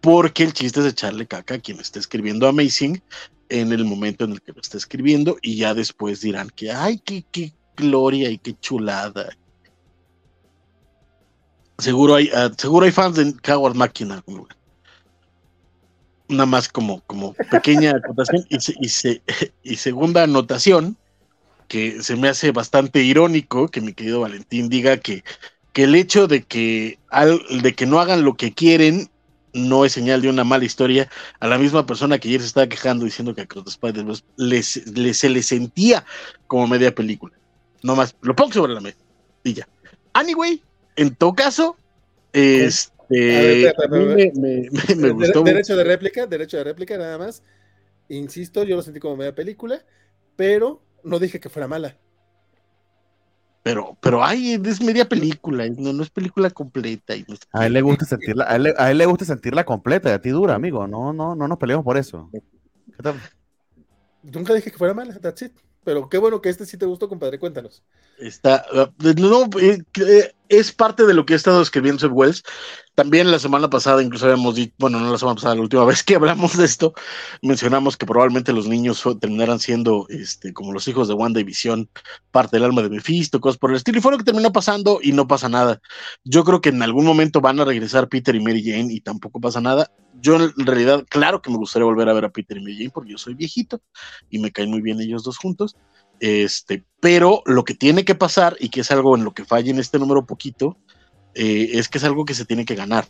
porque el chiste es echarle caca quien está escribiendo Amazing en el momento en el que lo está escribiendo y ya después dirán que, ay, qué, qué gloria y qué chulada. Seguro hay, ah, seguro hay fans de Coward en algún lugar. Nada más como, como pequeña anotación y, y, y segunda anotación, que se me hace bastante irónico que mi querido Valentín diga que que el hecho de que, al, de que no hagan lo que quieren no es señal de una mala historia a la misma persona que ayer se estaba quejando diciendo que a Cross spider se le sentía como media película. No más, lo pongo sobre la mesa y ya. Anyway, en todo caso, este, me, gustó. Derecho de réplica, derecho de réplica, nada más. Insisto, yo lo sentí como media película, pero no dije que fuera mala. Pero, pero ay, es media película, no, no es película completa. Y a él le gusta sentirla, a él, le gusta sentirla completa, y a ti dura, amigo. No, no, no nos peleamos por eso. Nunca dije que fuera mala, that's it. Pero qué bueno que este sí te gustó, compadre, cuéntanos. Está, uh, no, eh, eh, es parte de lo que ha estado escribiendo Seb Wells. También la semana pasada, incluso habíamos dicho, bueno, no la semana pasada, la última vez que hablamos de esto, mencionamos que probablemente los niños terminaran siendo este, como los hijos de Wanda y Visión, parte del alma de Mephisto, cosas por el estilo, y fue lo que terminó pasando y no pasa nada. Yo creo que en algún momento van a regresar Peter y Mary Jane y tampoco pasa nada. Yo en realidad, claro que me gustaría volver a ver a Peter y Mary Jane porque yo soy viejito y me caen muy bien ellos dos juntos este, pero lo que tiene que pasar, y que es algo en lo que falla en este número poquito, eh, es que es algo que se tiene que ganar.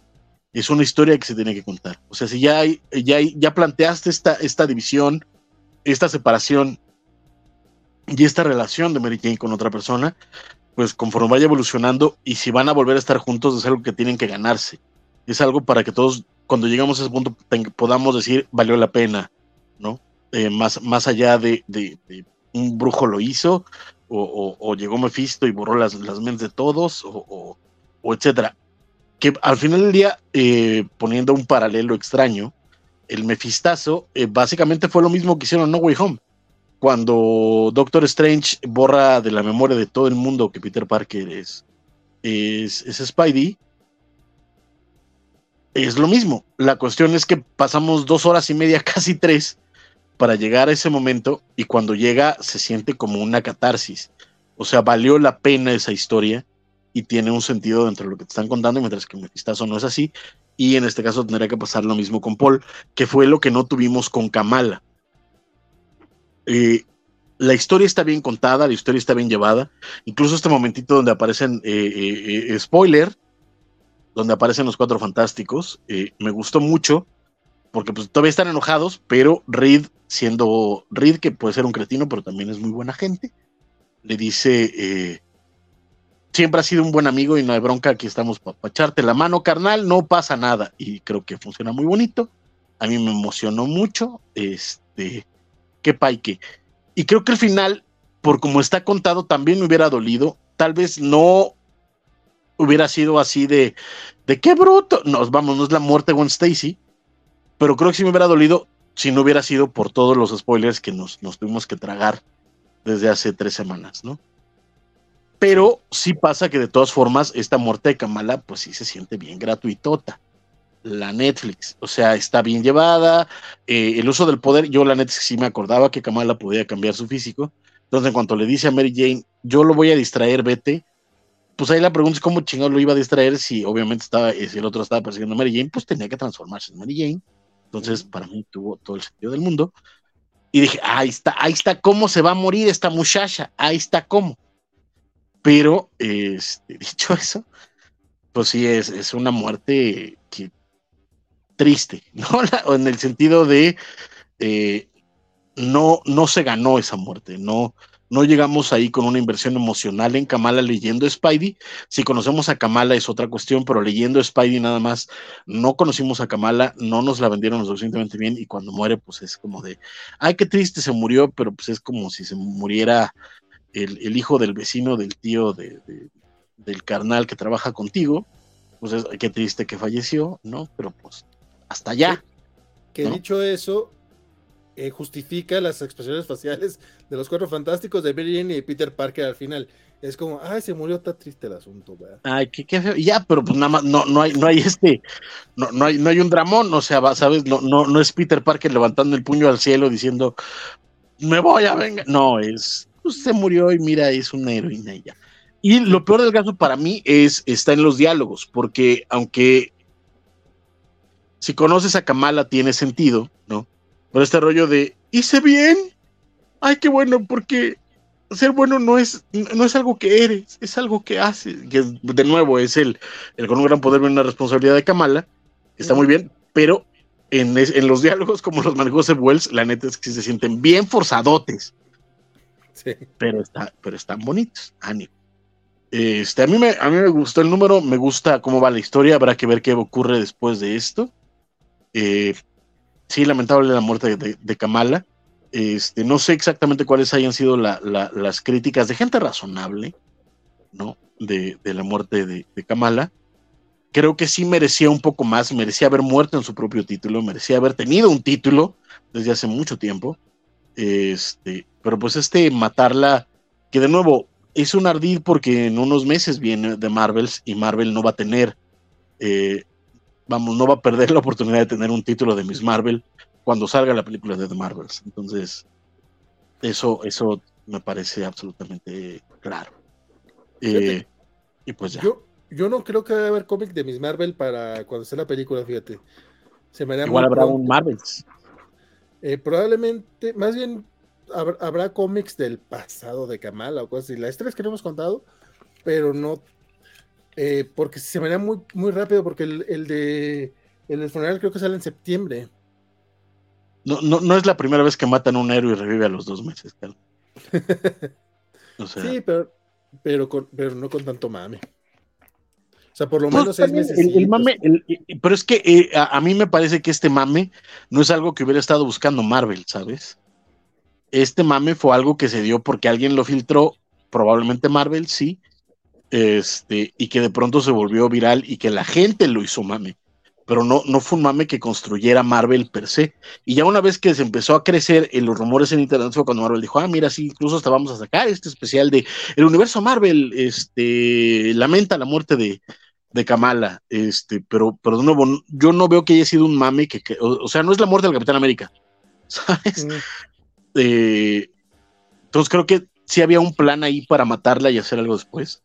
Es una historia que se tiene que contar. O sea, si ya, hay, ya, ya planteaste esta, esta división, esta separación y esta relación de Mary Jane con otra persona, pues conforme vaya evolucionando y si van a volver a estar juntos es algo que tienen que ganarse. Es algo para que todos, cuando llegamos a ese punto, podamos decir, valió la pena, ¿no? Eh, más, más allá de, de, un brujo lo hizo, o, llegó Mephisto y borró las, las mentes de todos, o, etcétera. Que al final del día, eh, poniendo un paralelo extraño, el Mefistazo eh, básicamente fue lo mismo que hicieron No Way Home. Cuando Doctor Strange borra de la memoria de todo el mundo que Peter Parker es, es, es Spidey, es lo mismo. La cuestión es que pasamos dos horas y media, casi tres, para llegar a ese momento y cuando llega se siente como una catarsis. O sea, valió la pena esa historia y tiene un sentido dentro de lo que te están contando, mientras que Mephistazo no es así. Y en este caso tendría que pasar lo mismo con Paul, que fue lo que no tuvimos con Kamala. Eh, la historia está bien contada, la historia está bien llevada. Incluso este momentito donde aparecen, eh, eh, spoiler, donde aparecen los cuatro fantásticos, me gustó mucho porque pues todavía están enojados, pero Reed, siendo Reed, que puede ser un cretino, pero también es muy buena gente, le dice, siempre has sido un buen amigo y no hay bronca, aquí estamos para echarte la mano, carnal, no pasa nada. Y creo que funciona muy bonito. A mí me emocionó mucho, este, qué paique. Y creo que el final, por como está contado, también me hubiera dolido. Tal vez no hubiera sido así de, de qué bruto. Nos vamos, no es la muerte de Gwen Stacy, pero creo que sí me hubiera dolido si no hubiera sido por todos los spoilers que nos, nos tuvimos que tragar desde hace tres semanas, ¿no? Pero sí pasa que de todas formas esta muerte de Kamala pues sí se siente bien gratuitota. La Netflix, o sea, está bien llevada. Eh, el uso del poder, yo la Netflix sí me acordaba que Kamala podía cambiar su físico. Entonces, en cuanto le dice a Mary Jane, yo lo voy a distraer, vete, pues ahí la pregunta es cómo chingado lo iba a distraer si obviamente estaba, si el otro estaba persiguiendo a Mary Jane, pues tenía que transformarse en Mary Jane entonces, para mí tuvo todo el sentido del mundo. Y dije, ahí está, ahí está cómo se va a morir esta muchacha, ahí está cómo. Pero, este, dicho eso, pues sí, es, es una muerte triste, ¿no? en el sentido de, eh, no, no se ganó esa muerte, no, no llegamos ahí con una inversión emocional en Kamala leyendo Spidey. Si conocemos a Kamala es otra cuestión, pero leyendo Spidey nada más, no conocimos a Kamala, no nos la vendieron lo suficientemente bien y cuando muere, pues es como de, ay, qué triste se murió, pero pues es como si se muriera el, hijo del vecino, del tío, de, del carnal que trabaja contigo. Pues es, qué triste que falleció, ¿no? Pero pues hasta allá. Que dicho eso, eh, justifica las expresiones faciales de los cuatro fantásticos de Mary y Peter Parker al final. Es como, ay, se murió, está triste el asunto, Ay, qué, qué feo. Ya, pero pues nada más, no, no hay, no hay este, no, no hay, no hay un dramón, o sea, sabes, no, no, no es Peter Parker levantando el puño al cielo diciendo, me voy a venga. No, es, pues, se murió y mira, es una heroína ya. Y lo peor del caso para mí es, está en los diálogos, porque aunque si conoces a Kamala tiene sentido, ¿no? Pero este rollo de, hice bien, ay, qué bueno, porque ser bueno no es, no es algo que eres, es algo que haces. Que de nuevo es el, el con un gran poder viene una responsabilidad de Kamala, está muy bien, pero en, en, los diálogos como los manejó Seb Wells, la neta es que se sienten bien forzadotes. Pero, está, pero están bonitos, ánimo. Este, a, mí me, a mí me gustó el número, me gusta cómo va la historia, habrá que ver qué ocurre después de esto. Eh, sí, lamentable la muerte de, Kamala. Este, no sé exactamente cuáles hayan sido las críticas de gente razonable, ¿no? De, la muerte de, Kamala. Creo que sí merecía un poco más, merecía haber muerto en su propio título, merecía haber tenido un título desde hace mucho tiempo. Este, pero pues este matarla, que de nuevo es un ardid porque en unos meses viene de Marvels y Marvel no va a tener, eh, vamos, no va a perder la oportunidad de tener un título de Miss Marvel cuando salga la película de The Marvels. Entonces, eso, eso me parece absolutamente claro. Eh, y pues ya. Yo, yo no creo que vaya a haber cómic de Miss Marvel para cuando esté la película, fíjate. Se me Igual habrá un Marvels. Eh, probablemente, más bien habrá, cómics del pasado de Kamala o cosas así. Las tres que no hemos contado, pero no. Eh, porque se me da muy, muy rápido, porque el, el de el del funeral creo que sale en septiembre. No, no, no es la primera vez que matan a un héroe y revive a los dos meses, sí, pero, pero, pero no con tanto mame. O sea, por lo menos seis meses. El, mame, pero es que eh, a, mí me parece que este mame no es algo que hubiera estado buscando Marvel, ¿sabes? Este mame fue algo que se dio porque alguien lo filtró, probablemente Marvel, sí, este, y que de pronto se volvió viral y que la gente lo hizo mame pero no, no fue un mame que construyera Marvel per se. Y ya una vez que se empezó a crecer en los rumores en internet fue cuando Marvel dijo, ah, mira, sí, incluso hasta vamos a sacar este especial de el universo Marvel, este, lamenta la muerte de, de Kamala, este, pero, pero de nuevo, yo no veo que haya sido un mame que, o, sea, no es la muerte del Capitán América, ¿sabes? Mm. Eh, entonces creo que sí había un plan ahí para matarla y hacer algo después,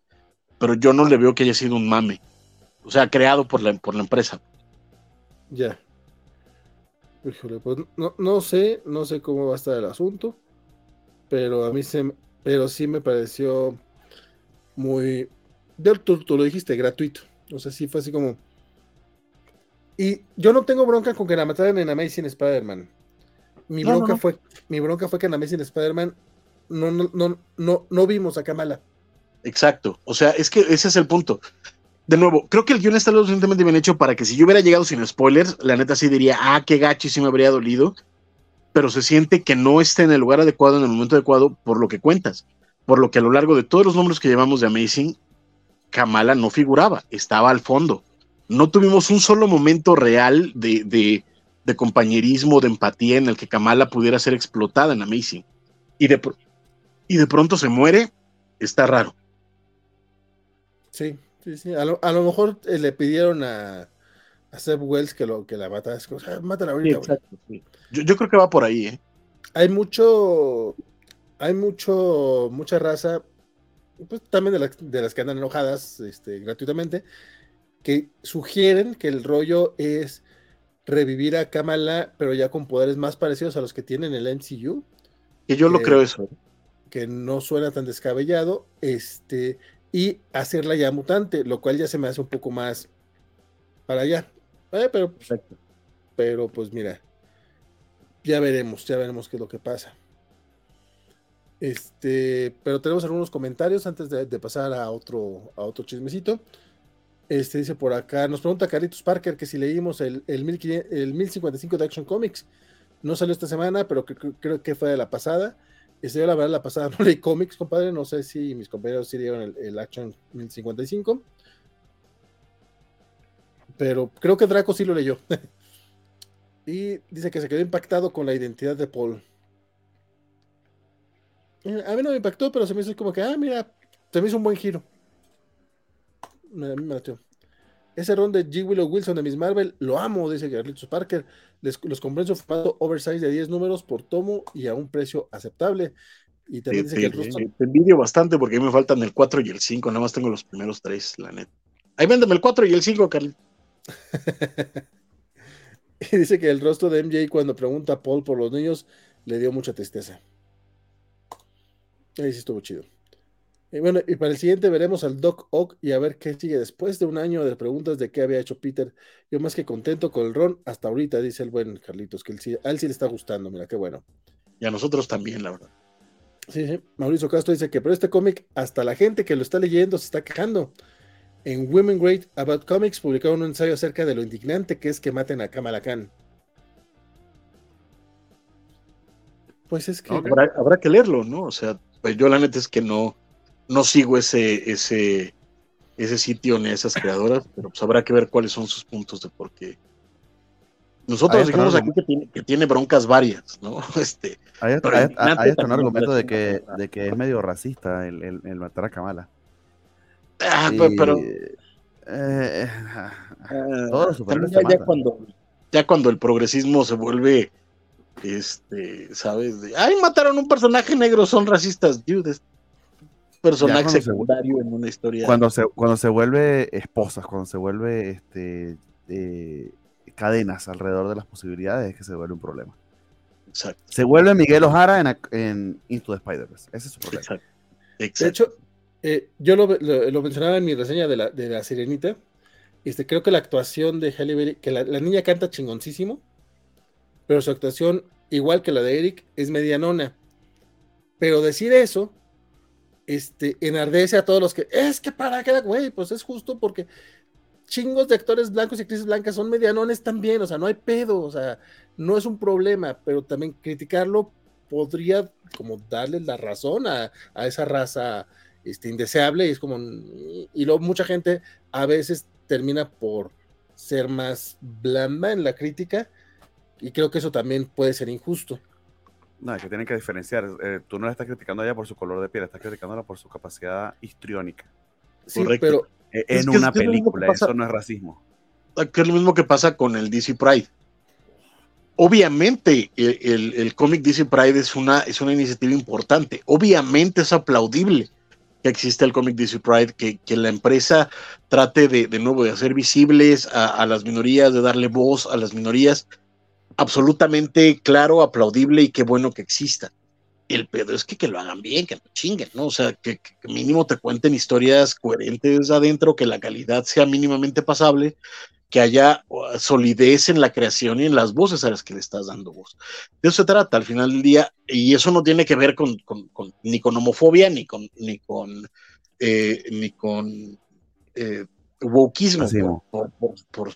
pero yo no le veo que haya sido un mame, o sea, creado por la, por la empresa. Ya. Híjole, pues no, sé, no sé cómo va a estar el asunto, pero a mí se, pero sí me pareció muy, tú, tú lo dijiste, gratuito. O sea, sí fue así como. Y yo no tengo bronca con que la mataran en Amazing Spider-Man. Mi bronca fue, mi bronca fue que en Amazing Spider-Man no, no, no, no, no vimos a Kamala. Exacto. O sea, es que ese es el punto de nuevo, creo que el guion está lo suficientemente bien hecho para que si yo hubiera llegado sin spoilers, la neta sí diría, ah, qué gacho y sí me habría dolido, pero se siente que no está en el lugar adecuado, en el momento adecuado, por lo que cuentas, por lo que a lo largo de todos los números que llevamos de Amazing, Kamala no figuraba, estaba al fondo. No tuvimos un solo momento real de, de, de compañerismo, de empatía en el que Kamala pudiera ser explotada en Amazing. Y de, y de pronto se muere, está raro. Sí, Sí, sí. A lo, mejor eh, le pidieron a, a Seb Wells que, lo, que la mata. Es como, ah, mátala ahorita. yo, creo que va por ahí, ¿eh? Hay mucho. Hay mucho. Mucha raza. Pues también de, las que andan enojadas este, gratuitamente. Que sugieren que el rollo es revivir a Kamala, pero ya con poderes más parecidos a los que tienen el MCU. Que yo lo creo eso. Que no suena tan descabellado. Este y hacerla ya mutante, lo cual ya se me hace un poco más para allá. Eh, pero, pero pues mira, ya veremos, ya veremos qué es lo que pasa. Este, pero tenemos algunos comentarios antes de, pasar a otro, a otro chismecito. Este dice por acá, nos pregunta Caritos Parker que si leímos el, el, el 1055 de Action Comics. No salió esta semana, pero creo que fue de la pasada. Este, yo la verdad la pasada no leí cómics, compadre. No sé si mis compañeros sí dieron el, Action 1055. Pero creo que Draco sí lo leyó. y dice que se quedó impactado con la identidad de Paul. Eh, a mí no me impactó, pero se me hizo como que, ah, mira, se me hizo un buen giro. Me, me ese ron de G. Willow Wilson de Miss Marvel, lo amo, dice Carlitos Parker. Les, los compré en su formato oversize de 10 números por tomo y a un precio aceptable. Y también dice que el rostro... Te envidio bastante porque a mí me faltan el 4 y el 5, nada más tengo los primeros 3, la neta. Ahí véndeme el 4 y el 5, Carlitos. y dice que el rostro de MJ cuando pregunta a Paul por los niños le dio mucha tristeza. Ahí sí estuvo chido. Y bueno, y para el siguiente veremos al Doc Ock y a ver qué sigue después de un año de preguntas de qué había hecho Peter. Yo más que contento con el ron hasta ahorita, dice el buen Carlitos, que a él sí le está gustando, mira, qué bueno. Y a nosotros también, la verdad. Sí, sí. Mauricio Castro dice que pero este cómic, hasta la gente que lo está leyendo se está quejando. En Women Great About Comics publicaron un ensayo acerca de lo indignante que es que maten a Kamala Khan. Pues es que. habrá, habrá, que leerlo, ¿no? O sea, pues yo la neta es que no no sigo ese, ese, ese sitio ni esas creadoras, pero pues habrá que ver cuáles son sus puntos de por qué, Nosotros dijimos aquí que tiene, que tiene, broncas varias, ¿no? Este, hay, hasta un argumento de que, de que es medio racista el, el, matar a Kamala. Ah, pero. Eh, todos los ya, ya cuando, ya cuando el progresismo se vuelve este, ¿sabes? De, ay, mataron un personaje negro, son racistas, dude. Personaje secundario en una historia. Cuando se, cuando se vuelve esposas, cuando se vuelve este, eh, cadenas alrededor de las posibilidades, es que se vuelve un problema. Exacto. Se vuelve Miguel Ojara en, en Into the Spider-Verse. Ese es su problema. Exacto. De hecho, eh, yo lo, lo, mencionaba en mi reseña de la, de la Sirenita. Este, creo que la actuación de Halle Berry, que la, la niña canta chingoncísimo pero su actuación, igual que la de Eric, es medianona. Pero decir eso, este, enardece a todos los que, es que para qué, güey, pues es justo porque chingos de actores blancos y actrices blancas son medianones también, o sea, no hay pedo, o sea, no es un problema, pero también criticarlo podría como darle la razón a, esa raza este, indeseable y es como, y luego mucha gente a veces termina por ser más blanda en la crítica y creo que eso también puede ser injusto. No, es que tienen que diferenciar. Eh, tú no la estás criticando a ella por su color de piel, estás criticándola por su capacidad histriónica. Sí, pero. Eh, en una película, eso no es racismo. Ah, que es lo mismo que pasa con el DC Pride. Obviamente, el, el, cómic DC Pride es una, es una iniciativa importante. Obviamente es aplaudible que existe el cómic DC Pride, que, que la empresa trate de, de nuevo de hacer visibles a, a, las minorías, de darle voz a las minorías absolutamente claro, aplaudible y qué bueno que exista. El pedo es que, que lo hagan bien, que no chinguen, ¿no? O sea, que, mínimo te cuenten historias coherentes adentro, que la calidad sea mínimamente pasable, que haya solidez en la creación y en las voces a las que le estás dando voz. De eso se trata al final del día, y eso no tiene que ver con, ni con homofobia, ni con, ni con, eh, ni con eh, wokismo por, por,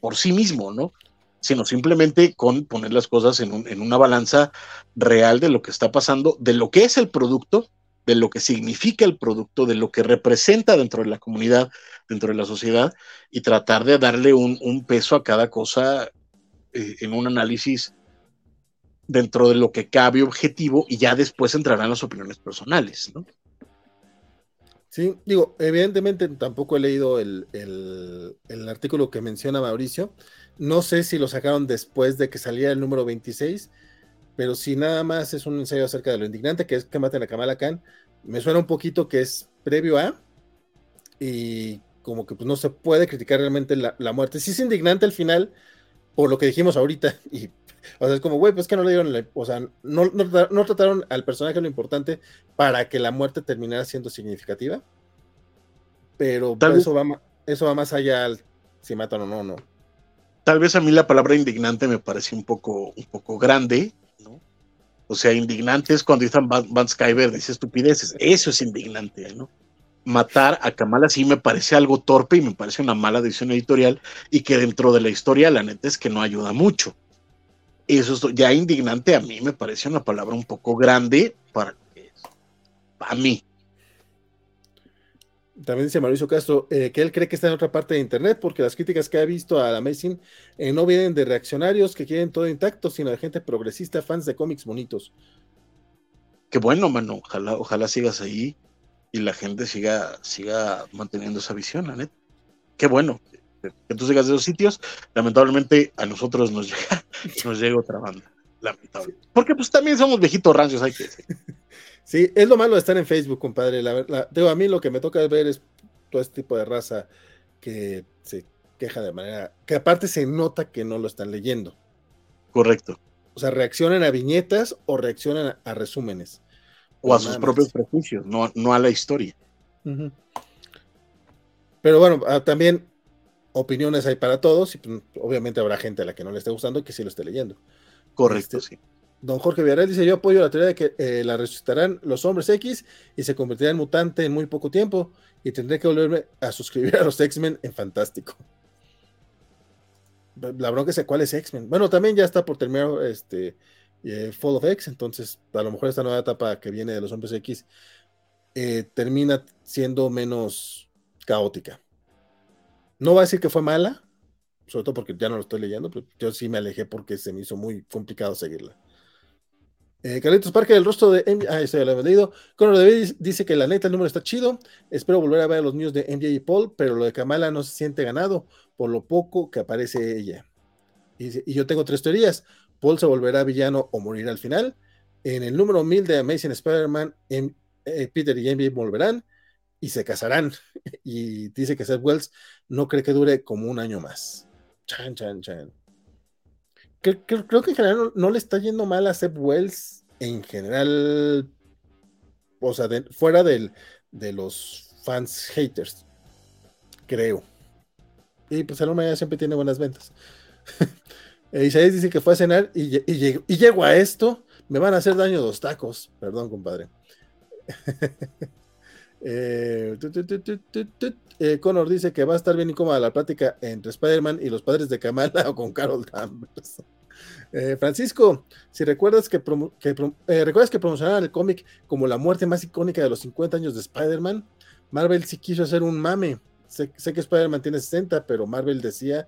por, sí mismo, ¿no? Sino simplemente con poner las cosas en, en, una balanza real de lo que está pasando, de lo que es el producto, de lo que significa el producto, de lo que representa dentro de la comunidad, dentro de la sociedad, y tratar de darle un, un peso a cada cosa eh, en un análisis dentro de lo que cabe objetivo y ya después entrarán las opiniones personales, ¿no? Sí, digo, evidentemente tampoco he leído el, el, el artículo que menciona Mauricio, no sé si lo sacaron después de que saliera el número 26, pero si nada más es un ensayo acerca de lo indignante que es que maten a Kamala Khan, me suena un poquito que es previo a y como que pues, no se puede criticar realmente la, muerte. Sí es indignante al final por lo que dijimos ahorita y o sea, es como, güey, pues que no le dieron, o sea, no, no, trataron al personaje lo importante para que la muerte terminara siendo significativa. Pero pues, eso, va, eso va más allá al si matan o no, no tal vez a mí la palabra indignante me parece un poco, un poco grande, ¿no? O sea, indignante es cuando Ethan Van Skyver dice estupideces. Eso es indignante, ¿no? Matar a Kamala sí me parece algo torpe y me parece una mala decisión editorial y que dentro de la historia la neta es que no ayuda mucho. Eso es ya indignante a mí me parece una palabra un poco grande para, para mí. También dice Mauricio Castro eh, que él cree que está en otra parte de Internet porque las críticas que ha visto a Amazing eh, no vienen de reaccionarios que quieren todo intacto, sino de gente progresista, fans de cómics bonitos. Qué bueno, mano. Ojalá, ojalá sigas ahí y la gente siga, siga manteniendo esa visión, la neta. Qué bueno que tú sigas de esos sitios. Lamentablemente a nosotros nos llega, nos llega otra banda. Lamentable. Porque pues también somos viejitos rancios, hay que decir. Sí, es lo malo de estar en Facebook, compadre. La, digo, a mí lo que me toca ver es todo este tipo de raza que se queja de manera que aparte se nota que no lo están leyendo. Correcto. O sea, reaccionan a viñetas o reaccionan a, resúmenes. O a sus propios prejuicios, no, no a la historia. Pero bueno, ah, también opiniones hay para todos y pues, obviamente habrá gente a la que no le esté gustando y que sí lo esté leyendo. Correcto, este, sí. Don Jorge Villarreal dice: Yo apoyo la teoría de que eh, la resucitarán los hombres X y se convertirá en mutante en muy poco tiempo y tendré que volverme a suscribir a los X-Men en Fantástico. La bronca es cuál es X-Men. Bueno, también ya está por terminar este eh, Fall of X, entonces a lo mejor esta nueva etapa que viene de los hombres X eh, termina siendo menos caótica. No va a decir que fue mala, sobre todo porque ya no lo estoy leyendo, pero yo sí me alejé porque se me hizo muy complicado seguirla. Eh, Carlitos Parque, el rostro de MJ, ah, eso ya lo he leído. Conor David dice que la neta el número está chido. Espero volver a ver a los niños de MJ y Paul, pero lo de Kamala no se siente ganado por lo poco que aparece ella. Y, yo tengo tres teorías. Paul se volverá villano o morirá al final. En el número 1000 de Amazing Spider-Man, eh, Peter y MJ volverán y se casarán. y dice que Seth Wells no cree que dure como un año más. Chan, chan, chan creo que en general no, le está yendo mal a Seb Wells en general, o sea, fuera de los fans haters, creo. Y pues el hombre siempre tiene buenas ventas. Isaías dice que fue a cenar y, y, y, llego a esto, me van a hacer daño dos tacos. Perdón, compadre. eh, eh, Connor dice que va a estar bien incómoda la plática entre Spider-Man y los padres de Kamala o con Carol Danvers. Eh, Francisco, si recuerdas que, eh, recuerdas que promocionaron el cómic como la muerte más icónica de los 50 años de Spider-Man, Marvel sí quiso hacer un mame. Sé, que Spider-Man tiene 60, pero Marvel decía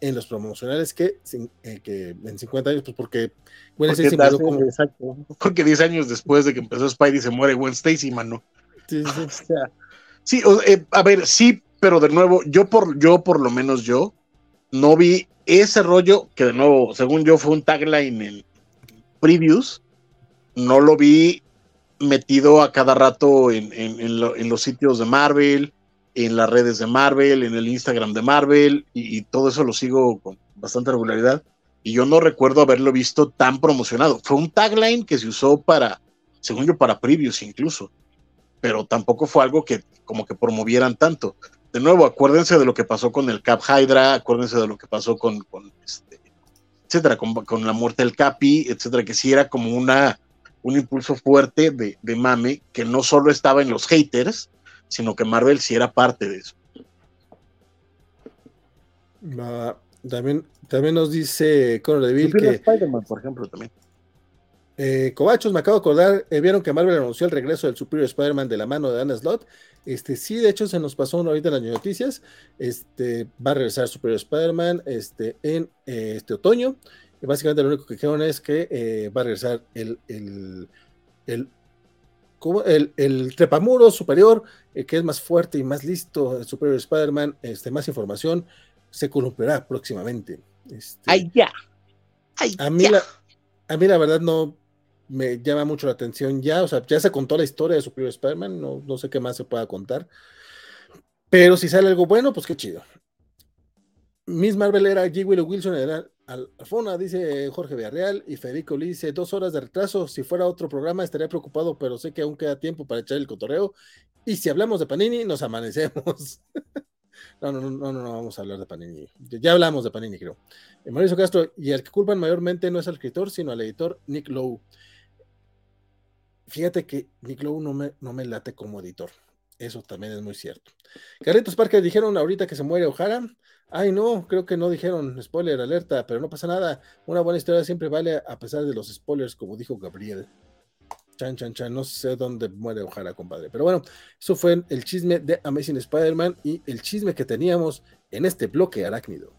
en los promocionales que, en 50 años, pues porque Gwen Stacy como... Exacto. Porque 10 años después de que empezó Spidey se muere Gwen Stacy, mano. Sí, sí eh, a ver, sí, pero de nuevo, yo por, yo por lo menos yo no vi ese rollo, que de nuevo, según yo, fue un tagline en previews, no lo vi metido a cada rato en, los sitios de Marvel, en las redes de Marvel, en el Instagram de Marvel, y, todo eso lo sigo con bastante regularidad. Y yo no recuerdo haberlo visto tan promocionado. Fue un tagline que se usó para, según yo, para previews incluso, pero tampoco fue algo que como que promovieran tanto de nuevo, acuérdense de lo que pasó con el Cap Hydra, acuérdense de lo que pasó con, este, etcétera, con, la muerte del Capi, etcétera, que sí era como una, un impulso fuerte de, mame, que no solo estaba en los haters, sino que Marvel sí era parte de eso. también, también nos dice Conor Deville que. Spider-Man, por ejemplo, también. Eh, Cobachos, me acabo de acordar, eh, vieron que Marvel anunció el regreso del Superior Spider-Man de la mano de Anna Slot. Este, sí, de hecho, se nos pasó ahorita en las noticias. Este, va a regresar Superior Spider-Man este, en eh, este otoño. Y básicamente lo único que dijeron es que va a regresar el, el, el, el, el trepamuro superior, que es más fuerte y más listo, el Superior Spider-Man. Este, más información se columpiará próximamente. Este, ¡Ay, ya! a, mí La, a mí la verdad no, me llama mucho la atención ya, o sea, ya se contó la historia de Superior Spider-Man, no, no sé qué más se pueda contar, pero si sale algo bueno, pues qué chido. Miss Marvel era G. Willow Wilson, era Alfona, dice Jorge Villarreal, y Federico le dice, dos horas de retraso, si fuera otro programa estaría preocupado, pero sé que aún queda tiempo para echar el cotorreo, y si hablamos de Panini, nos amanecemos. no, no, no, no, no, vamos a hablar de Panini, ya hablamos de Panini, creo. Eh, Mauricio Castro, y el que culpan mayormente no es al escritor, sino al editor Nick Lowe fíjate que Nick Lowe no me, no me late como editor. Eso también es muy cierto. Carlitos Parker dijeron ahorita que se muere O'Hara. Ay, no, creo que no dijeron spoiler alerta, pero no pasa nada. Una buena historia siempre vale a pesar de los spoilers, como dijo Gabriel. Chan, chan, chan. No sé dónde muere O'Hara, compadre. Pero bueno, eso fue el chisme de Amazing Spider-Man y el chisme que teníamos en este bloque arácnido.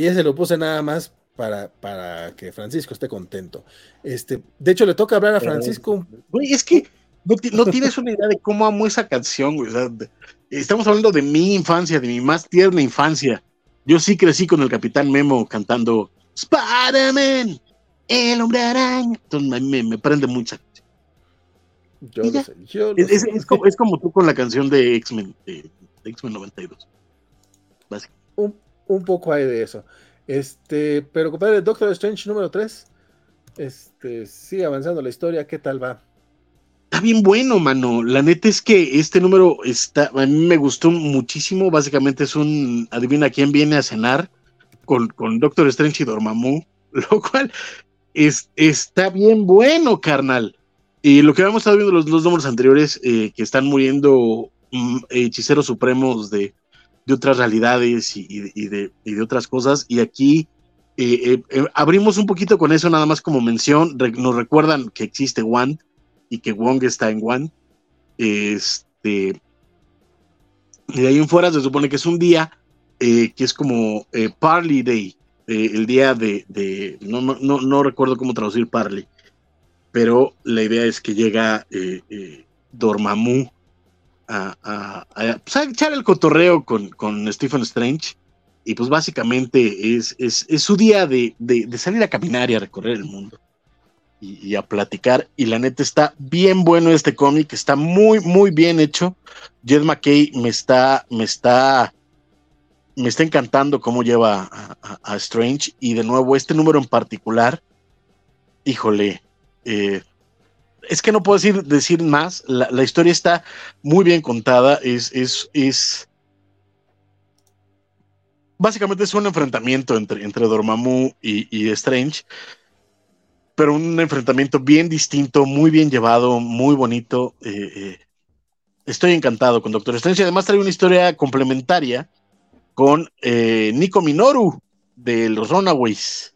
Y ese lo puse nada más para, para que Francisco esté contento. Este, de hecho, le toca hablar a Francisco. Güey, es que no, tienes una idea de cómo amo esa canción, güey. estamos hablando de mi infancia, de mi más tierna infancia. Yo sí crecí con el Capitán Memo cantando Spider-Man, el hombre araña. Entonces me, prende mucho Yo lo sé, yo es, es, como, es, como, tú con la canción de X-Men, de, X-Men 92. Básicamente un poco hay de eso. Este, pero compadre, Doctor Strange número 3. Este, sigue avanzando la historia, ¿qué tal va? Está bien bueno, mano. La neta es que este número está, a mí me gustó muchísimo. Básicamente es un, adivina quién viene a cenar con, con Doctor Strange y Dormammu, lo cual es, está bien bueno, carnal. Y lo que habíamos estado viendo los dos números anteriores, eh, que están muriendo mm, hechiceros supremos de, de otras realidades y, de, otras cosas. Y aquí eh, eh, eh, abrimos un poquito con eso, nada más como mención. nos recuerdan que existe Wand y que Wong está en Wand. este, y de ahí en fuera se supone que es un día que es como Parley Day, el día de, no, no, no, recuerdo cómo traducir Parley, pero la idea es que llega Dormammu a, pues, a, echar el cotorreo con, con Stephen Strange y pues básicamente es, es, su día de, de, salir a caminar y a recorrer el mundo y, a platicar. Y la neta está bien bueno este cómic, está muy, muy bien hecho. Jed McKay me está, me está, me está encantando cómo lleva a, Strange. Y de nuevo, este número en particular, híjole, eh, es que no puedo decir, decir más. La, historia está muy bien contada. Es, es, es. Básicamente es un enfrentamiento entre, entre Dormammu y, Strange. Pero un enfrentamiento bien distinto, muy bien llevado, muy bonito. Eh, eh, estoy encantado con Doctor Strange. Y además trae una historia complementaria con eh, Nico Minoru de los Runaways.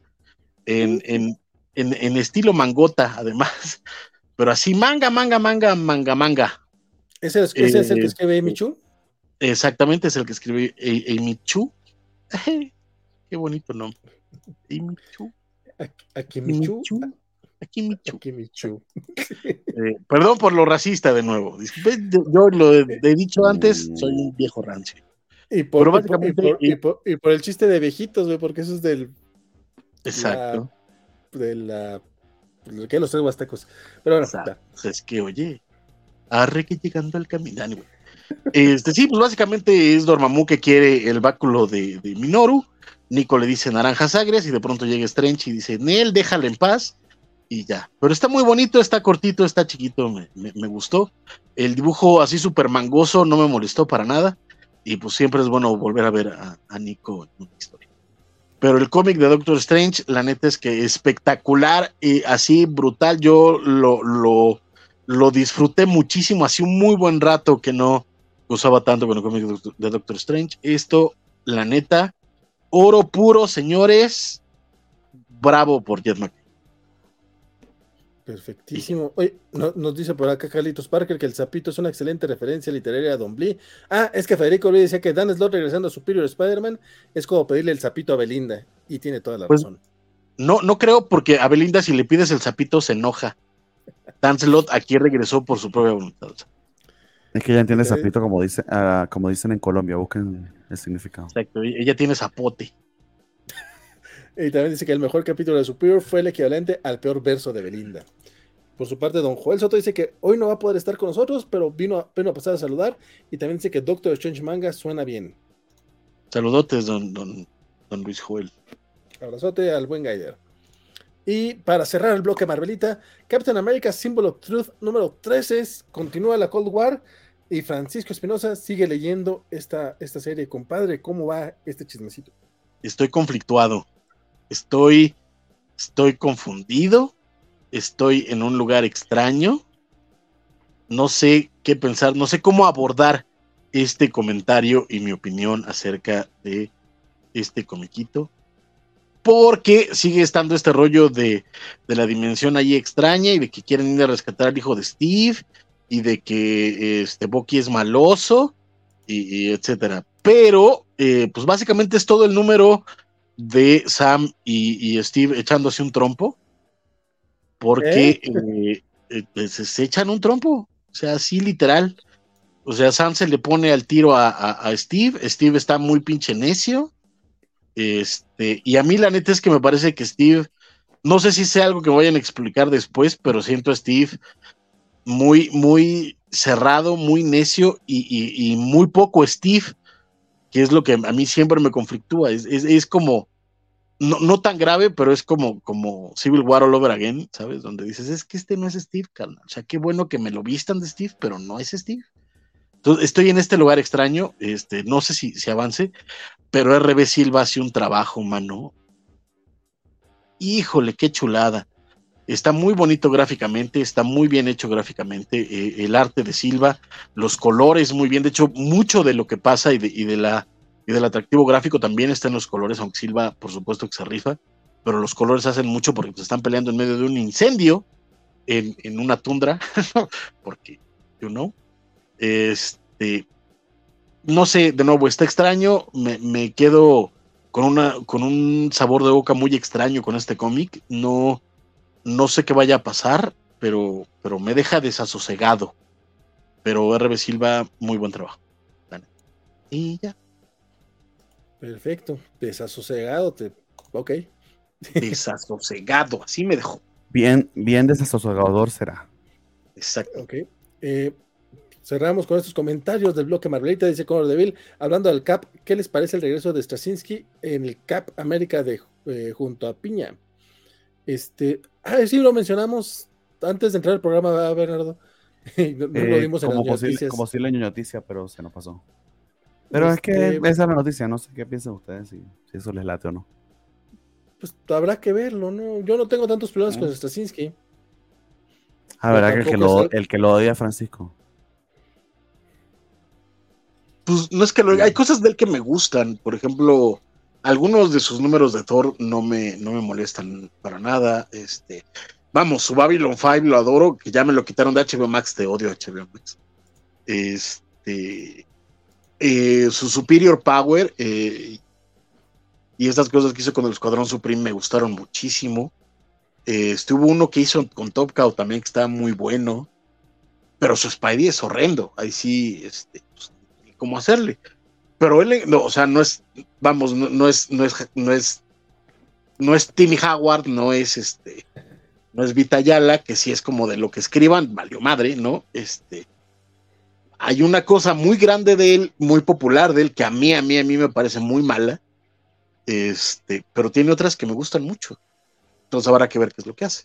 En, en, en, estilo mangota, además pero así manga, manga, manga, manga, manga. ¿Ese es, es el que eh, escribe Amy Chu? Exactamente, es el que escribe Amy Chu. Qué bonito nombre. Amy Chu. Aquí Michu. Aquí Michu. Aquí Michu. Eh, perdón por lo racista de nuevo. Yo lo he, dicho antes, soy un viejo rancio. Y por, y por, y por, el chiste de viejitos, güey, porque eso es del. Exacto. de la que los tres huastecos. Pero bueno, pues es que, oye, arre que llegando al camino. Este, sí, pues básicamente es Dormammu que quiere el báculo de, Minoru. Nico le dice naranjas agrias y de pronto llega Strange y dice, Nel, déjala en paz. Y ya. Pero está muy bonito, está cortito, está chiquito, me, gustó. El dibujo así súper mangoso no me molestó para nada. Y pues siempre es bueno volver a ver a, a Nico en una historia. Pero el cómic de Doctor Strange, la neta es que espectacular y así brutal. Yo lo, lo, lo disfruté muchísimo, así un muy buen rato que no usaba tanto con el cómic de Doctor Strange. Esto, la neta, oro puro, señores. Bravo por Jet Perfectísimo. Oye, nos dice por acá Carlitos Parker que el sapito es una excelente referencia literaria a Don Blee. Ah, es que Federico le decía que Dan Slott regresando a Superior Spider-Man es como pedirle el sapito a Belinda. Y tiene toda la pues, razón. No, no creo, porque a Belinda, si le pides el sapito, se enoja. Dan Slott aquí regresó por su propia voluntad. Es que ella entiende sapito como, dice, ah, como dicen en Colombia, busquen el significado. Exacto, ella tiene zapote. Y también dice que el mejor capítulo de Superior fue el equivalente al peor verso de Belinda. Por su parte, don Joel Soto dice que hoy no va a poder estar con nosotros, pero vino a, a pasar a saludar. Y también dice que Doctor Strange Manga suena bien. Saludotes, don, don, Luis Joel. Abrazote al buen Gaider. Y para cerrar el bloque Marvelita, Captain America Symbol of Truth número 13 continúa la Cold War y Francisco Espinosa sigue leyendo esta, esta serie. Compadre, ¿cómo va este chismecito? Estoy conflictuado. Estoy, estoy confundido, estoy en un lugar extraño, no sé qué pensar, no sé cómo abordar este comentario y mi opinión acerca de este comiquito. Porque sigue estando este rollo de, la dimensión ahí extraña y de que quieren ir a rescatar al hijo de Steve y de que este Bucky es maloso y, etcétera. Pero, eh, pues básicamente es todo el número de Sam y, Steve echándose un trompo, porque ¿Eh? Eh, eh, se, echan un trompo, o sea, así literal. O sea, Sam se le pone al tiro a, Steve, Steve está muy pinche necio, este, y a mí la neta es que me parece que Steve, no sé si sea algo que vayan a explicar después, pero siento a Steve muy, muy cerrado, muy necio y muy poco Steve que es lo que a mí siempre me conflictúa. Es, como, no, tan grave, pero es como, como Civil War all over again, ¿sabes? Donde dices, es que este no es Steve, carnal. O sea, qué bueno que me lo vistan de Steve, pero no es Steve. Entonces, estoy en este lugar extraño, este, no sé si, si avance, pero RB Silva hace un trabajo, mano. Híjole, qué chulada. Está muy bonito gráficamente, está muy bien hecho gráficamente. Eh, el arte de Silva, los colores muy bien. De hecho, mucho de lo que pasa y, de, la, y del atractivo gráfico también está en los colores, aunque Silva, por supuesto, que se rifa. Pero los colores hacen mucho porque se están peleando en medio de un incendio en, una tundra, porque, you know. Este, no sé, de nuevo, está extraño, me, quedo con, una, con un sabor de boca muy extraño con este cómic, no, no sé qué vaya a pasar, pero, pero me deja desasosegado. Pero RB Silva, muy buen trabajo. Y ya. Perfecto, desasosegado, te... ok. Desasosegado, así me dejó. Bien, bien desasosegador será. Exacto. Ok. Eh, cerramos con estos comentarios del bloque Marvelita, dice Conor Deville, hablando del CAP, ¿qué les parece el regreso de Straczynski en el CAP América de, eh, junto a Piña? Este, ah, sí, lo mencionamos antes de entrar al programa, Bernardo. no, lo eh, vimos en como, las noticias. como si la noticia, pero se nos pasó. Pero es que este, esa es la noticia, no sé qué piensan ustedes, si, si eso les late o no. Pues habrá que verlo, ¿no? Yo no tengo tantos problemas con. Straczynski. Ah, verdad que el que, lo, el que lo odia Francisco. Pues no es que lo, hay cosas de él que me gustan. Por ejemplo, algunos de sus números de Thor no me, no me molestan para nada. Este, vamos, su Babylon 5 lo adoro, que ya me lo quitaron de HBO Max, te odio HBO Max. Este, eh, su Superior Power eh, y estas cosas que hizo con el Escuadrón Supreme me gustaron muchísimo. Eh, estuvo uno que hizo con Top Cow también que estaba muy bueno, pero su Spidey es horrendo. Ahí sí, este, pues, cómo hacerle. Pero él, no, o sea, no es, vamos, no, es, no es, no es, no es Timmy Howard, no es este, no es Vitayala, que sí es como de lo que escriban, valió madre, ¿no? Este, hay una cosa muy grande de él, muy popular de él, que a mí, a mí, a mí me parece muy mala, este, pero tiene otras que me gustan mucho. Entonces habrá que ver qué es lo que hace.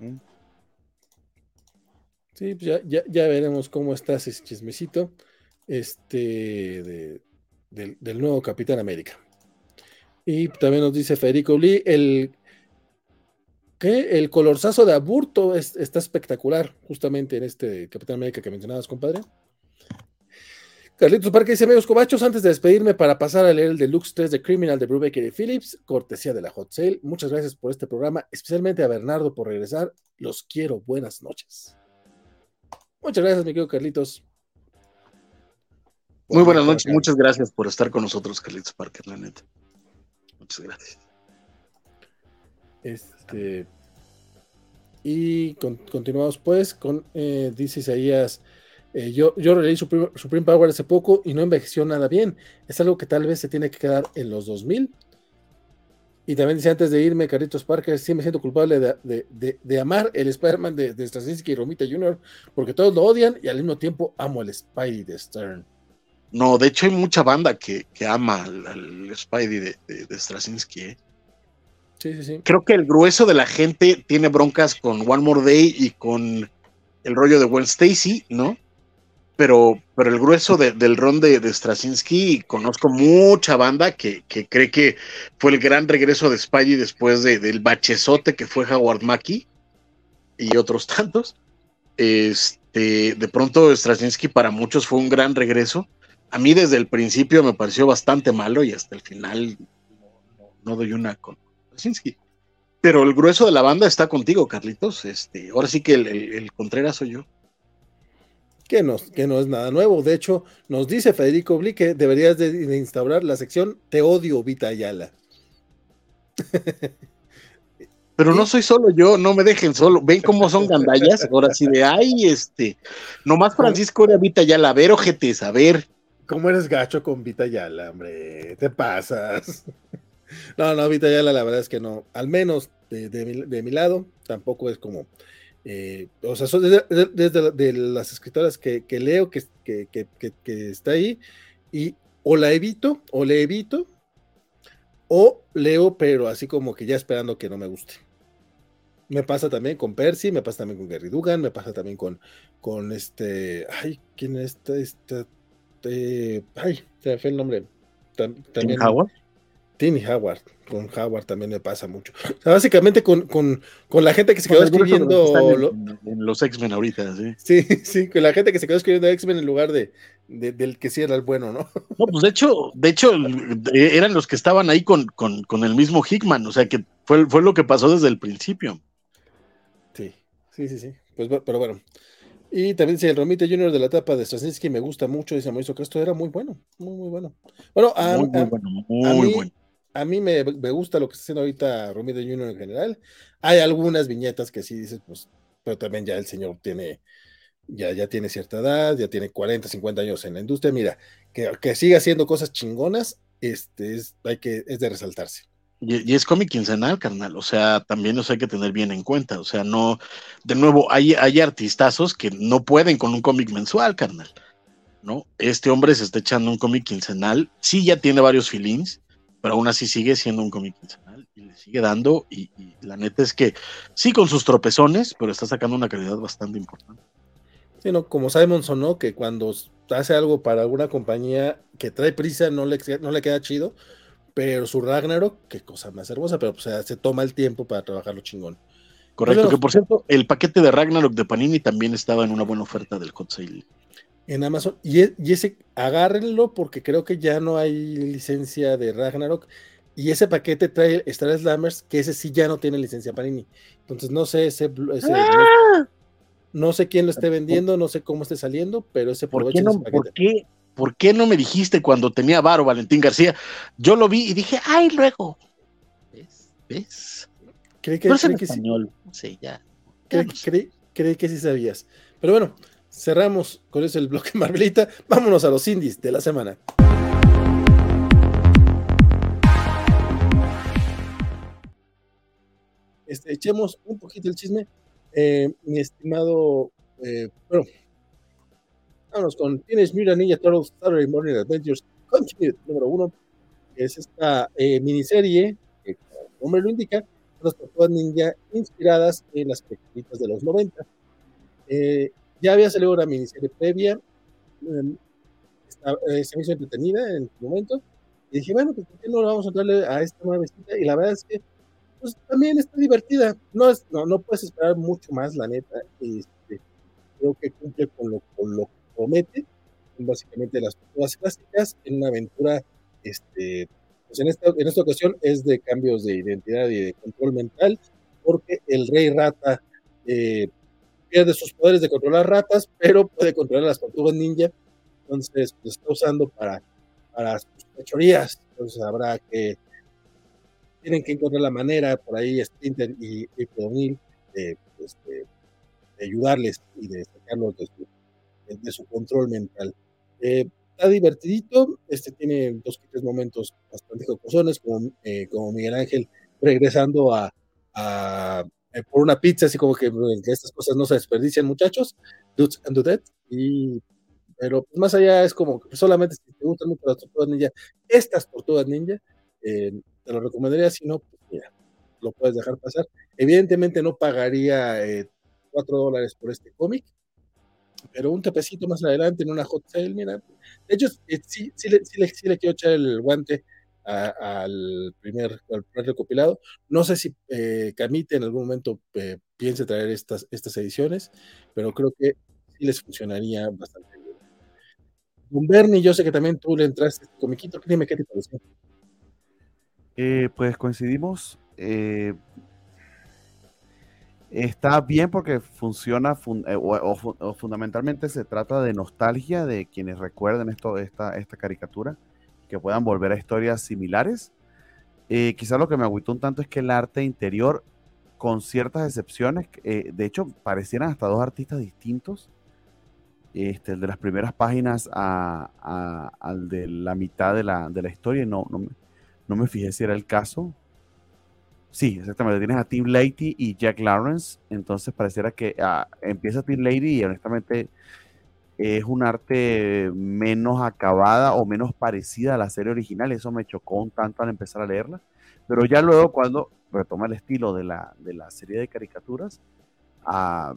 Mm. Sí, pues ya, ya, veremos cómo está ese chismecito este, del, nuevo Capitán América. Y también nos dice Federico Lee, el, que el colorzazo de Aburto está espectacular, justamente en este Capitán América que mencionabas, compadre. Carlitos Parque dice, amigos cobachos, antes de despedirme para pasar a leer el Deluxe 3 de Criminal de Brubaker y Phillips, cortesía de la Hot Sale. Muchas gracias por este programa, especialmente a Bernardo por regresar. Los quiero, buenas noches. Muchas gracias, mi querido Carlitos. Muy buenas noches, muchas gracias por estar con nosotros, Carlitos Parker, la neta. Muchas gracias. Este. Y continuamos pues con, eh, dice Isaías, eh, yo, yo releí Supreme, Supreme, Power hace poco y no envejeció nada bien. Es algo que tal vez se tiene que quedar en los 2000. Y también dice antes de irme, Carlitos Parker, sí me siento culpable de, amar el Spider-Man de, de Straczynski y Romita Jr., porque todos lo odian y al mismo tiempo amo el Spidey de Stern. No, de hecho hay mucha banda que, ama al, Spidey de, de, Straczynski. ¿eh? Sí, sí, sí. Creo que el grueso de la gente tiene broncas con One More Day y con el rollo de Gwen Stacy, ¿no? pero, pero el grueso del ron de, de Straczynski, conozco mucha banda que, cree que fue el gran regreso de Spidey después del bachezote que fue Howard Mackie y otros tantos. Este, de pronto Straczynski para muchos fue un gran regreso. A mí desde el principio me pareció bastante malo y hasta el final no, doy una con Straczynski. Pero el grueso de la banda está contigo, Carlitos. Este, ahora sí que el, el Contreras soy yo que no, que no es nada nuevo. De hecho, nos dice Federico Bli que deberías de, instaurar la sección Te odio, Vita Ayala. Pero no soy solo yo, no me dejen solo. Ven cómo son gandallas. Ahora sí de ay, este. Nomás Francisco era Vita Ayala. A ver, ojetes, a ver. ¿Cómo eres gacho con Vita Ayala, hombre? Te pasas. No, no, Vita Ayala, la verdad es que no. Al menos de mi lado, tampoco es como eh, o sea, desde, de las escritoras que, leo que, que, está ahí, y o la evito, o le evito, o leo, pero así como que ya esperando que no me guste. Me pasa también con Percy, me pasa también con Gary Dugan, me pasa también con, con este. Ay, ¿quién es este? Este ay, se me fue el nombre. también, Howard? Timmy Howard, con Howard también me pasa mucho. O sea, básicamente con, la gente que se quedó escribiendo. En, los X-Men ahorita, sí. Sí, sí, con la gente que se quedó escribiendo X-Men en lugar de, del que sí era el bueno, ¿no? No, pues de hecho, de hecho, eran los que estaban ahí con, el mismo Hickman, o sea que fue, fue lo que pasó desde el principio. Sí, sí, sí, sí. Pues, pero bueno. Y también dice el Romite Junior de la etapa de Straczynski me gusta mucho, dice Mauricio Castro, era muy bueno, muy, muy bueno. Bueno, a, Muy, bueno, a muy mí, bueno. a mí me, me gusta lo que está haciendo ahorita Romite Junior en general. Hay algunas viñetas que sí dices, pues, pero también ya el señor tiene, ya, ya tiene cierta edad, ya tiene 40, 50 años en la industria. Mira, que, que siga haciendo cosas chingonas, este, es, hay que, es de resaltarse. Y, y es cómic quincenal, carnal. O sea, también eso hay que tener bien en cuenta. O sea, no, de nuevo, hay, hay artistazos que no pueden con un cómic mensual, carnal. ¿No? Este hombre se está echando un cómic quincenal. Sí, ya tiene varios feelings, pero aún así sigue siendo un cómic quincenal y le sigue dando. Y, y la neta es que sí, con sus tropezones, pero está sacando una calidad bastante importante. Sí, ¿no? Como Simonson, ¿no? Que cuando hace algo para alguna compañía que trae prisa, no le, no le queda chido, pero su Ragnarok, qué cosa más hermosa, pero o sea, se toma el tiempo para trabajarlo chingón. Correcto, que por cierto, el paquete de Ragnarok de Panini también estaba en una buena oferta del Hot Sale. En Amazon, y, y ese, agárrenlo porque creo que ya no hay licencia de Ragnarok, y ese paquete trae Star Slammers, que ese sí ya no tiene licencia Panini. Entonces no sé ese, ese- no, no sé quién lo esté vendiendo, no sé cómo esté saliendo, pero ese ¿Por qué, no, ese ¿por, paquete. qué, ¿Por qué no me dijiste cuando tenía varo Valentín García? Yo lo vi y dije, ay, luego. ¿Ves? ¿Ves? Creí que, Pero es en creí que sí. español. Sí, ya. ya no creí que sí sabías. Pero bueno, cerramos con eso el bloque Marvelita. Vámonos a los indies de la semana. Este, echemos un poquito el chisme. Eh, mi estimado, eh, bueno, vámonos con Teenage Mutant Ninja Turtles Saturday Morning Adventures Continued número uno, que es esta eh, miniserie que, como el nombre lo indica, las tortugas ninja inspiradas en las películas de los 90. Eh, ya había salido una miniserie previa, eh, está- se me hizo entretenida en su momento, y dije, bueno, pues ¿por qué no vamos a darle a esta nueva visita? Y la verdad es que pues, también está divertida. No, es, no, no puedes esperar mucho más, la neta. Este, creo que cumple con lo, con lo promete. Básicamente las tortugas clásicas en una aventura, este, pues en esta, en esta ocasión es de cambios de identidad y de control mental, porque el rey rata eh, pierde sus poderes de controlar ratas, pero puede controlar las tortugas ninja. Entonces, pues está usando para, para sus fechorías. Entonces habrá que tienen que encontrar la manera por ahí Splinter y, y de- de ayudarles y de sacarlos de su, de- su control mental. Eh, está divertidito, este tiene dos tres momentos bastante jocosones, como, eh, como Miguel Ángel regresando a, a- eh, por una pizza, así como que, eh, que estas cosas no se desperdician, muchachos, dudes and dudettes, y pero pues, más allá es como que solamente si te gustan mucho las tortugas ninja, estas tortugas ninja, eh, te lo recomendaría, si no, pues mira, lo puedes dejar pasar. Evidentemente no pagaría eh, 4 dólares por este cómic, pero un tepecito más adelante en una hot sale, mira. De hecho, eh, sí, sí, le, sí, quiero echar el guante al, primer, al primer recopilado. No sé si eh, Camite en algún momento eh, piense traer estas, estas ediciones, pero creo que sí les funcionaría bastante bien. Don Bernie, yo sé que también tú le entraste este comiquito, dime qué te pareció. Eh, pues coincidimos. eh, está bien porque funciona fun- eh, o, o fu- o fundamentalmente se trata de nostalgia de quienes recuerden esto, esta, esta caricatura, que puedan volver a historias similares. Eh, quizá lo que me agüitó un tanto es que el arte interior, con ciertas excepciones, eh, de hecho parecieran hasta dos artistas distintos. Este, el de las primeras páginas a- al de la mitad de la, de la historia, no, no, me- no me fijé si era el caso. Sí, exactamente. Tienes a Tim Lady y Jack Lawrence. Entonces pareciera que ah, empieza Tim Lady y honestamente es un arte menos acabada o menos parecida a la serie original. Eso me chocó un tanto al empezar a leerla. Pero ya luego cuando retoma el estilo de la, de la serie de caricaturas, ah,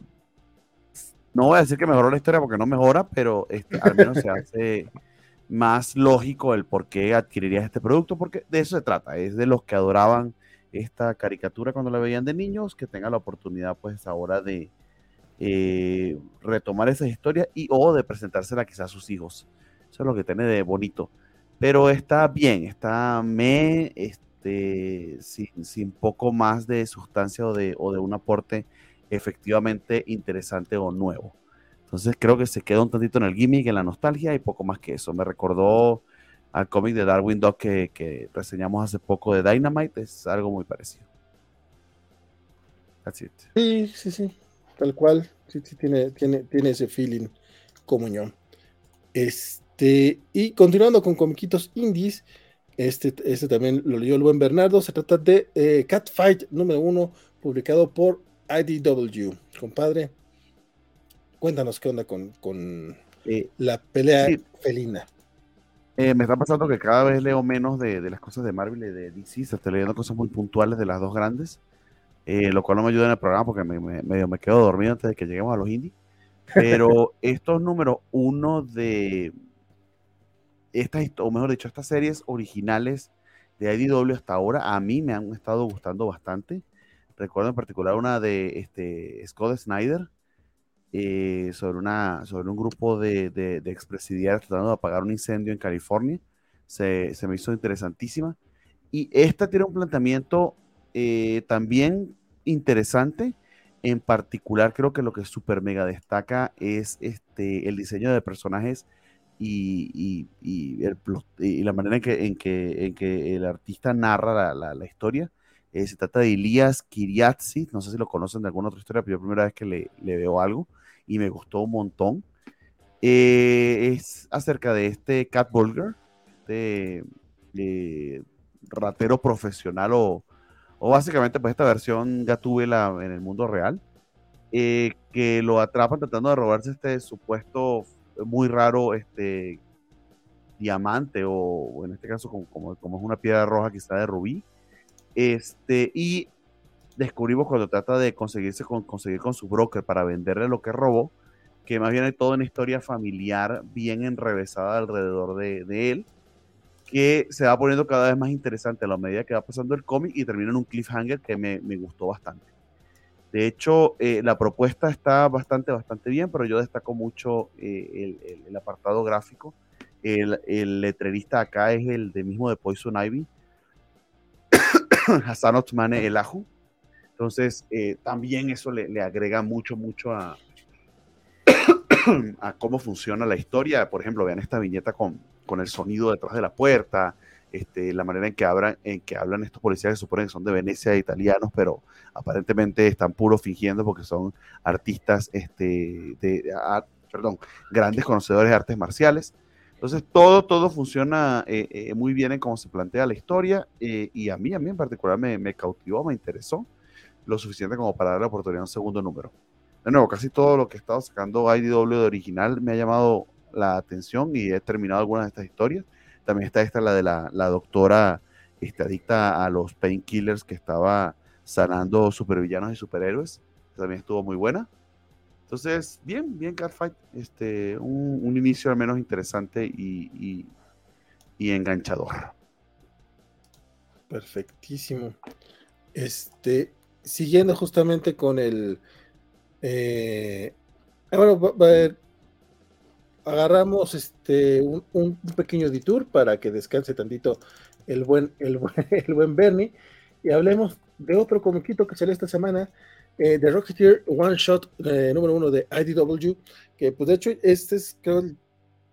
no voy a decir que mejoró la historia porque no mejora, pero este, al menos se hace más lógico el por qué adquirirías este producto, porque de eso se trata, es de los que adoraban esta caricatura cuando la veían de niños, que tengan la oportunidad pues ahora de eh, retomar esas historias y o de presentársela quizás a sus hijos. Eso es lo que tiene de bonito. Pero está bien, está me, este, sin, sin poco más de sustancia o de, o de un aporte efectivamente interesante o nuevo. Entonces creo que se quedó un tantito en el gimmick, en la nostalgia y poco más que eso. Me recordó al cómic de Darwin Dog que, reseñamos hace poco de Dynamite, es algo muy parecido. That's it. Sí, sí, sí, tal cual. Sí, sí, tiene, tiene, tiene ese feeling comunión. Este, y continuando con comiquitos indies, este, este también lo leyó el buen Bernardo. Se trata de eh, Catfight número uno, publicado por IDW. Compadre, cuéntanos qué onda con, eh, la pelea felina. Eh, me está pasando que cada vez leo menos de, las cosas de Marvel y de DC. Se estoy leyendo cosas muy puntuales de las dos grandes, lo cual no me ayuda en el programa porque me, medio me quedo dormido antes de que lleguemos a los indies. Pero estos números uno de estas, o mejor dicho, estas series originales de IDW hasta ahora, a mí me han estado gustando bastante. Recuerdo en particular una de este, Scott Snyder, eh, sobre, una, sobre un grupo de, de, de, expresidiarios tratando de apagar un incendio en California. Se, se, me hizo interesantísima. Y esta tiene un planteamiento eh, también interesante en particular, creo que lo que super mega destaca es este, el diseño de personajes y, la manera en que, en que, en que, el artista narra la, historia. Eh, se trata de Elias Kiriatsi, no sé si lo conocen de alguna otra historia, pero yo primera vez que le, veo algo y me gustó un montón. Eh, es acerca de este Cat Bulger, este eh, ratero profesional o, básicamente pues esta versión Gatúbela en el mundo real, eh, que lo atrapan tratando de robarse este supuesto muy raro este diamante o, en este caso como, como, es una piedra roja quizá de rubí, este, y descubrimos cuando trata de conseguirse con, conseguir con su broker para venderle lo que robó, que más bien hay toda una historia familiar bien enrevesada alrededor de, él, que se va poniendo cada vez más interesante a la medida que va pasando el cómic y termina en un cliffhanger que me, gustó bastante. De hecho, eh, la propuesta está bastante, bastante bien, pero yo destaco mucho eh, el, apartado gráfico. El, el, letrerista acá es el de mismo de Poison Ivy, Hassan Othmane El Aju. Entonces, eh, también eso le, agrega mucho, mucho a, cómo funciona la historia. Por ejemplo, vean esta viñeta con, con el sonido detrás de la puerta, este, la manera en que, hablan, en que hablan estos policías que suponen que son de Venecia, italianos, pero aparentemente están puro fingiendo porque son artistas, este, de, perdón, grandes conocedores de artes marciales. Entonces todo, todo funciona eh, eh, muy bien en cómo se plantea la historia eh, y a mí, a mí en particular me, cautivó, me interesó lo suficiente como para darle la oportunidad a un segundo número. De nuevo, casi todo lo que he estado sacando IDW de original me ha llamado la atención y he terminado algunas de estas historias. También está esta, la de la, la doctora este, adicta a los painkillers que estaba sanando supervillanos y superhéroes. También estuvo muy buena. Entonces, bien, bien Catfight. Este, un, un inicio al menos interesante y, y, y, enganchador. Perfectísimo. Este, siguiendo justamente con el... Eh, bueno, va, va a ver, agarramos este un, pequeño detour para que descanse tantito el buen, el, el buen Bernie y hablemos de otro comiquito que salió esta semana, eh, de Rocketeer One Shot eh, número uno de IDW, que pues de hecho este es creo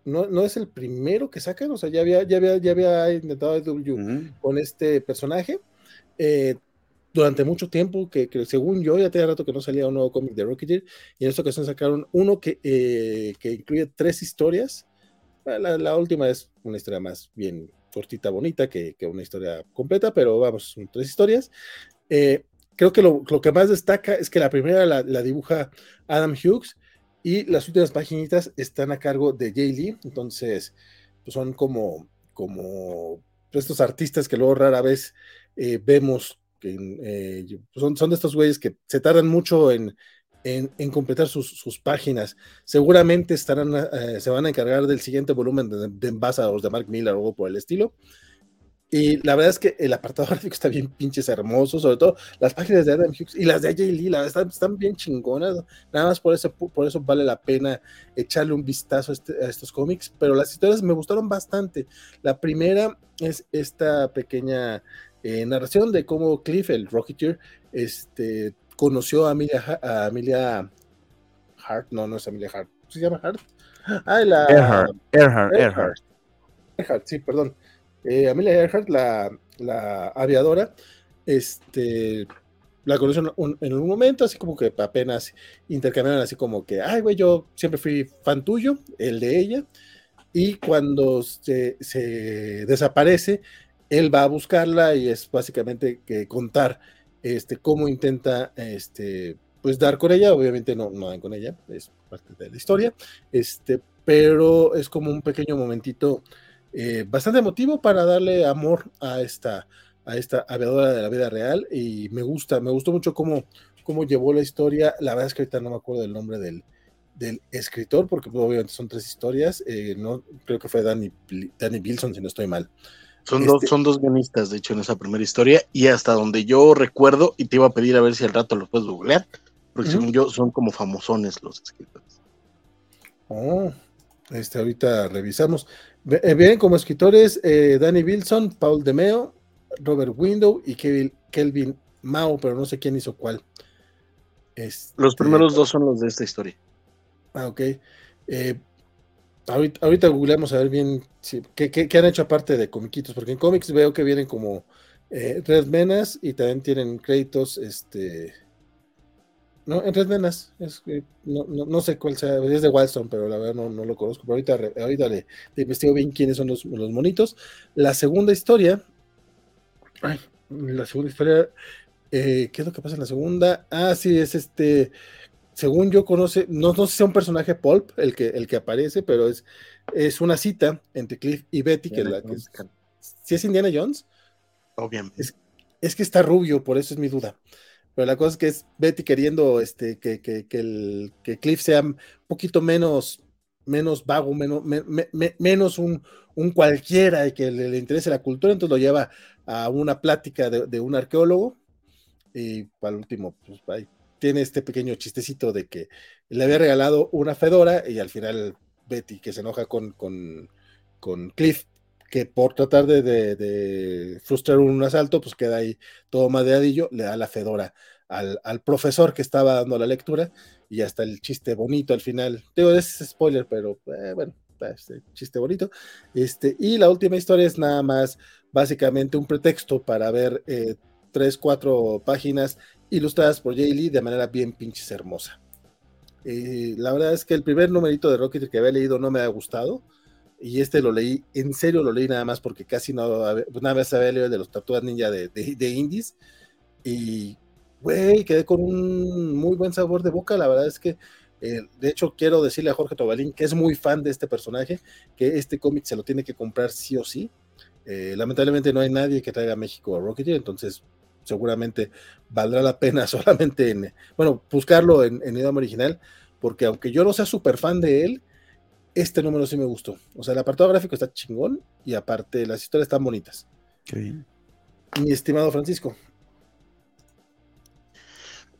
no, no, es el primero que sacan, o sea, ya había, ya había, ya había intentado IDW con este personaje. Eh, durante mucho tiempo, que, según yo ya tenía rato que no salía un nuevo cómic de Rocketeer, y en esta ocasión sacaron uno que, eh, que incluye tres historias. La, la, última es una historia más bien cortita, bonita, que, que una historia completa, pero vamos, son tres historias. Eh, creo que lo, lo, que más destaca es que la primera la, la, dibuja Adam Hughes y las últimas páginas están a cargo de Jay Lee, entonces pues son como, como estos artistas que luego rara vez eh, vemos que eh, son, son de estos güeyes que se tardan mucho en, en, en completar sus, sus, páginas. Seguramente estarán, eh, se van a encargar del siguiente volumen de, de los de Mark Miller o algo por el estilo. Y la verdad es que el apartado gráfico está bien pinches hermoso, sobre todo las páginas de Adam Hughes y las de AJ Lee, la verdad están, bien chingonas. Nada más por eso, por eso vale la pena echarle un vistazo a, este, a, estos cómics, pero las historias me gustaron bastante. La primera es esta pequeña eh, narración de cómo Cliff, el Rocketeer, este, conoció a Amelia, a Amelia Hart, no, no es Amelia Hart, ¿Se llama Hart? Ah, la. Earhart, Earhart, Earhart. Earhart, sí, perdón. Eh, Amelia Earhart, la, la aviadora, este, la conocí en un, en un momento, así como que apenas intercambiaron así como que, ay, güey, yo siempre fui fan tuyo, el de ella, y cuando se, se desaparece, él va a buscarla y es básicamente que contar este, cómo intenta este, pues dar con ella, obviamente no, no dan con ella, es parte de la historia, este, pero es como un pequeño momentito eh, bastante emotivo para darle amor a esta, a esta aviadora de la vida real. Y me gusta, me gustó mucho cómo, cómo llevó la historia, la verdad es que ahorita no me acuerdo del nombre del, del escritor, porque pues, obviamente son tres historias, eh, no creo que fue Danny, Danny Bilson, si no estoy mal. Son, dos, Este- son dos guionistas, de hecho, en esa primera historia, y hasta donde yo recuerdo, y te iba a pedir a ver si al rato lo puedes googlear, porque según yo son como famosones los escritores. Oh, este, ahorita revisamos. Eh, Vienen como escritores eh, Danny Wilson, Paul DeMeo, Robert Window y Kevin, Kelvin Mao, pero no sé quién hizo cuál. Este, Los primeros dos son los de esta historia. Ah, ok. Eh, ahorita, googleamos a ver bien qué, qué- han hecho aparte de comiquitos, porque en cómics veo que vienen como eh, Red Menas y también tienen créditos, este... No, en Red Menas, es, no, no, no sé cuál sea, es de Wildstorm, pero la verdad no, no lo conozco, pero ahorita, ahorita le, le investigo bien quiénes son los, los monitos. La segunda historia, ay, la segunda historia, eh, ¿qué es lo que pasa en la segunda? Ah, sí, es este, según yo conoce, no, no sé si sea un personaje pulp el que, el que aparece, pero es, es una cita entre Cliff y Betty, que, la, que es, si es Indiana Jones, Obviamente. Es- es que está rubio, por eso es mi duda. Pero la cosa es que es Betty queriendo este, que, que, que el, que Cliff sea un poquito menos, menos vago, menos, me- me- me- menos un, un cualquiera y que le, le interese la cultura, entonces lo lleva a una plática de, de un arqueólogo y para el último, pues ahí tiene este pequeño chistecito de que le había regalado una fedora y al final Betty que se enoja con, con, con Cliff que por tratar de, frustrar un asalto, pues queda ahí todo madreadillo, le da la fedora al, al profesor que estaba dando la lectura y hasta el chiste bonito al final. Digo, es spoiler, pero eh, bueno, este chiste bonito. Este, y la última historia es nada más básicamente un pretexto para ver eh, tres, cuatro páginas ilustradas por Jay Lee de manera bien pinches hermosa. Eh, la verdad es que el primer numerito de Rocket que había leído no me ha gustado y este lo leí, en serio lo leí nada más porque casi no, una vez había leído el de los Tortugas Ninja de, de, de Indies y, güey, quedé con un muy buen sabor de boca, la verdad es que, eh, de hecho, quiero decirle a Jorge Tobalín, que es muy fan de este personaje, que este cómic se lo tiene que comprar sí o sí. Eh, lamentablemente no hay nadie que traiga a México a Rocketeer, entonces seguramente valdrá la pena solamente en, bueno, buscarlo en, en idioma original, porque aunque yo no sea súper fan de él, este número sí me gustó. O sea, el apartado gráfico está chingón y aparte las historias están bonitas. Qué bien. Mi estimado Francisco.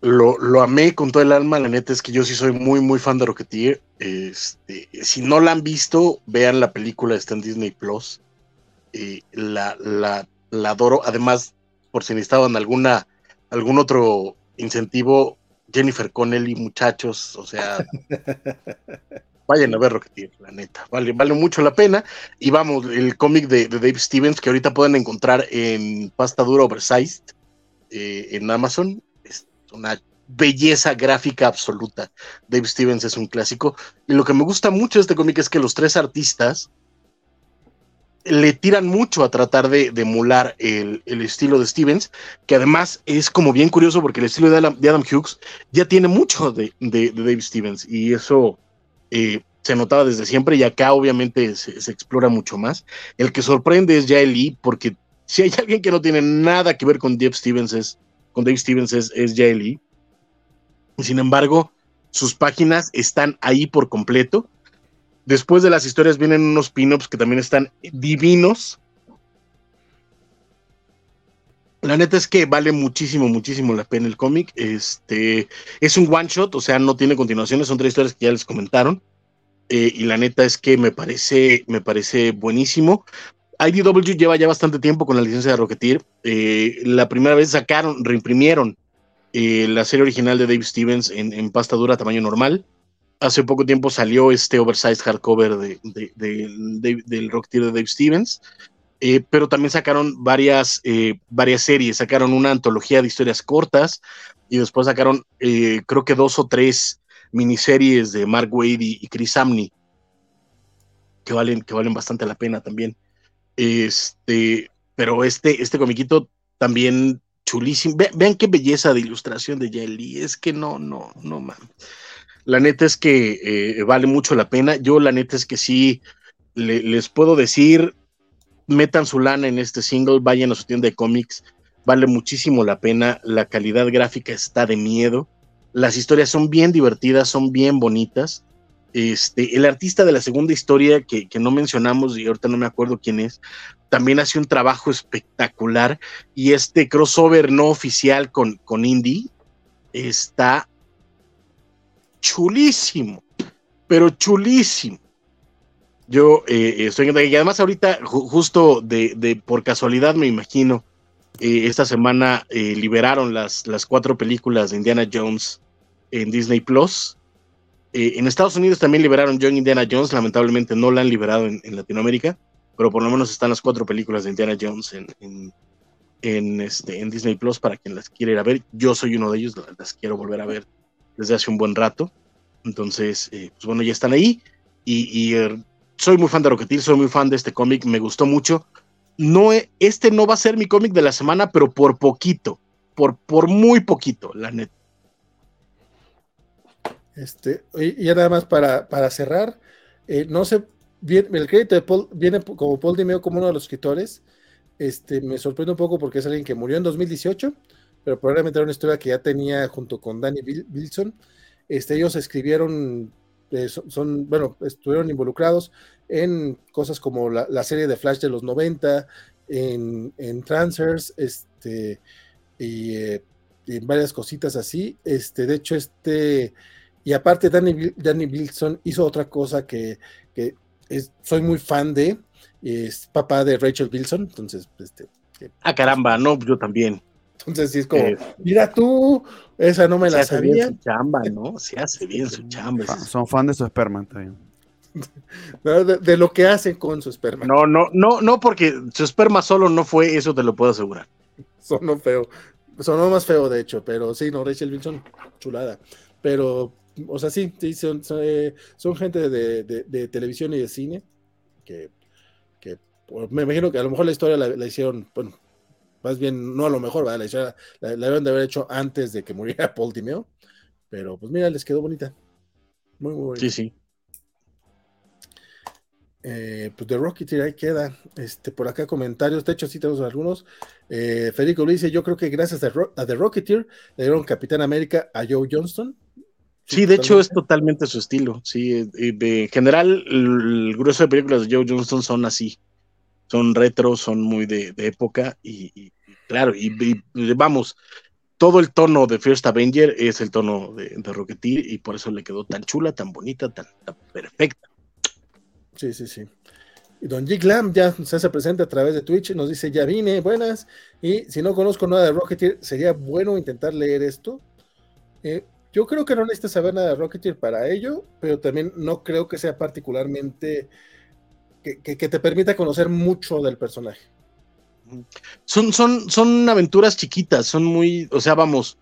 Lo, lo amé con todo el alma, la neta es que yo sí soy muy, muy fan de Rocketeer. Este, si no la han visto, vean la película, está en Disney Plus. Eh, la, la, la adoro. Además, por si necesitaban alguna, algún otro incentivo, Jennifer Connelly, muchachos, o sea, vayan a ver Rocketeer, la neta, vale, vale mucho la pena. Y vamos, el cómic de, de Dave Stevens, que ahorita pueden encontrar en pasta dura oversized eh, en Amazon, es una belleza gráfica absoluta. Dave Stevens es un clásico. Y lo que me gusta mucho de este cómic es que los tres artistas le tiran mucho a tratar de, emular el, estilo de Stevens, que además es como bien curioso porque el estilo de Adam, Hughes ya tiene mucho de, Dave Stevens y eso eh, se notaba desde siempre y acá obviamente se, explora mucho más. El que sorprende es Jae Lee porque si hay alguien que no tiene nada que ver con Dave Stevens es, con Dave Stevens es, es. Sin embargo, sus páginas están ahí por completo Después de las historias vienen unos pin-ups que también están divinos. La neta es que vale muchísimo, muchísimo la pena el cómic. Este es un one shot, o sea, no tiene continuaciones, son tres historias que ya les comentaron. Eh, y la neta es que me parece, me parece buenísimo. IDW lleva ya bastante tiempo con la licencia de Rocketeer. Eh, la primera vez sacaron, reimprimieron eh, la serie original de Dave Stevens en, en pasta dura tamaño normal hace poco tiempo salió este oversized hardcover de, del rock de Dave Stevens. Eh, pero también sacaron varias, eh, varias series, sacaron una antología de historias cortas y después sacaron eh, creo que dos o tres miniseries de Mark Wade y, Chris Amney que valen, que valen bastante la pena también. Este, pero este, este comiquito también chulísimo. vean qué belleza de ilustración de Jelly. Es que no, no, no, man. La neta es que vale mucho la pena. Yo la neta es que sí les puedo decir, metan su lana en este single, vayan a su tienda de cómics, vale muchísimo la pena, la calidad gráfica está de miedo, las historias son bien divertidas, son bien bonitas. Este, el artista de la segunda historia que, no mencionamos y ahorita no me acuerdo quién es, también hace un trabajo espectacular y este crossover no oficial con, con Indie está chulísimo, pero chulísimo. Yo eh, estoy y además ahorita justo de, por casualidad me imagino eh, esta semana eh, liberaron las, las cuatro películas de Indiana Jones en Disney Plus. en Estados Unidos también liberaron John Indiana Jones, lamentablemente no la han liberado en, Latinoamérica, pero por lo menos están las cuatro películas de Indiana Jones en, en, este, en Disney Plus para quien las quiera ir a ver. Yo soy uno de ellos, las quiero volver a ver desde hace un buen rato. Entonces, pues bueno, ya están ahí. Y, y soy muy fan de Rocketeer, soy muy fan de este cómic, me gustó mucho. No, este no va a ser mi cómic de la semana, pero por poquito, por, por muy poquito, la neta. Este, y ya nada más para, para cerrar, eh, no sé, el crédito de Paul viene como Paul Dimeo como uno de los escritores. Este, me sorprende un poco porque es alguien que murió en 2018, pero probablemente era una historia que ya tenía junto con Danny Wilson. Este, ellos escribieron eh, son, bueno, estuvieron involucrados en cosas como la, serie de Flash de los 90, en, en Transfers, este, eh, y, en varias cositas así. Este, de hecho, este, y aparte Danny, Danny Wilson hizo otra cosa que, que soy muy fan de, es papá de Rachel Wilson, entonces, este. ah, caramba, no, yo también. Entonces sí es como, eh, mira tú, esa no me la sabía. Bien su chamba, ¿no? Se hace bien su chamba. Son fan de su esperma también. de, lo que hacen con su esperma. No, no, no, no, porque su esperma solo no fue, eso te lo puedo asegurar. Sonó feo. Sonó más feo, de hecho, pero sí, no, Rachel Wilson, chulada. Pero, o sea, sí, sí son, son, eh, gente de, televisión y de cine que, que pues, me imagino que a lo mejor la historia la, la hicieron, bueno, más bien, no a lo mejor, La, la, deben de haber hecho antes de que muriera Paul Timeo, pero pues mira, les quedó bonita. Muy, muy bonita. Sí, sí. Eh, pues de Rocketeer ahí queda. Este, por acá comentarios, de hecho sí tenemos algunos. Eh, Federico Luis dice, yo creo que gracias a, The Rocketeer le dieron Capitán América a Joe Johnston. Sí, de hecho es totalmente su estilo. Sí, en general el grueso de películas de Joe Johnston son así son retro, son muy de, época y, claro, y, vamos, todo el tono de First Avenger es el tono de, de, Rocketeer y por eso le quedó tan chula, tan bonita, tan, perfecta. Sí, sí, sí. Y Don Jig Lam ya se hace presente a través de Twitch, nos dice, ya vine, buenas, y si no conozco nada de Rocketeer, sería bueno intentar leer esto. Eh, yo creo que no necesitas saber nada de Rocketeer para ello, pero también no creo que sea particularmente que, te permita conocer mucho del personaje. Son, son, son aventuras chiquitas, son muy, o sea, vamos,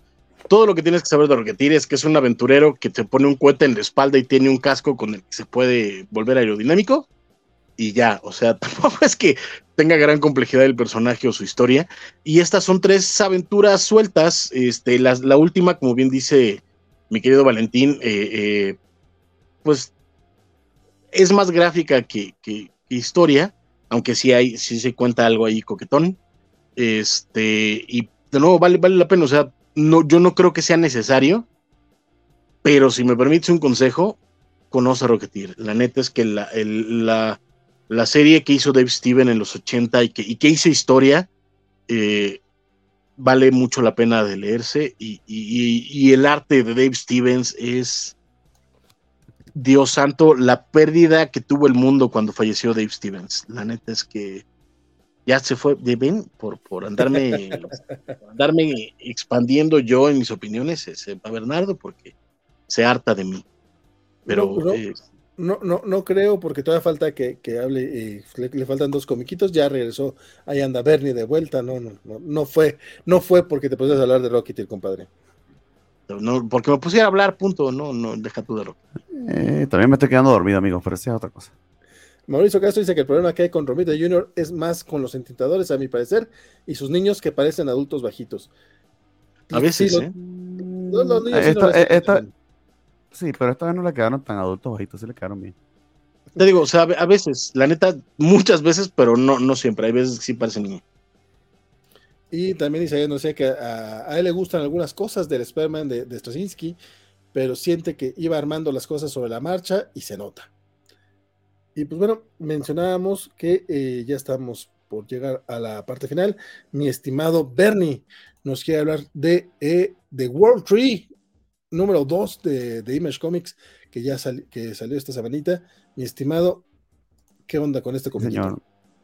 todo lo que tienes que saber de Rocketeer es que es un aventurero que te pone un cohete en la espalda y tiene un casco con el que se puede volver aerodinámico y ya, o sea, tampoco es que tenga gran complejidad el personaje o su historia. Y estas son tres aventuras sueltas. Este, la, última, como bien dice mi querido Valentín, eh, eh, pues es más gráfica que, historia, aunque sí hay, sí se cuenta algo ahí coquetón. Este, y de nuevo, vale, la pena. O sea, no, yo no creo que sea necesario, pero si me permites un consejo, conoce a Rocketeer. La neta es que la, la, serie que hizo Dave Steven en los 80 y que, y que hizo historia, eh, vale mucho la pena de leerse. Y, y, el arte de Dave Stevens es Dios santo, la pérdida que tuvo el mundo cuando falleció Dave Stevens. La neta es que ya se fue, ven, por, por andarme, andarme expandiendo yo en mis opiniones, ese, a Bernardo, porque se harta de mí. Pero no, no, no, creo, porque todavía falta que, hable, y le, faltan dos comiquitos, ya regresó, ahí anda Bernie de vuelta, no, no, no, no fue, no fue porque te pusiste hablar de Rocketeer, compadre. No, porque me pusiera a hablar, punto, no, no, deja tú de Rocky. Eh, también me estoy quedando dormido, amigo, pero esa es otra cosa. Mauricio Castro dice que el problema que hay con Romita Jr. es más con los entintadores, a mi parecer, y sus niños que parecen adultos bajitos. A veces, ¿eh? sí, pero esta vez no le quedaron tan adultos bajitos, sí le quedaron bien. Te digo, o sea, a veces, la neta, muchas veces, pero no, no siempre. Hay veces que sí parecen niños. Y también dice, no sé, que a, él le gustan algunas cosas del Sperman de, de Straczynski, pero siente que iba armando las cosas sobre la marcha y se nota. Y pues bueno, mencionábamos que eh, ya estamos por llegar a la parte final. Mi estimado Bernie nos quiere hablar de eh, The World Tree, número 2 de, Image Comics, que ya que salió esta semanita. Mi estimado, ¿qué onda con este cómic? Señor,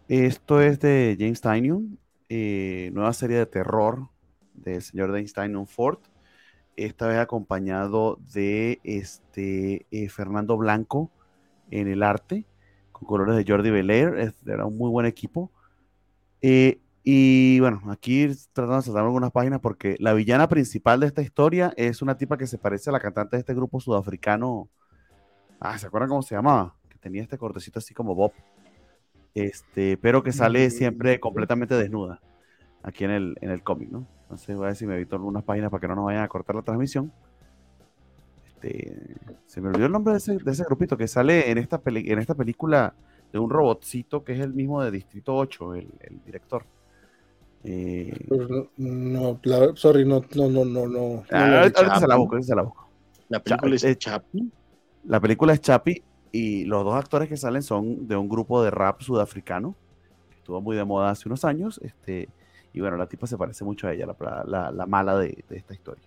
esto es de James Tynion, eh, nueva serie de terror del señor James Tynion Ford. Esta vez acompañado de este Fernando Blanco en el arte colores de Jordi Belair, era un muy buen equipo. Eh, y bueno, aquí tratando de saltar algunas páginas porque la villana principal de esta historia es una tipa que se parece a la cantante de este grupo sudafricano. Ah, ¿se acuerdan cómo se llamaba? Que tenía este cortecito así como Bob. Este, pero que sale siempre completamente desnuda aquí en el, en el cómic, ¿no? Entonces voy a ver si me evito algunas páginas para que no nos vayan a cortar la transmisión. Este, se me olvidó el nombre de ese, grupito que sale en esta, en esta película de un robotcito que es el mismo de Distrito 8, el, director. Eh, no, sorry, no, no, no, no, no. Ah, ahorita se la busco, se la busco. La película es Chapi. La película es Chapi y los dos actores que salen son de un grupo de rap sudafricano que estuvo muy de moda hace unos años. Este, y bueno, la tipa se parece mucho a ella, la, la, mala de, esta historia.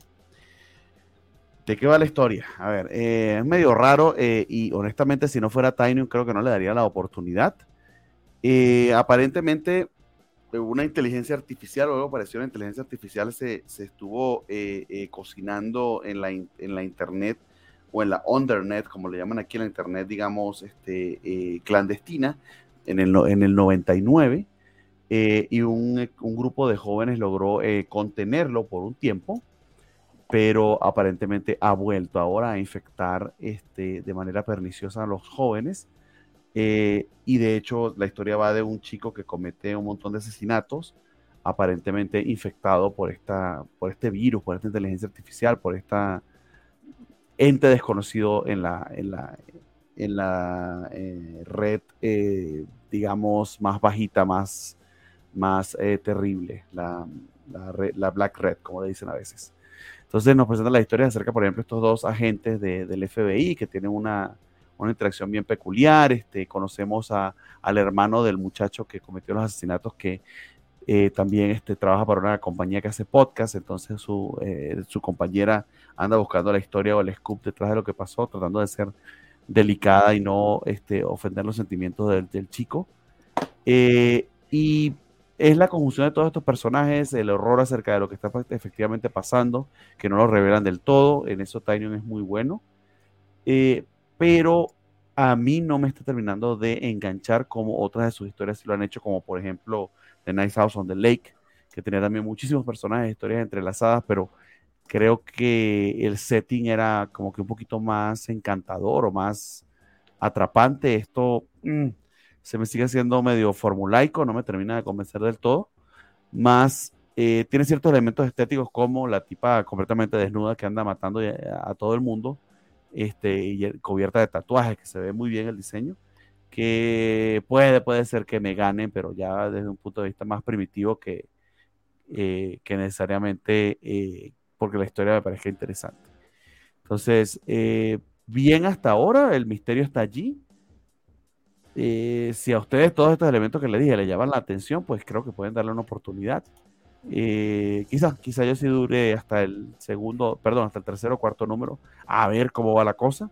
¿De qué va la historia? A ver, eh, es medio raro eh, y honestamente si no fuera Tiny creo que no le daría la oportunidad. Eh, aparentemente una inteligencia artificial o algo parecido a una inteligencia artificial se, estuvo cocinando en la, en la, internet o en la undernet, como le llaman aquí en la internet, digamos, este, clandestina, en el, en el 99. y un, un, grupo de jóvenes logró contenerlo por un tiempo pero aparentemente ha vuelto ahora a infectar este, de manera perniciosa a los jóvenes. Eh, y de hecho, la historia va de un chico que comete un montón de asesinatos, aparentemente infectado por, esta, por este virus, por esta inteligencia artificial, por esta ente desconocido en la, en la, en la eh, red, eh, digamos, más bajita, más, más terrible, la, la, la Black Red, como le dicen a veces. Entonces nos presenta la historia acerca, por ejemplo, estos dos agentes del FBI que tienen una, interacción bien peculiar. Este, conocemos a, al hermano del muchacho que cometió los asesinatos que eh, también este, trabaja para una compañía que hace podcast, entonces su, eh, su compañera anda buscando la historia o el scoop detrás de lo que pasó, tratando de ser delicada y no este, ofender los sentimientos del, del chico. Eh, y es la conjunción de todos estos personajes, el horror acerca de lo que está efectivamente pasando, que no lo revelan del todo. En eso Tynion es muy bueno. Pero a mí no me está terminando de enganchar como otras de sus historias lo han hecho, como por ejemplo The Nice House on the Lake, que tenía también muchísimos personajes, historias entrelazadas, pero creo que el setting era como que un poquito más encantador o más atrapante. Esto, mm, se me sigue siendo medio formulaico, no me termina de convencer del todo. Más eh, tiene ciertos elementos estéticos como la tipa completamente desnuda que anda matando a, todo el mundo, este, y cubierta de tatuajes, que se ve muy bien el diseño, que puede, puede ser que me ganen, pero ya desde un punto de vista más primitivo que, eh, que necesariamente eh, porque la historia me parezca interesante. Entonces, bien hasta ahora, el misterio está allí eh, si a ustedes todos estos elementos que les dije le llaman la atención, pues creo que pueden darle una oportunidad. Eh, quizás, quizás yo sí dure hasta el segundo, perdón, hasta el tercero o cuarto número, a ver cómo va la cosa.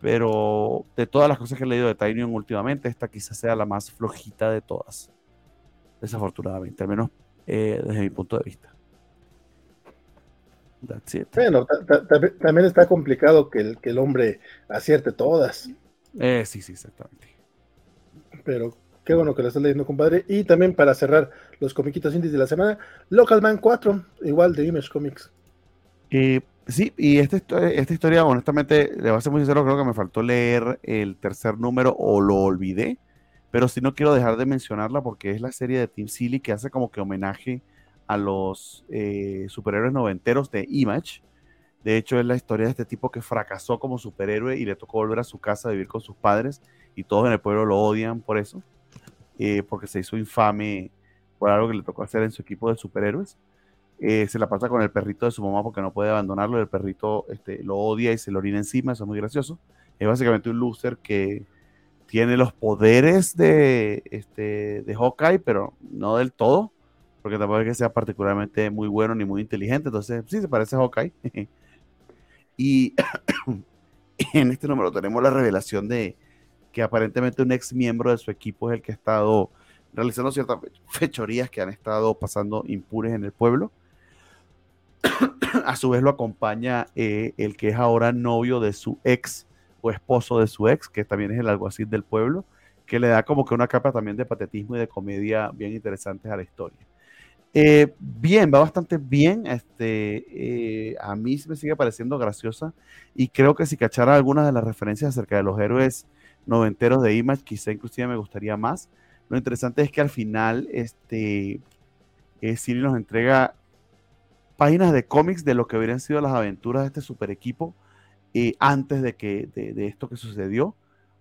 Pero de todas las cosas que he leído de Tynion últimamente, esta quizás sea la más flojita de todas. Desafortunadamente, al menos eh, desde mi punto de vista. Bueno, también está complicado que el, que el hombre acierte todas. Eh, sí, sí, exactamente. Pero qué bueno que lo estás leyendo, compadre. Y también para cerrar los comiquitos indies de la semana, Local Man 4, igual de Image Comics. Eh, sí, y esta, esta historia, honestamente, le voy a ser muy sincero, creo que me faltó leer el tercer número o lo olvidé, pero sí no quiero dejar de mencionarla porque es la serie de Team Silly que hace como que homenaje a los eh, superhéroes noventeros de Image. De hecho, es la historia de este tipo que fracasó como superhéroe y le tocó volver a su casa a vivir con sus padres y todos en el pueblo lo odian por eso, eh, porque se hizo infame por algo que le tocó hacer en su equipo de superhéroes. Eh, se la pasa con el perrito de su mamá porque no puede abandonarlo. El perrito este, lo odia y se lo orina encima. Eso es muy gracioso. Es básicamente un loser que tiene los poderes de, este, de Hawkeye, pero no del todo porque tampoco es que sea particularmente muy bueno ni muy inteligente, entonces sí se parece a Hawkeye. y en este número tenemos la revelación de que aparentemente un ex miembro de su equipo es el que ha estado realizando ciertas fechorías que han estado pasando impures en el pueblo. a su vez lo acompaña eh, el que es ahora novio de su ex o esposo de su ex, que también es el alguacil del pueblo, que le da como que una capa también de patetismo y de comedia bien interesantes a la historia. Eh, bien, va bastante bien. Este, eh, a mí me sigue pareciendo graciosa y creo que si cachara algunas de las referencias acerca de los héroes noventeros de Image, quizá inclusive me gustaría más. Lo interesante es que al final, este, Siri nos entrega páginas de cómics de lo que hubieran sido las aventuras de este super equipo antes de, que, de, esto que sucedió.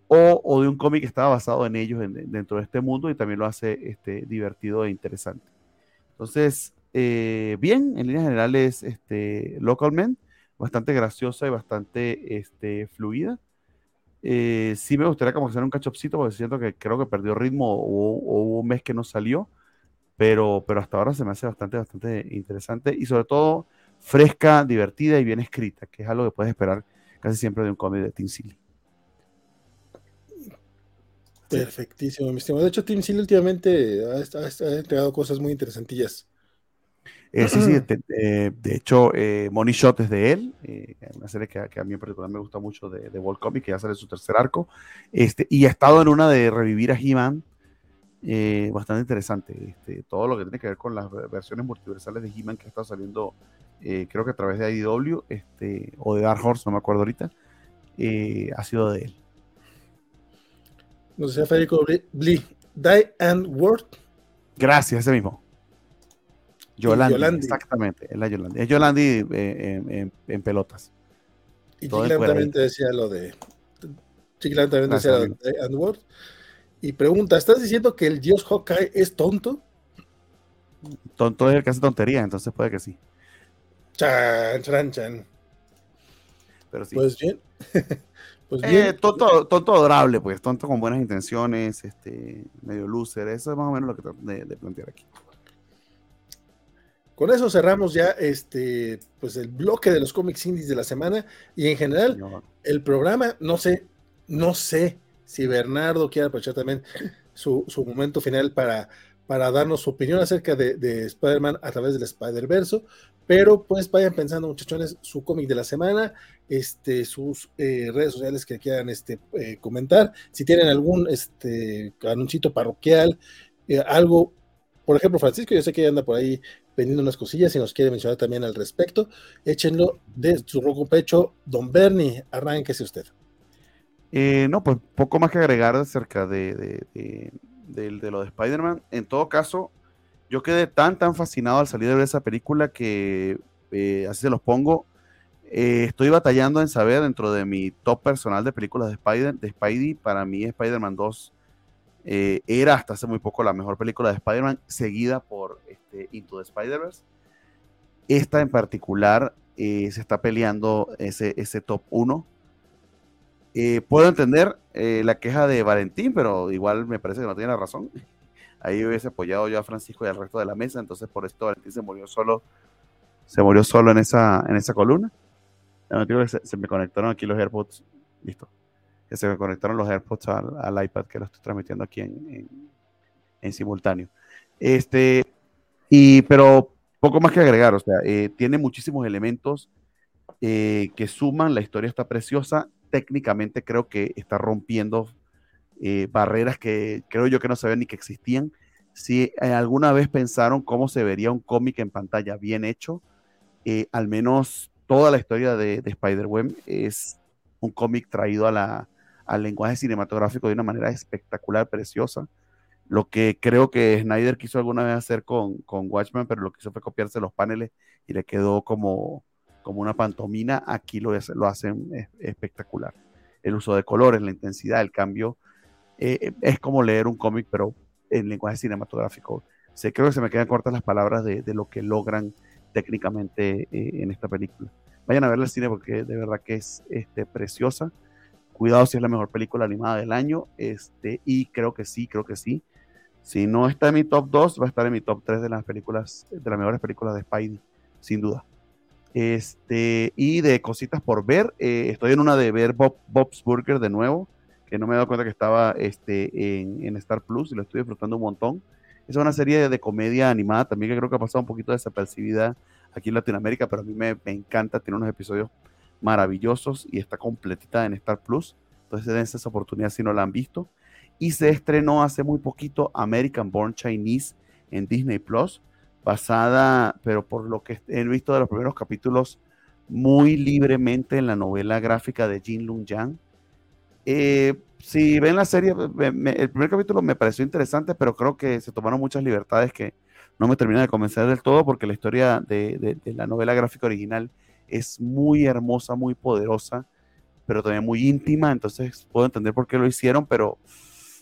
O, de un cómic que estaba basado en ellos dentro de este mundo y también lo hace este, divertido e interesante. Entonces, eh, bien, en líneas generales, este, Local bastante graciosa y bastante este, fluida. Eh, sí me gustaría como hacer un cachopcito porque siento que creo que perdió ritmo o, hubo un mes que no salió, pero, pero hasta ahora se me hace bastante, bastante interesante y sobre todo fresca, divertida y bien escrita, que es algo que puedes esperar casi siempre de un cómic de Tim Silly. Perfectísimo, mi estimado. De hecho, Tim Seal últimamente ha, entregado cosas muy interesantillas. Eh, sí, sí, de, hecho, eh, Money Shot es de él, eh, una serie que, a mí en particular me gusta mucho de, de Wall Comic, que ya sale su tercer arco, este, y ha estado en una de revivir a He-Man, eh, bastante interesante, este, todo lo que tiene que ver con las versiones multiversales de He-Man que ha estado saliendo, creo que a través de IDW, este, o de Dark Horse, no me acuerdo ahorita, ha sido de él. No sé, Federico Blee. Die and Word. Gracias, ese mismo. Yolandi, exactamente, es la Yolandi. Es Yolandi eh, en, pelotas. Y Chiquilan también te decía lo de. Chiquilan también decía lo de Die and Word. Y pregunta: ¿estás diciendo que el dios Hawkeye es tonto? Tonto es el que hace tontería, entonces puede que sí. Chan, chan, chan. Pero sí. Pues bien. Pues eh, tonto, tonto adorable, pues, tonto con buenas intenciones, este, medio loser, eso es más o menos lo que trato de, plantear aquí. Con eso cerramos ya este, pues el bloque de los cómics indies de la semana y en general el programa, no sé, no sé si Bernardo quiere aprovechar también su, momento final para, para darnos su opinión acerca de, de Spider-Man a través del Spider-Verse, pero pues vayan pensando, muchachones, su cómic de la semana, este, sus eh, redes sociales que quieran este, eh, comentar. Si tienen algún este, anuncito parroquial, eh, algo, por ejemplo, Francisco, yo sé que anda por ahí vendiendo unas cosillas y nos quiere mencionar también al respecto, échenlo de su rojo pecho. Don Bernie, arránquese usted. No, pues poco más que agregar acerca de, de lo de Spider-Man. En todo caso, yo quedé tan, tan fascinado al salir de ver esa película que, eh, así se los pongo, eh, estoy batallando en saber dentro de mi top personal de películas de, Spider, de Spidey, para mí Spider-Man 2 eh, era hasta hace muy poco la mejor película de Spider-Man, seguida por este, Into the Spider-Verse. Esta en particular se está peleando ese, ese top 1. Puedo entender la queja de Valentín, pero igual me parece que no tiene razón ahí hubiese apoyado yo a Francisco y al resto de la mesa, entonces por esto Valentín se murió solo, se murió solo en esa, en esa columna. se, me conectaron aquí los AirPods, listo, que se me conectaron los AirPods al, iPad que lo estoy transmitiendo aquí en, en, simultáneo. Este, y, pero poco más que agregar, o sea, eh, tiene muchísimos elementos eh, que suman, la historia está preciosa, técnicamente creo que está rompiendo eh, barreras que creo yo que no sabían ni que existían. Si alguna vez pensaron cómo se vería un cómic en pantalla bien hecho, al menos toda la historia de, de Spider-Man es un cómic traído a la, al lenguaje cinematográfico de una manera espectacular, preciosa. Lo que creo que Snyder quiso alguna vez hacer con, con Watchmen, pero lo que hizo fue copiarse los paneles y le quedó como, como una pantomina. Aquí lo, lo hacen espectacular. El uso de colores, la intensidad, el cambio. Eh, es como leer un cómic, pero en lenguaje cinematográfico. sé creo que se me quedan cortas las palabras de, de lo que logran técnicamente eh, en esta película. Vayan a verla al cine porque de verdad que es este, preciosa. Cuidado si es la mejor película animada del año. Este, y creo que sí, creo que sí. Si no está en mi top 2, va a estar en mi top 3 de las películas, de las mejores películas de Spidey, sin duda. Este, y de cositas por ver, eh, estoy en una de ver Bob's Burger de nuevo, que no me he dado cuenta que estaba este, en, Star Plus y lo estoy disfrutando un montón. Es una serie de comedia animada también que creo que ha pasado un poquito desapercibida aquí en Latinoamérica, pero a mí me, me encanta, tiene unos episodios maravillosos y está completita en Star Plus. Entonces dense esa oportunidad si no la han visto y se estrenó hace muy poquito American Born Chinese en Disney Plus, basada, pero por lo que he visto de los primeros capítulos, muy libremente en la novela gráfica de Jin Lung Yang. Eh, si ven la serie, el primer capítulo me pareció interesante, pero creo que se tomaron muchas libertades que no me terminan de convencer del todo, porque la historia de, de la novela gráfica original es muy hermosa, muy poderosa, pero también muy íntima, entonces puedo entender por qué lo hicieron, pero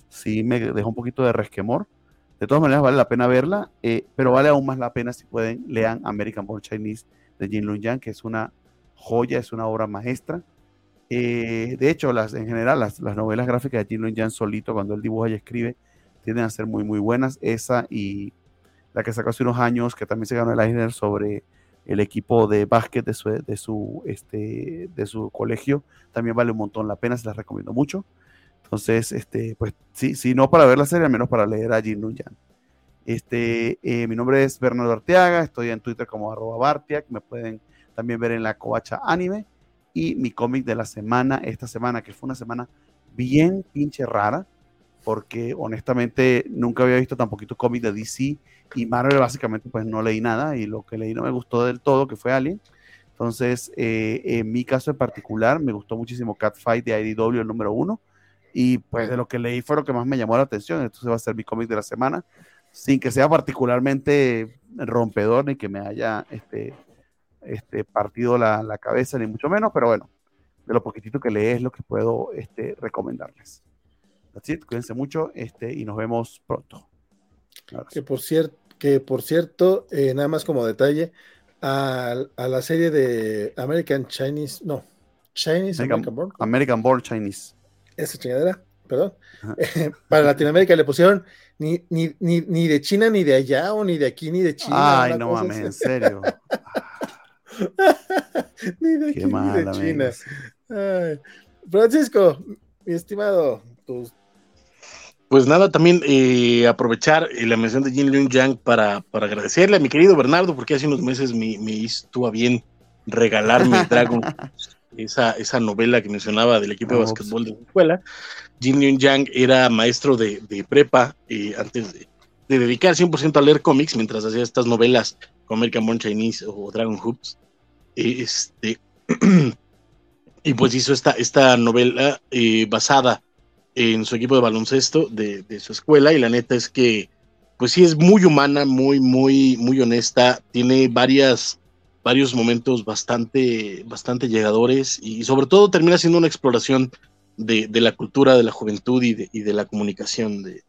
sí me dejó un poquito de resquemor. De todas maneras, vale la pena verla, eh, pero vale aún más la pena si pueden, lean American Born Chinese de Jin Lung Yang, que es una joya, es una obra maestra. Eh, de hecho, las, en general, las, las, novelas gráficas de Jin Lung Yang solito, cuando él dibuja y escribe, tienden a ser muy, muy buenas. Esa y la que sacó hace unos años, que también se ganó el Eisner sobre el equipo de básquet de su, de su, este, de su colegio, también vale un montón la pena, se las recomiendo mucho. Entonces, este, pues sí, sí, no para ver la serie, al menos para leer a Jin Nunyan. Este, eh, mi nombre es Bernardo Arteaga, estoy en Twitter como arroba Bartiak, me pueden también ver en la Covacha Anime y mi cómic de la semana, esta semana, que fue una semana bien pinche rara, porque honestamente nunca había visto tan poquito cómic de DC y Marvel básicamente pues no leí nada y lo que leí no me gustó del todo, que fue Alien. Entonces, eh, en mi caso en particular, me gustó muchísimo Catfight de IDW, el número uno y pues de lo que leí fue lo que más me llamó la atención. Entonces va a ser mi cómic de la semana, sin que sea particularmente rompedor ni que me haya este, este, partido la, la cabeza, ni mucho menos, pero bueno, de lo poquitito que leí es lo que puedo este, recomendarles. Así, cuídense mucho este, y nos vemos pronto. Que por, cierto que por cierto, eh, nada más como detalle, a, a, la serie de American Chinese, no, Chinese American, American Born. American Born Chinese esa chingadera, perdón. para Latinoamérica le pusieron ni, ni, ni, ni, de China, ni de allá, o ni de aquí, ni de China. Ay, no mames, en serio. ni de aquí, ni de China. Ay. Francisco, mi estimado, tus pues nada, también eh, aprovechar eh, la mención de Jin Leung Yang para, para agradecerle a mi querido Bernardo, porque hace unos meses me, me estuvo bien regalarme Dragon esa, esa novela que mencionaba del equipo de oh, básquetbol de la escuela. Jin Yun Yang era maestro de, de prepa eh, antes de, de, dedicar 100% a leer cómics mientras hacía estas novelas como American Born Chinese o Dragon Hoops. este, y pues hizo esta, esta novela eh, basada en su equipo de baloncesto de, de, su escuela y la neta es que pues sí es muy humana, muy, muy, muy honesta, tiene varias varios momentos bastante, bastante llegadores y sobre todo termina siendo una exploración de, de la cultura, de la juventud y de, y de la comunicación de,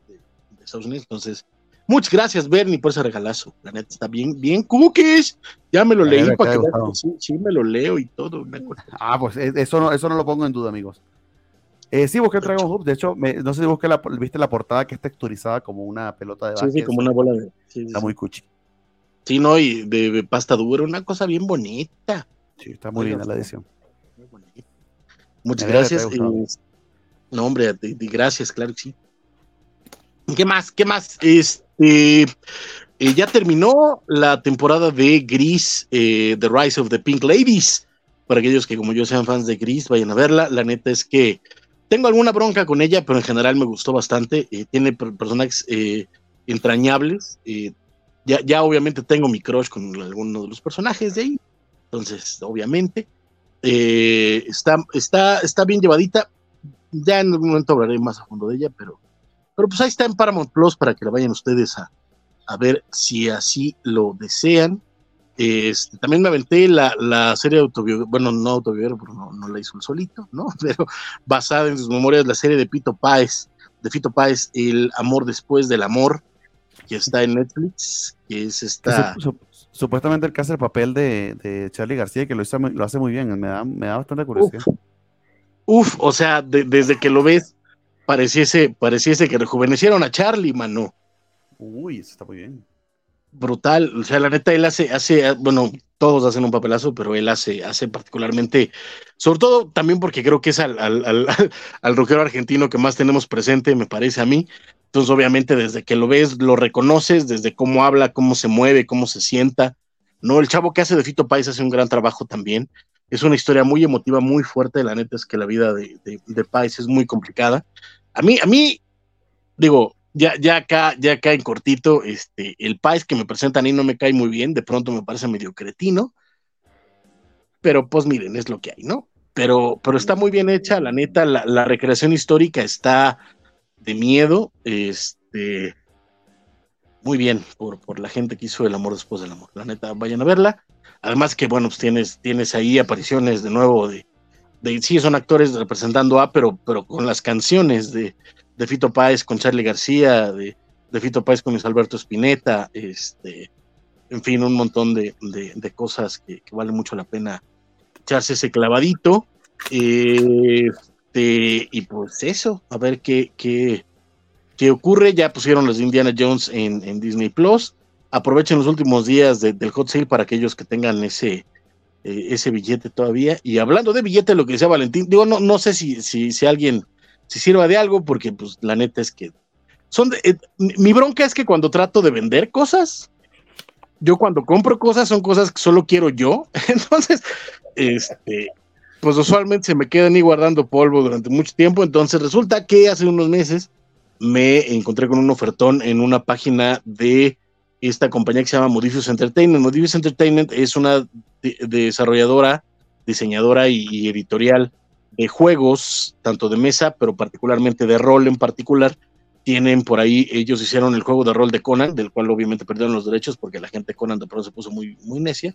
Estados Unidos. Entonces, muchas gracias, Bernie, por ese regalazo. La neta está bien, bien cookies. Ya me lo leí para que sí, sí, me lo leo y todo. Ah, pues eh, eso no, eso no lo pongo en duda, amigos. Eh, sí, busqué Dragon Hub. De hecho, me, no sé si busqué la, viste la portada que es texturizada como una pelota de básquet. Sí, sí, como una bola de. está muy cuchi. Sí, no, y de, pasta dura, una cosa bien bonita. Sí, está muy bien la edición. Muy bonita. Muchas gracias. no, hombre, gracias, claro que sí. ¿Qué más? ¿Qué más? Este, eh, ya terminó la temporada de Gris, eh, The Rise of the Pink Ladies. Para aquellos que como yo sean fans de Gris, vayan a verla. La neta es que tengo alguna bronca con ella, pero en general me gustó bastante. Eh, tiene personajes entrañables. Ya, ya obviamente tengo mi crush con alguno de los personajes de ahí. Entonces, obviamente, está, está, está bien llevadita. Ya en algún momento hablaré más a fondo de ella, pero, pero pues ahí está en Paramount Plus para que la vayan ustedes a, a ver si así lo desean. Este, también me aventé la, la serie autobiográfica, bueno, no autobiográfica, no, no la hizo el solito, ¿no? Pero basada en sus memorias, la serie de Pito Páez, de Fito Páez, El amor después del amor, que está en Netflix, que es esta... supuestamente el que hace el papel de, de Charlie García, que lo, lo hace muy bien, me da, me da bastante curiosidad. Uf, o sea, desde que lo ves, pareciese, pareciese que rejuvenecieron a Charlie, mano. Uy, eso está muy bien. Brutal, o sea, la neta, él hace, hace, bueno, todos hacen un papelazo, pero él hace, hace particularmente, sobre todo también porque creo que es al, al, rockero argentino que más tenemos presente, me parece a mí. Entonces, obviamente, desde que lo ves, lo reconoces, desde cómo habla, cómo se mueve, cómo se sienta. No, el chavo que hace de Fito Páez hace un gran trabajo también. Es una historia muy emotiva, muy fuerte. La neta es que la vida de, de, es muy complicada. A mí, a mí, digo, ya, ya acá, ya acá en cortito, este, el país que me presentan ahí no me cae muy bien, de pronto me parece medio cretino, pero pues miren, es lo que hay, ¿no? Pero, pero está muy bien hecha, la neta, la, recreación histórica está de miedo, este, muy bien por, por la gente que hizo El amor después del amor, la neta, vayan a verla. Además que, bueno, pues tienes, tienes ahí apariciones de nuevo de, de sí, son actores representando a, pero, pero con las canciones de, de Fito Páez con Charlie García, de, de Fito Páez con Luis Alberto Spinetta, este, en fin, un montón de, cosas que, vale mucho la pena echarse ese clavadito. Este, y pues eso, a ver qué, qué, qué ocurre. Ya pusieron los Indiana Jones en, Disney Plus. Aprovechen los últimos días del hot sale para aquellos que tengan ese, eh, ese billete todavía. Y hablando de billete, lo que decía Valentín, digo, no, no sé si, si, si alguien si sirva de algo, porque pues la neta es que son eh, mi bronca es que cuando trato de vender cosas, yo cuando compro cosas son cosas que solo quiero yo, entonces, este, pues usualmente se me quedan ahí guardando polvo durante mucho tiempo, entonces resulta que hace unos meses me encontré con un ofertón en una página de esta compañía que se llama Modifius Entertainment. Modifius Entertainment es una desarrolladora, diseñadora y editorial de juegos, tanto de mesa, pero particularmente de rol en particular. Tienen por ahí, ellos hicieron el juego de rol de Conan, del cual obviamente perdieron los derechos porque la gente de Conan de pronto se puso muy, muy necia,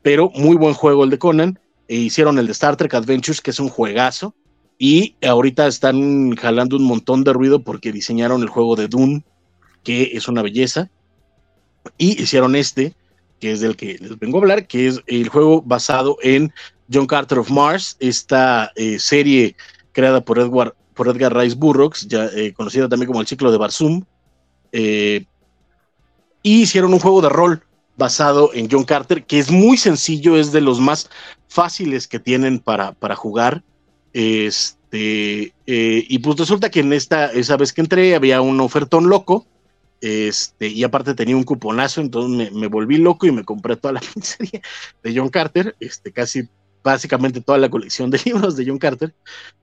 pero muy buen juego el de Conan. E hicieron el de Star Trek Adventures, que es un juegazo, y ahorita están jalando un montón de ruido porque diseñaron el juego de Dune, que es una belleza, y hicieron este, que es del que les vengo a hablar, que es el juego basado en John Carter of Mars, esta eh, serie creada por Edward, por Edgar Rice Burroughs, ya, eh, conocida también como el ciclo de Barsum, eh, y hicieron un juego de rol basado en John Carter, que es muy sencillo, es de los más fáciles que tienen para, para jugar. Este, y pues resulta que en esta, esa vez que entré, había un ofertón loco. Este, y aparte tenía un cuponazo, entonces me, volví loco y me compré toda la serie de John Carter, este, casi básicamente toda la colección de libros de John Carter.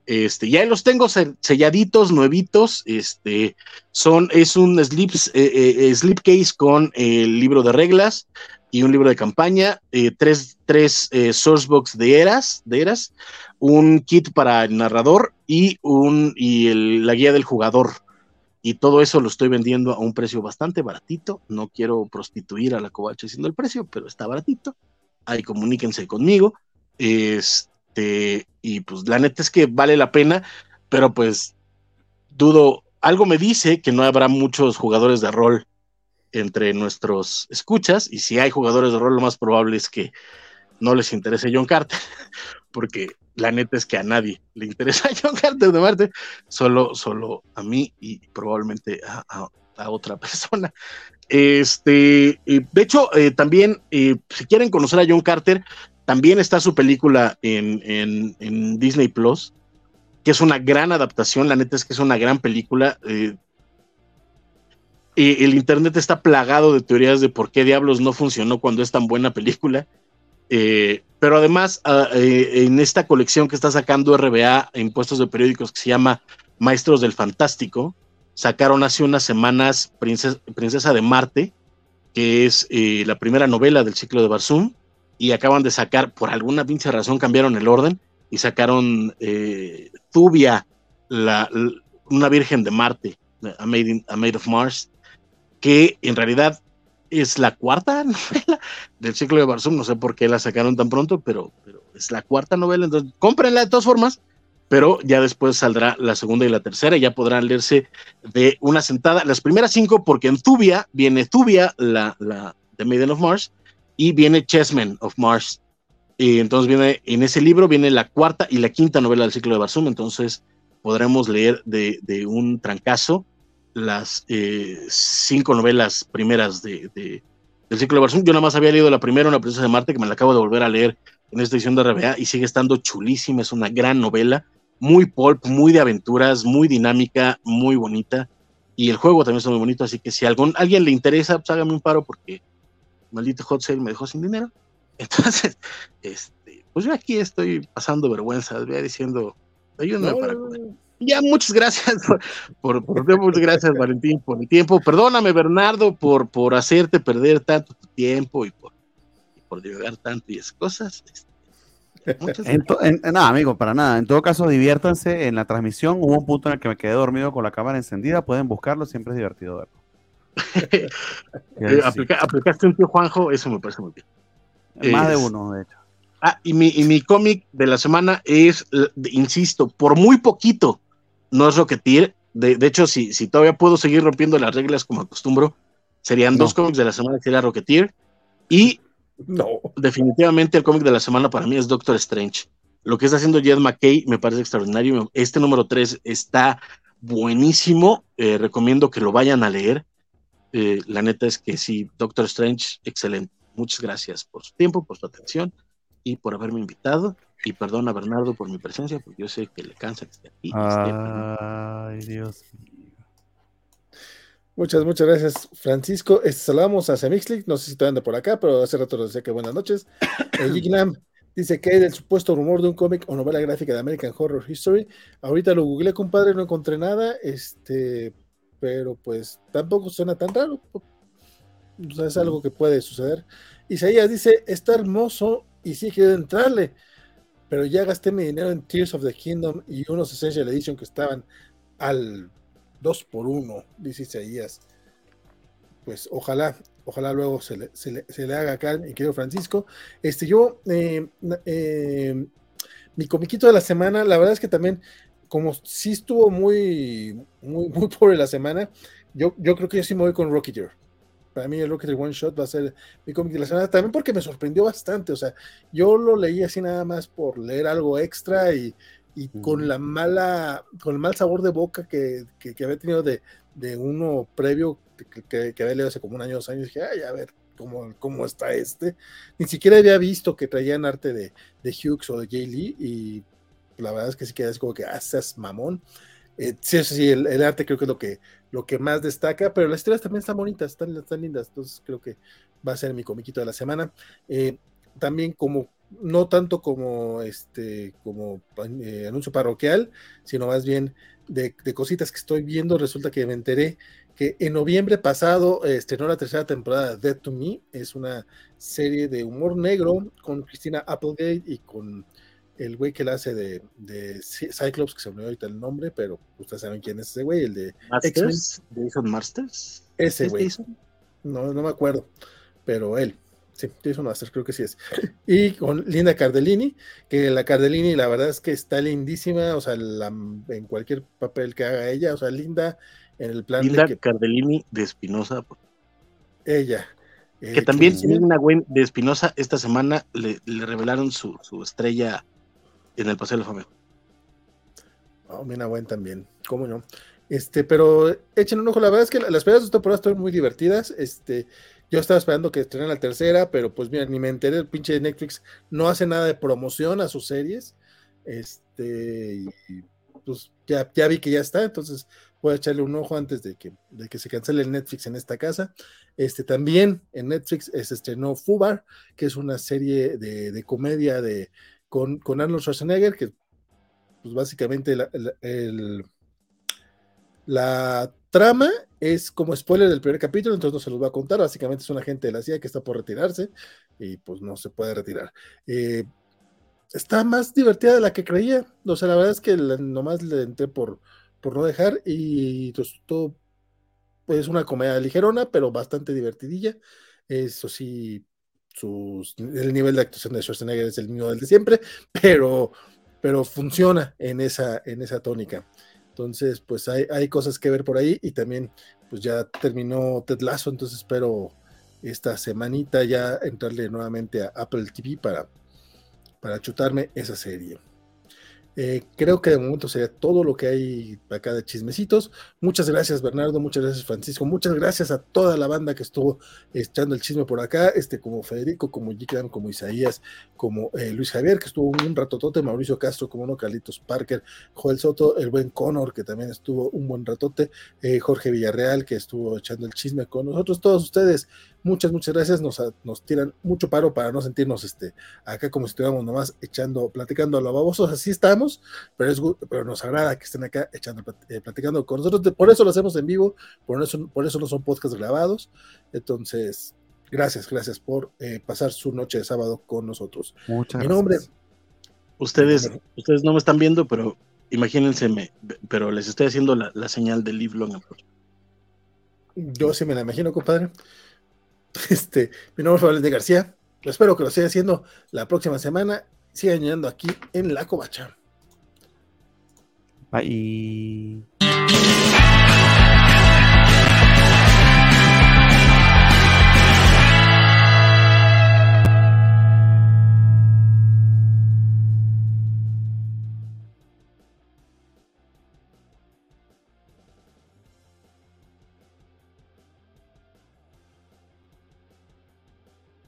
Este, ya los tengo selladitos, nuevitos. Este, son, es un eh, eh, slipcase con el libro de reglas y un libro de campaña, eh, tres, tres sourcebooks de eras, de eras, un kit para el narrador y, un, y la guía del jugador. Y todo eso lo estoy vendiendo a un precio bastante baratito. No quiero prostituir a la covacha diciendo el precio, pero está baratito. Ahí comuníquense conmigo. Este, y pues la neta es que vale la pena, pero pues dudo, algo me dice que no habrá muchos jugadores de rol entre nuestros escuchas, y si hay jugadores de rol, lo más probable es que no les interese John Carter, porque la neta es que a nadie le interesa John Carter de Marte, solo, solo a mí y probablemente a, otra persona. Este, de hecho, eh, también, eh, si quieren conocer a John Carter, también está su película en, Disney Plus, que es una gran adaptación. La neta es que es una gran película. Eh, el internet está plagado de teorías de por qué Diablos no funcionó cuando es tan buena película. Eh, pero además, ah, eh, en esta colección que está sacando RBA en puestos de periódicos que se llama Maestros del Fantástico, sacaron hace unas semanas Princesa, de Marte, que es eh, la primera novela del ciclo de Barzum, y acaban de sacar, por alguna pinche razón, cambiaron el orden y sacaron Tubia, la, una Virgen de Marte, a Maid of Mars, que en realidad es la cuarta novela del ciclo de Barzum, no sé por qué la sacaron tan pronto, pero, es la cuarta novela, entonces cómprenla de todas formas, pero ya después saldrá la segunda y la tercera, y ya podrán leerse de una sentada. Las primeras cinco, porque en Tubia viene Tubia, la, la The Maiden of Mars, y viene Chessmen of Mars. Y entonces viene, en ese libro viene la cuarta y la quinta novela del ciclo de Barzum, entonces podremos leer de, de un trancazo las eh, cinco novelas primeras de, del ciclo de Barzum. Yo nada más había leído la primera, Una princesa de Marte, que me la acabo de volver a leer en esta edición de RBA y sigue estando chulísima. Es una gran novela, muy pulp, muy de aventuras, muy dinámica, muy bonita. Y el juego también está muy bonito, así que si a alguien le interesa, pues hágame un paro porque maldito Hot Sale me dejó sin dinero. Entonces, este, pues yo aquí estoy pasando vergüenza, voy diciendo, ayúdame para ya, muchas gracias por, por, muchas gracias, Valentín, por el tiempo. Perdóname, Bernardo, por, por hacerte perder tanto tiempo y por, por divulgar tanto y esas cosas. Este, nada, amigo, para nada. En todo caso, diviértanse en la transmisión. Hubo un punto en el que me quedé dormido con la cámara encendida. Pueden buscarlo, siempre es divertido verlo. Eh, aplicaste un tío Juanjo, eso me parece muy bien. Más de uno, de hecho. Ah, y mi, y mi cómic de la semana es, insisto, por muy poquito, no es Rocketeer. De, de hecho, si, si todavía puedo seguir rompiendo las reglas como acostumbro, serían dos cómics de la semana que sería Rocketeer. Y no. definitivamente el cómic de la semana para mí es Doctor Strange. Lo que está haciendo Jed McKay me parece extraordinario. Este número 3 está buenísimo. Eh, recomiendo que lo vayan a leer. Eh, la neta es que sí, Doctor Strange, excelente. Muchas gracias por su tiempo, por su atención y por haberme invitado. Y perdona, Bernardo, por mi presencia, porque yo sé que le cansa que esté aquí. Ay, Dios mío. Muchas, muchas gracias, Francisco. Este, saludamos a Semixlick, no sé si te anda por acá, pero hace rato nos decía que buenas noches. Lam dice que hay del supuesto rumor de un cómic o novela gráfica de American Horror History. Ahorita lo googleé, compadre, no encontré nada, este, pero pues tampoco suena tan raro. O sea, es algo que puede suceder. Isaías dice, está hermoso y sí quiero entrarle pero ya gasté mi dinero en Tears of the Kingdom y unos Essential Edition que estaban al 2 por 1 dice Isaías. Pues ojalá, ojalá luego se le, se le, haga acá, mi querido Francisco. Este, yo, eh, eh, mi comiquito de la semana, la verdad es que también, como sí estuvo muy, muy, muy pobre la semana, yo, yo creo que yo sí me voy con Rocketeer para mí el Rocket One Shot va a ser mi cómic de la semana, también porque me sorprendió bastante, o sea, yo lo leí así nada más por leer algo extra y, con la mala, con el mal sabor de boca que, había tenido de, uno previo que, había leído hace como un año, dos años, dije, ay, a ver cómo, cómo está este. Ni siquiera había visto que traían arte de, de Hughes o de Jay Lee y la verdad es que sí queda así como que haces ah, mamón. Eh, sí, sí, el, arte creo que es lo que, lo que más destaca, pero las historias también están bonitas, están, están lindas, entonces creo que va a ser mi comiquito de la semana. Eh, también como, no tanto como este, como eh, anuncio parroquial, sino más bien de, cositas que estoy viendo, resulta que me enteré que en noviembre pasado estrenó la tercera temporada de Dead to Me, es una serie de humor negro con Christina Applegate y con el güey que la hace de, de, Cyclops, que se me olvidó ahorita el nombre, pero ustedes saben quién es ese güey, el de Masters, Jason Masters. Ese güey. No, no me acuerdo, pero él. Sí, Jason Masters, creo que sí es. Y con Linda Cardellini, que la Cardellini la verdad es que está lindísima, o sea, en cualquier papel que haga ella, o sea, linda en el plan Linda de Cardellini de Espinosa. Ella. que también Linda Gwen de Espinosa esta semana le, le revelaron su, su estrella en el Paseo de la Fama. Oh, Buen también, cómo no. Este, pero echen un ojo, la verdad es que las primeras dos temporadas están muy divertidas. Este, yo estaba esperando que estrenaran la tercera, pero pues mira, ni me enteré, el pinche Netflix no hace nada de promoción a sus series. Este, pues ya, vi que ya está, entonces voy a echarle un ojo antes de que, de que se cancele el Netflix en esta casa. Este también en Netflix se estrenó Fubar, que es una serie de, comedia de, con, con, Arnold Schwarzenegger, que pues básicamente la, la, trama es como spoiler del primer capítulo, entonces no se los voy a contar. Básicamente es un agente de la CIA que está por retirarse y pues no se puede retirar. Eh, está más divertida de la que creía. O sea, la verdad es que nomás le entré por, por no dejar y pues, todo es una comedia ligerona, pero bastante divertidilla. Eso sí, el nivel de actuación de Schwarzenegger es el mismo del de siempre, pero, pero funciona en esa, en esa tónica. Entonces, pues hay, hay cosas que ver por ahí y también, pues ya terminó Ted Lasso, entonces espero esta semanita ya entrarle nuevamente a Apple TV para, para chutarme esa serie. Eh, creo que de momento sería todo lo que hay acá de chismecitos. Muchas gracias, Bernardo. Muchas gracias, Francisco. Muchas gracias a toda la banda que estuvo echando el chisme por acá, este, como Federico, como Jikram, como Isaías, como eh, Luis Javier, que estuvo un ratotote, Mauricio Castro, como no, Carlitos Parker, Joel Soto, el buen Connor, que también estuvo un buen ratote, eh, Jorge Villarreal, que estuvo echando el chisme con nosotros, todos ustedes. Muchas, muchas gracias. Nos, nos tiran mucho paro para no sentirnos este, acá como si estuviéramos nomás echando, platicando a los babosos. Así estamos, pero, es, pero nos agrada que estén acá echando, eh, platicando con nosotros. Por eso lo hacemos en vivo, por eso, por eso no son podcasts grabados. Entonces, gracias, gracias por eh, pasar su noche de sábado con nosotros. Muchas Mi nombre. Ustedes, ustedes no me están viendo, pero imagínense, pero les estoy haciendo la, la señal del live long. Yo sí me la imagino, compadre. Este, mi nombre es Valentín García. Espero que lo siga haciendo la próxima semana. Sigan llegando aquí en La Covacha. Bye.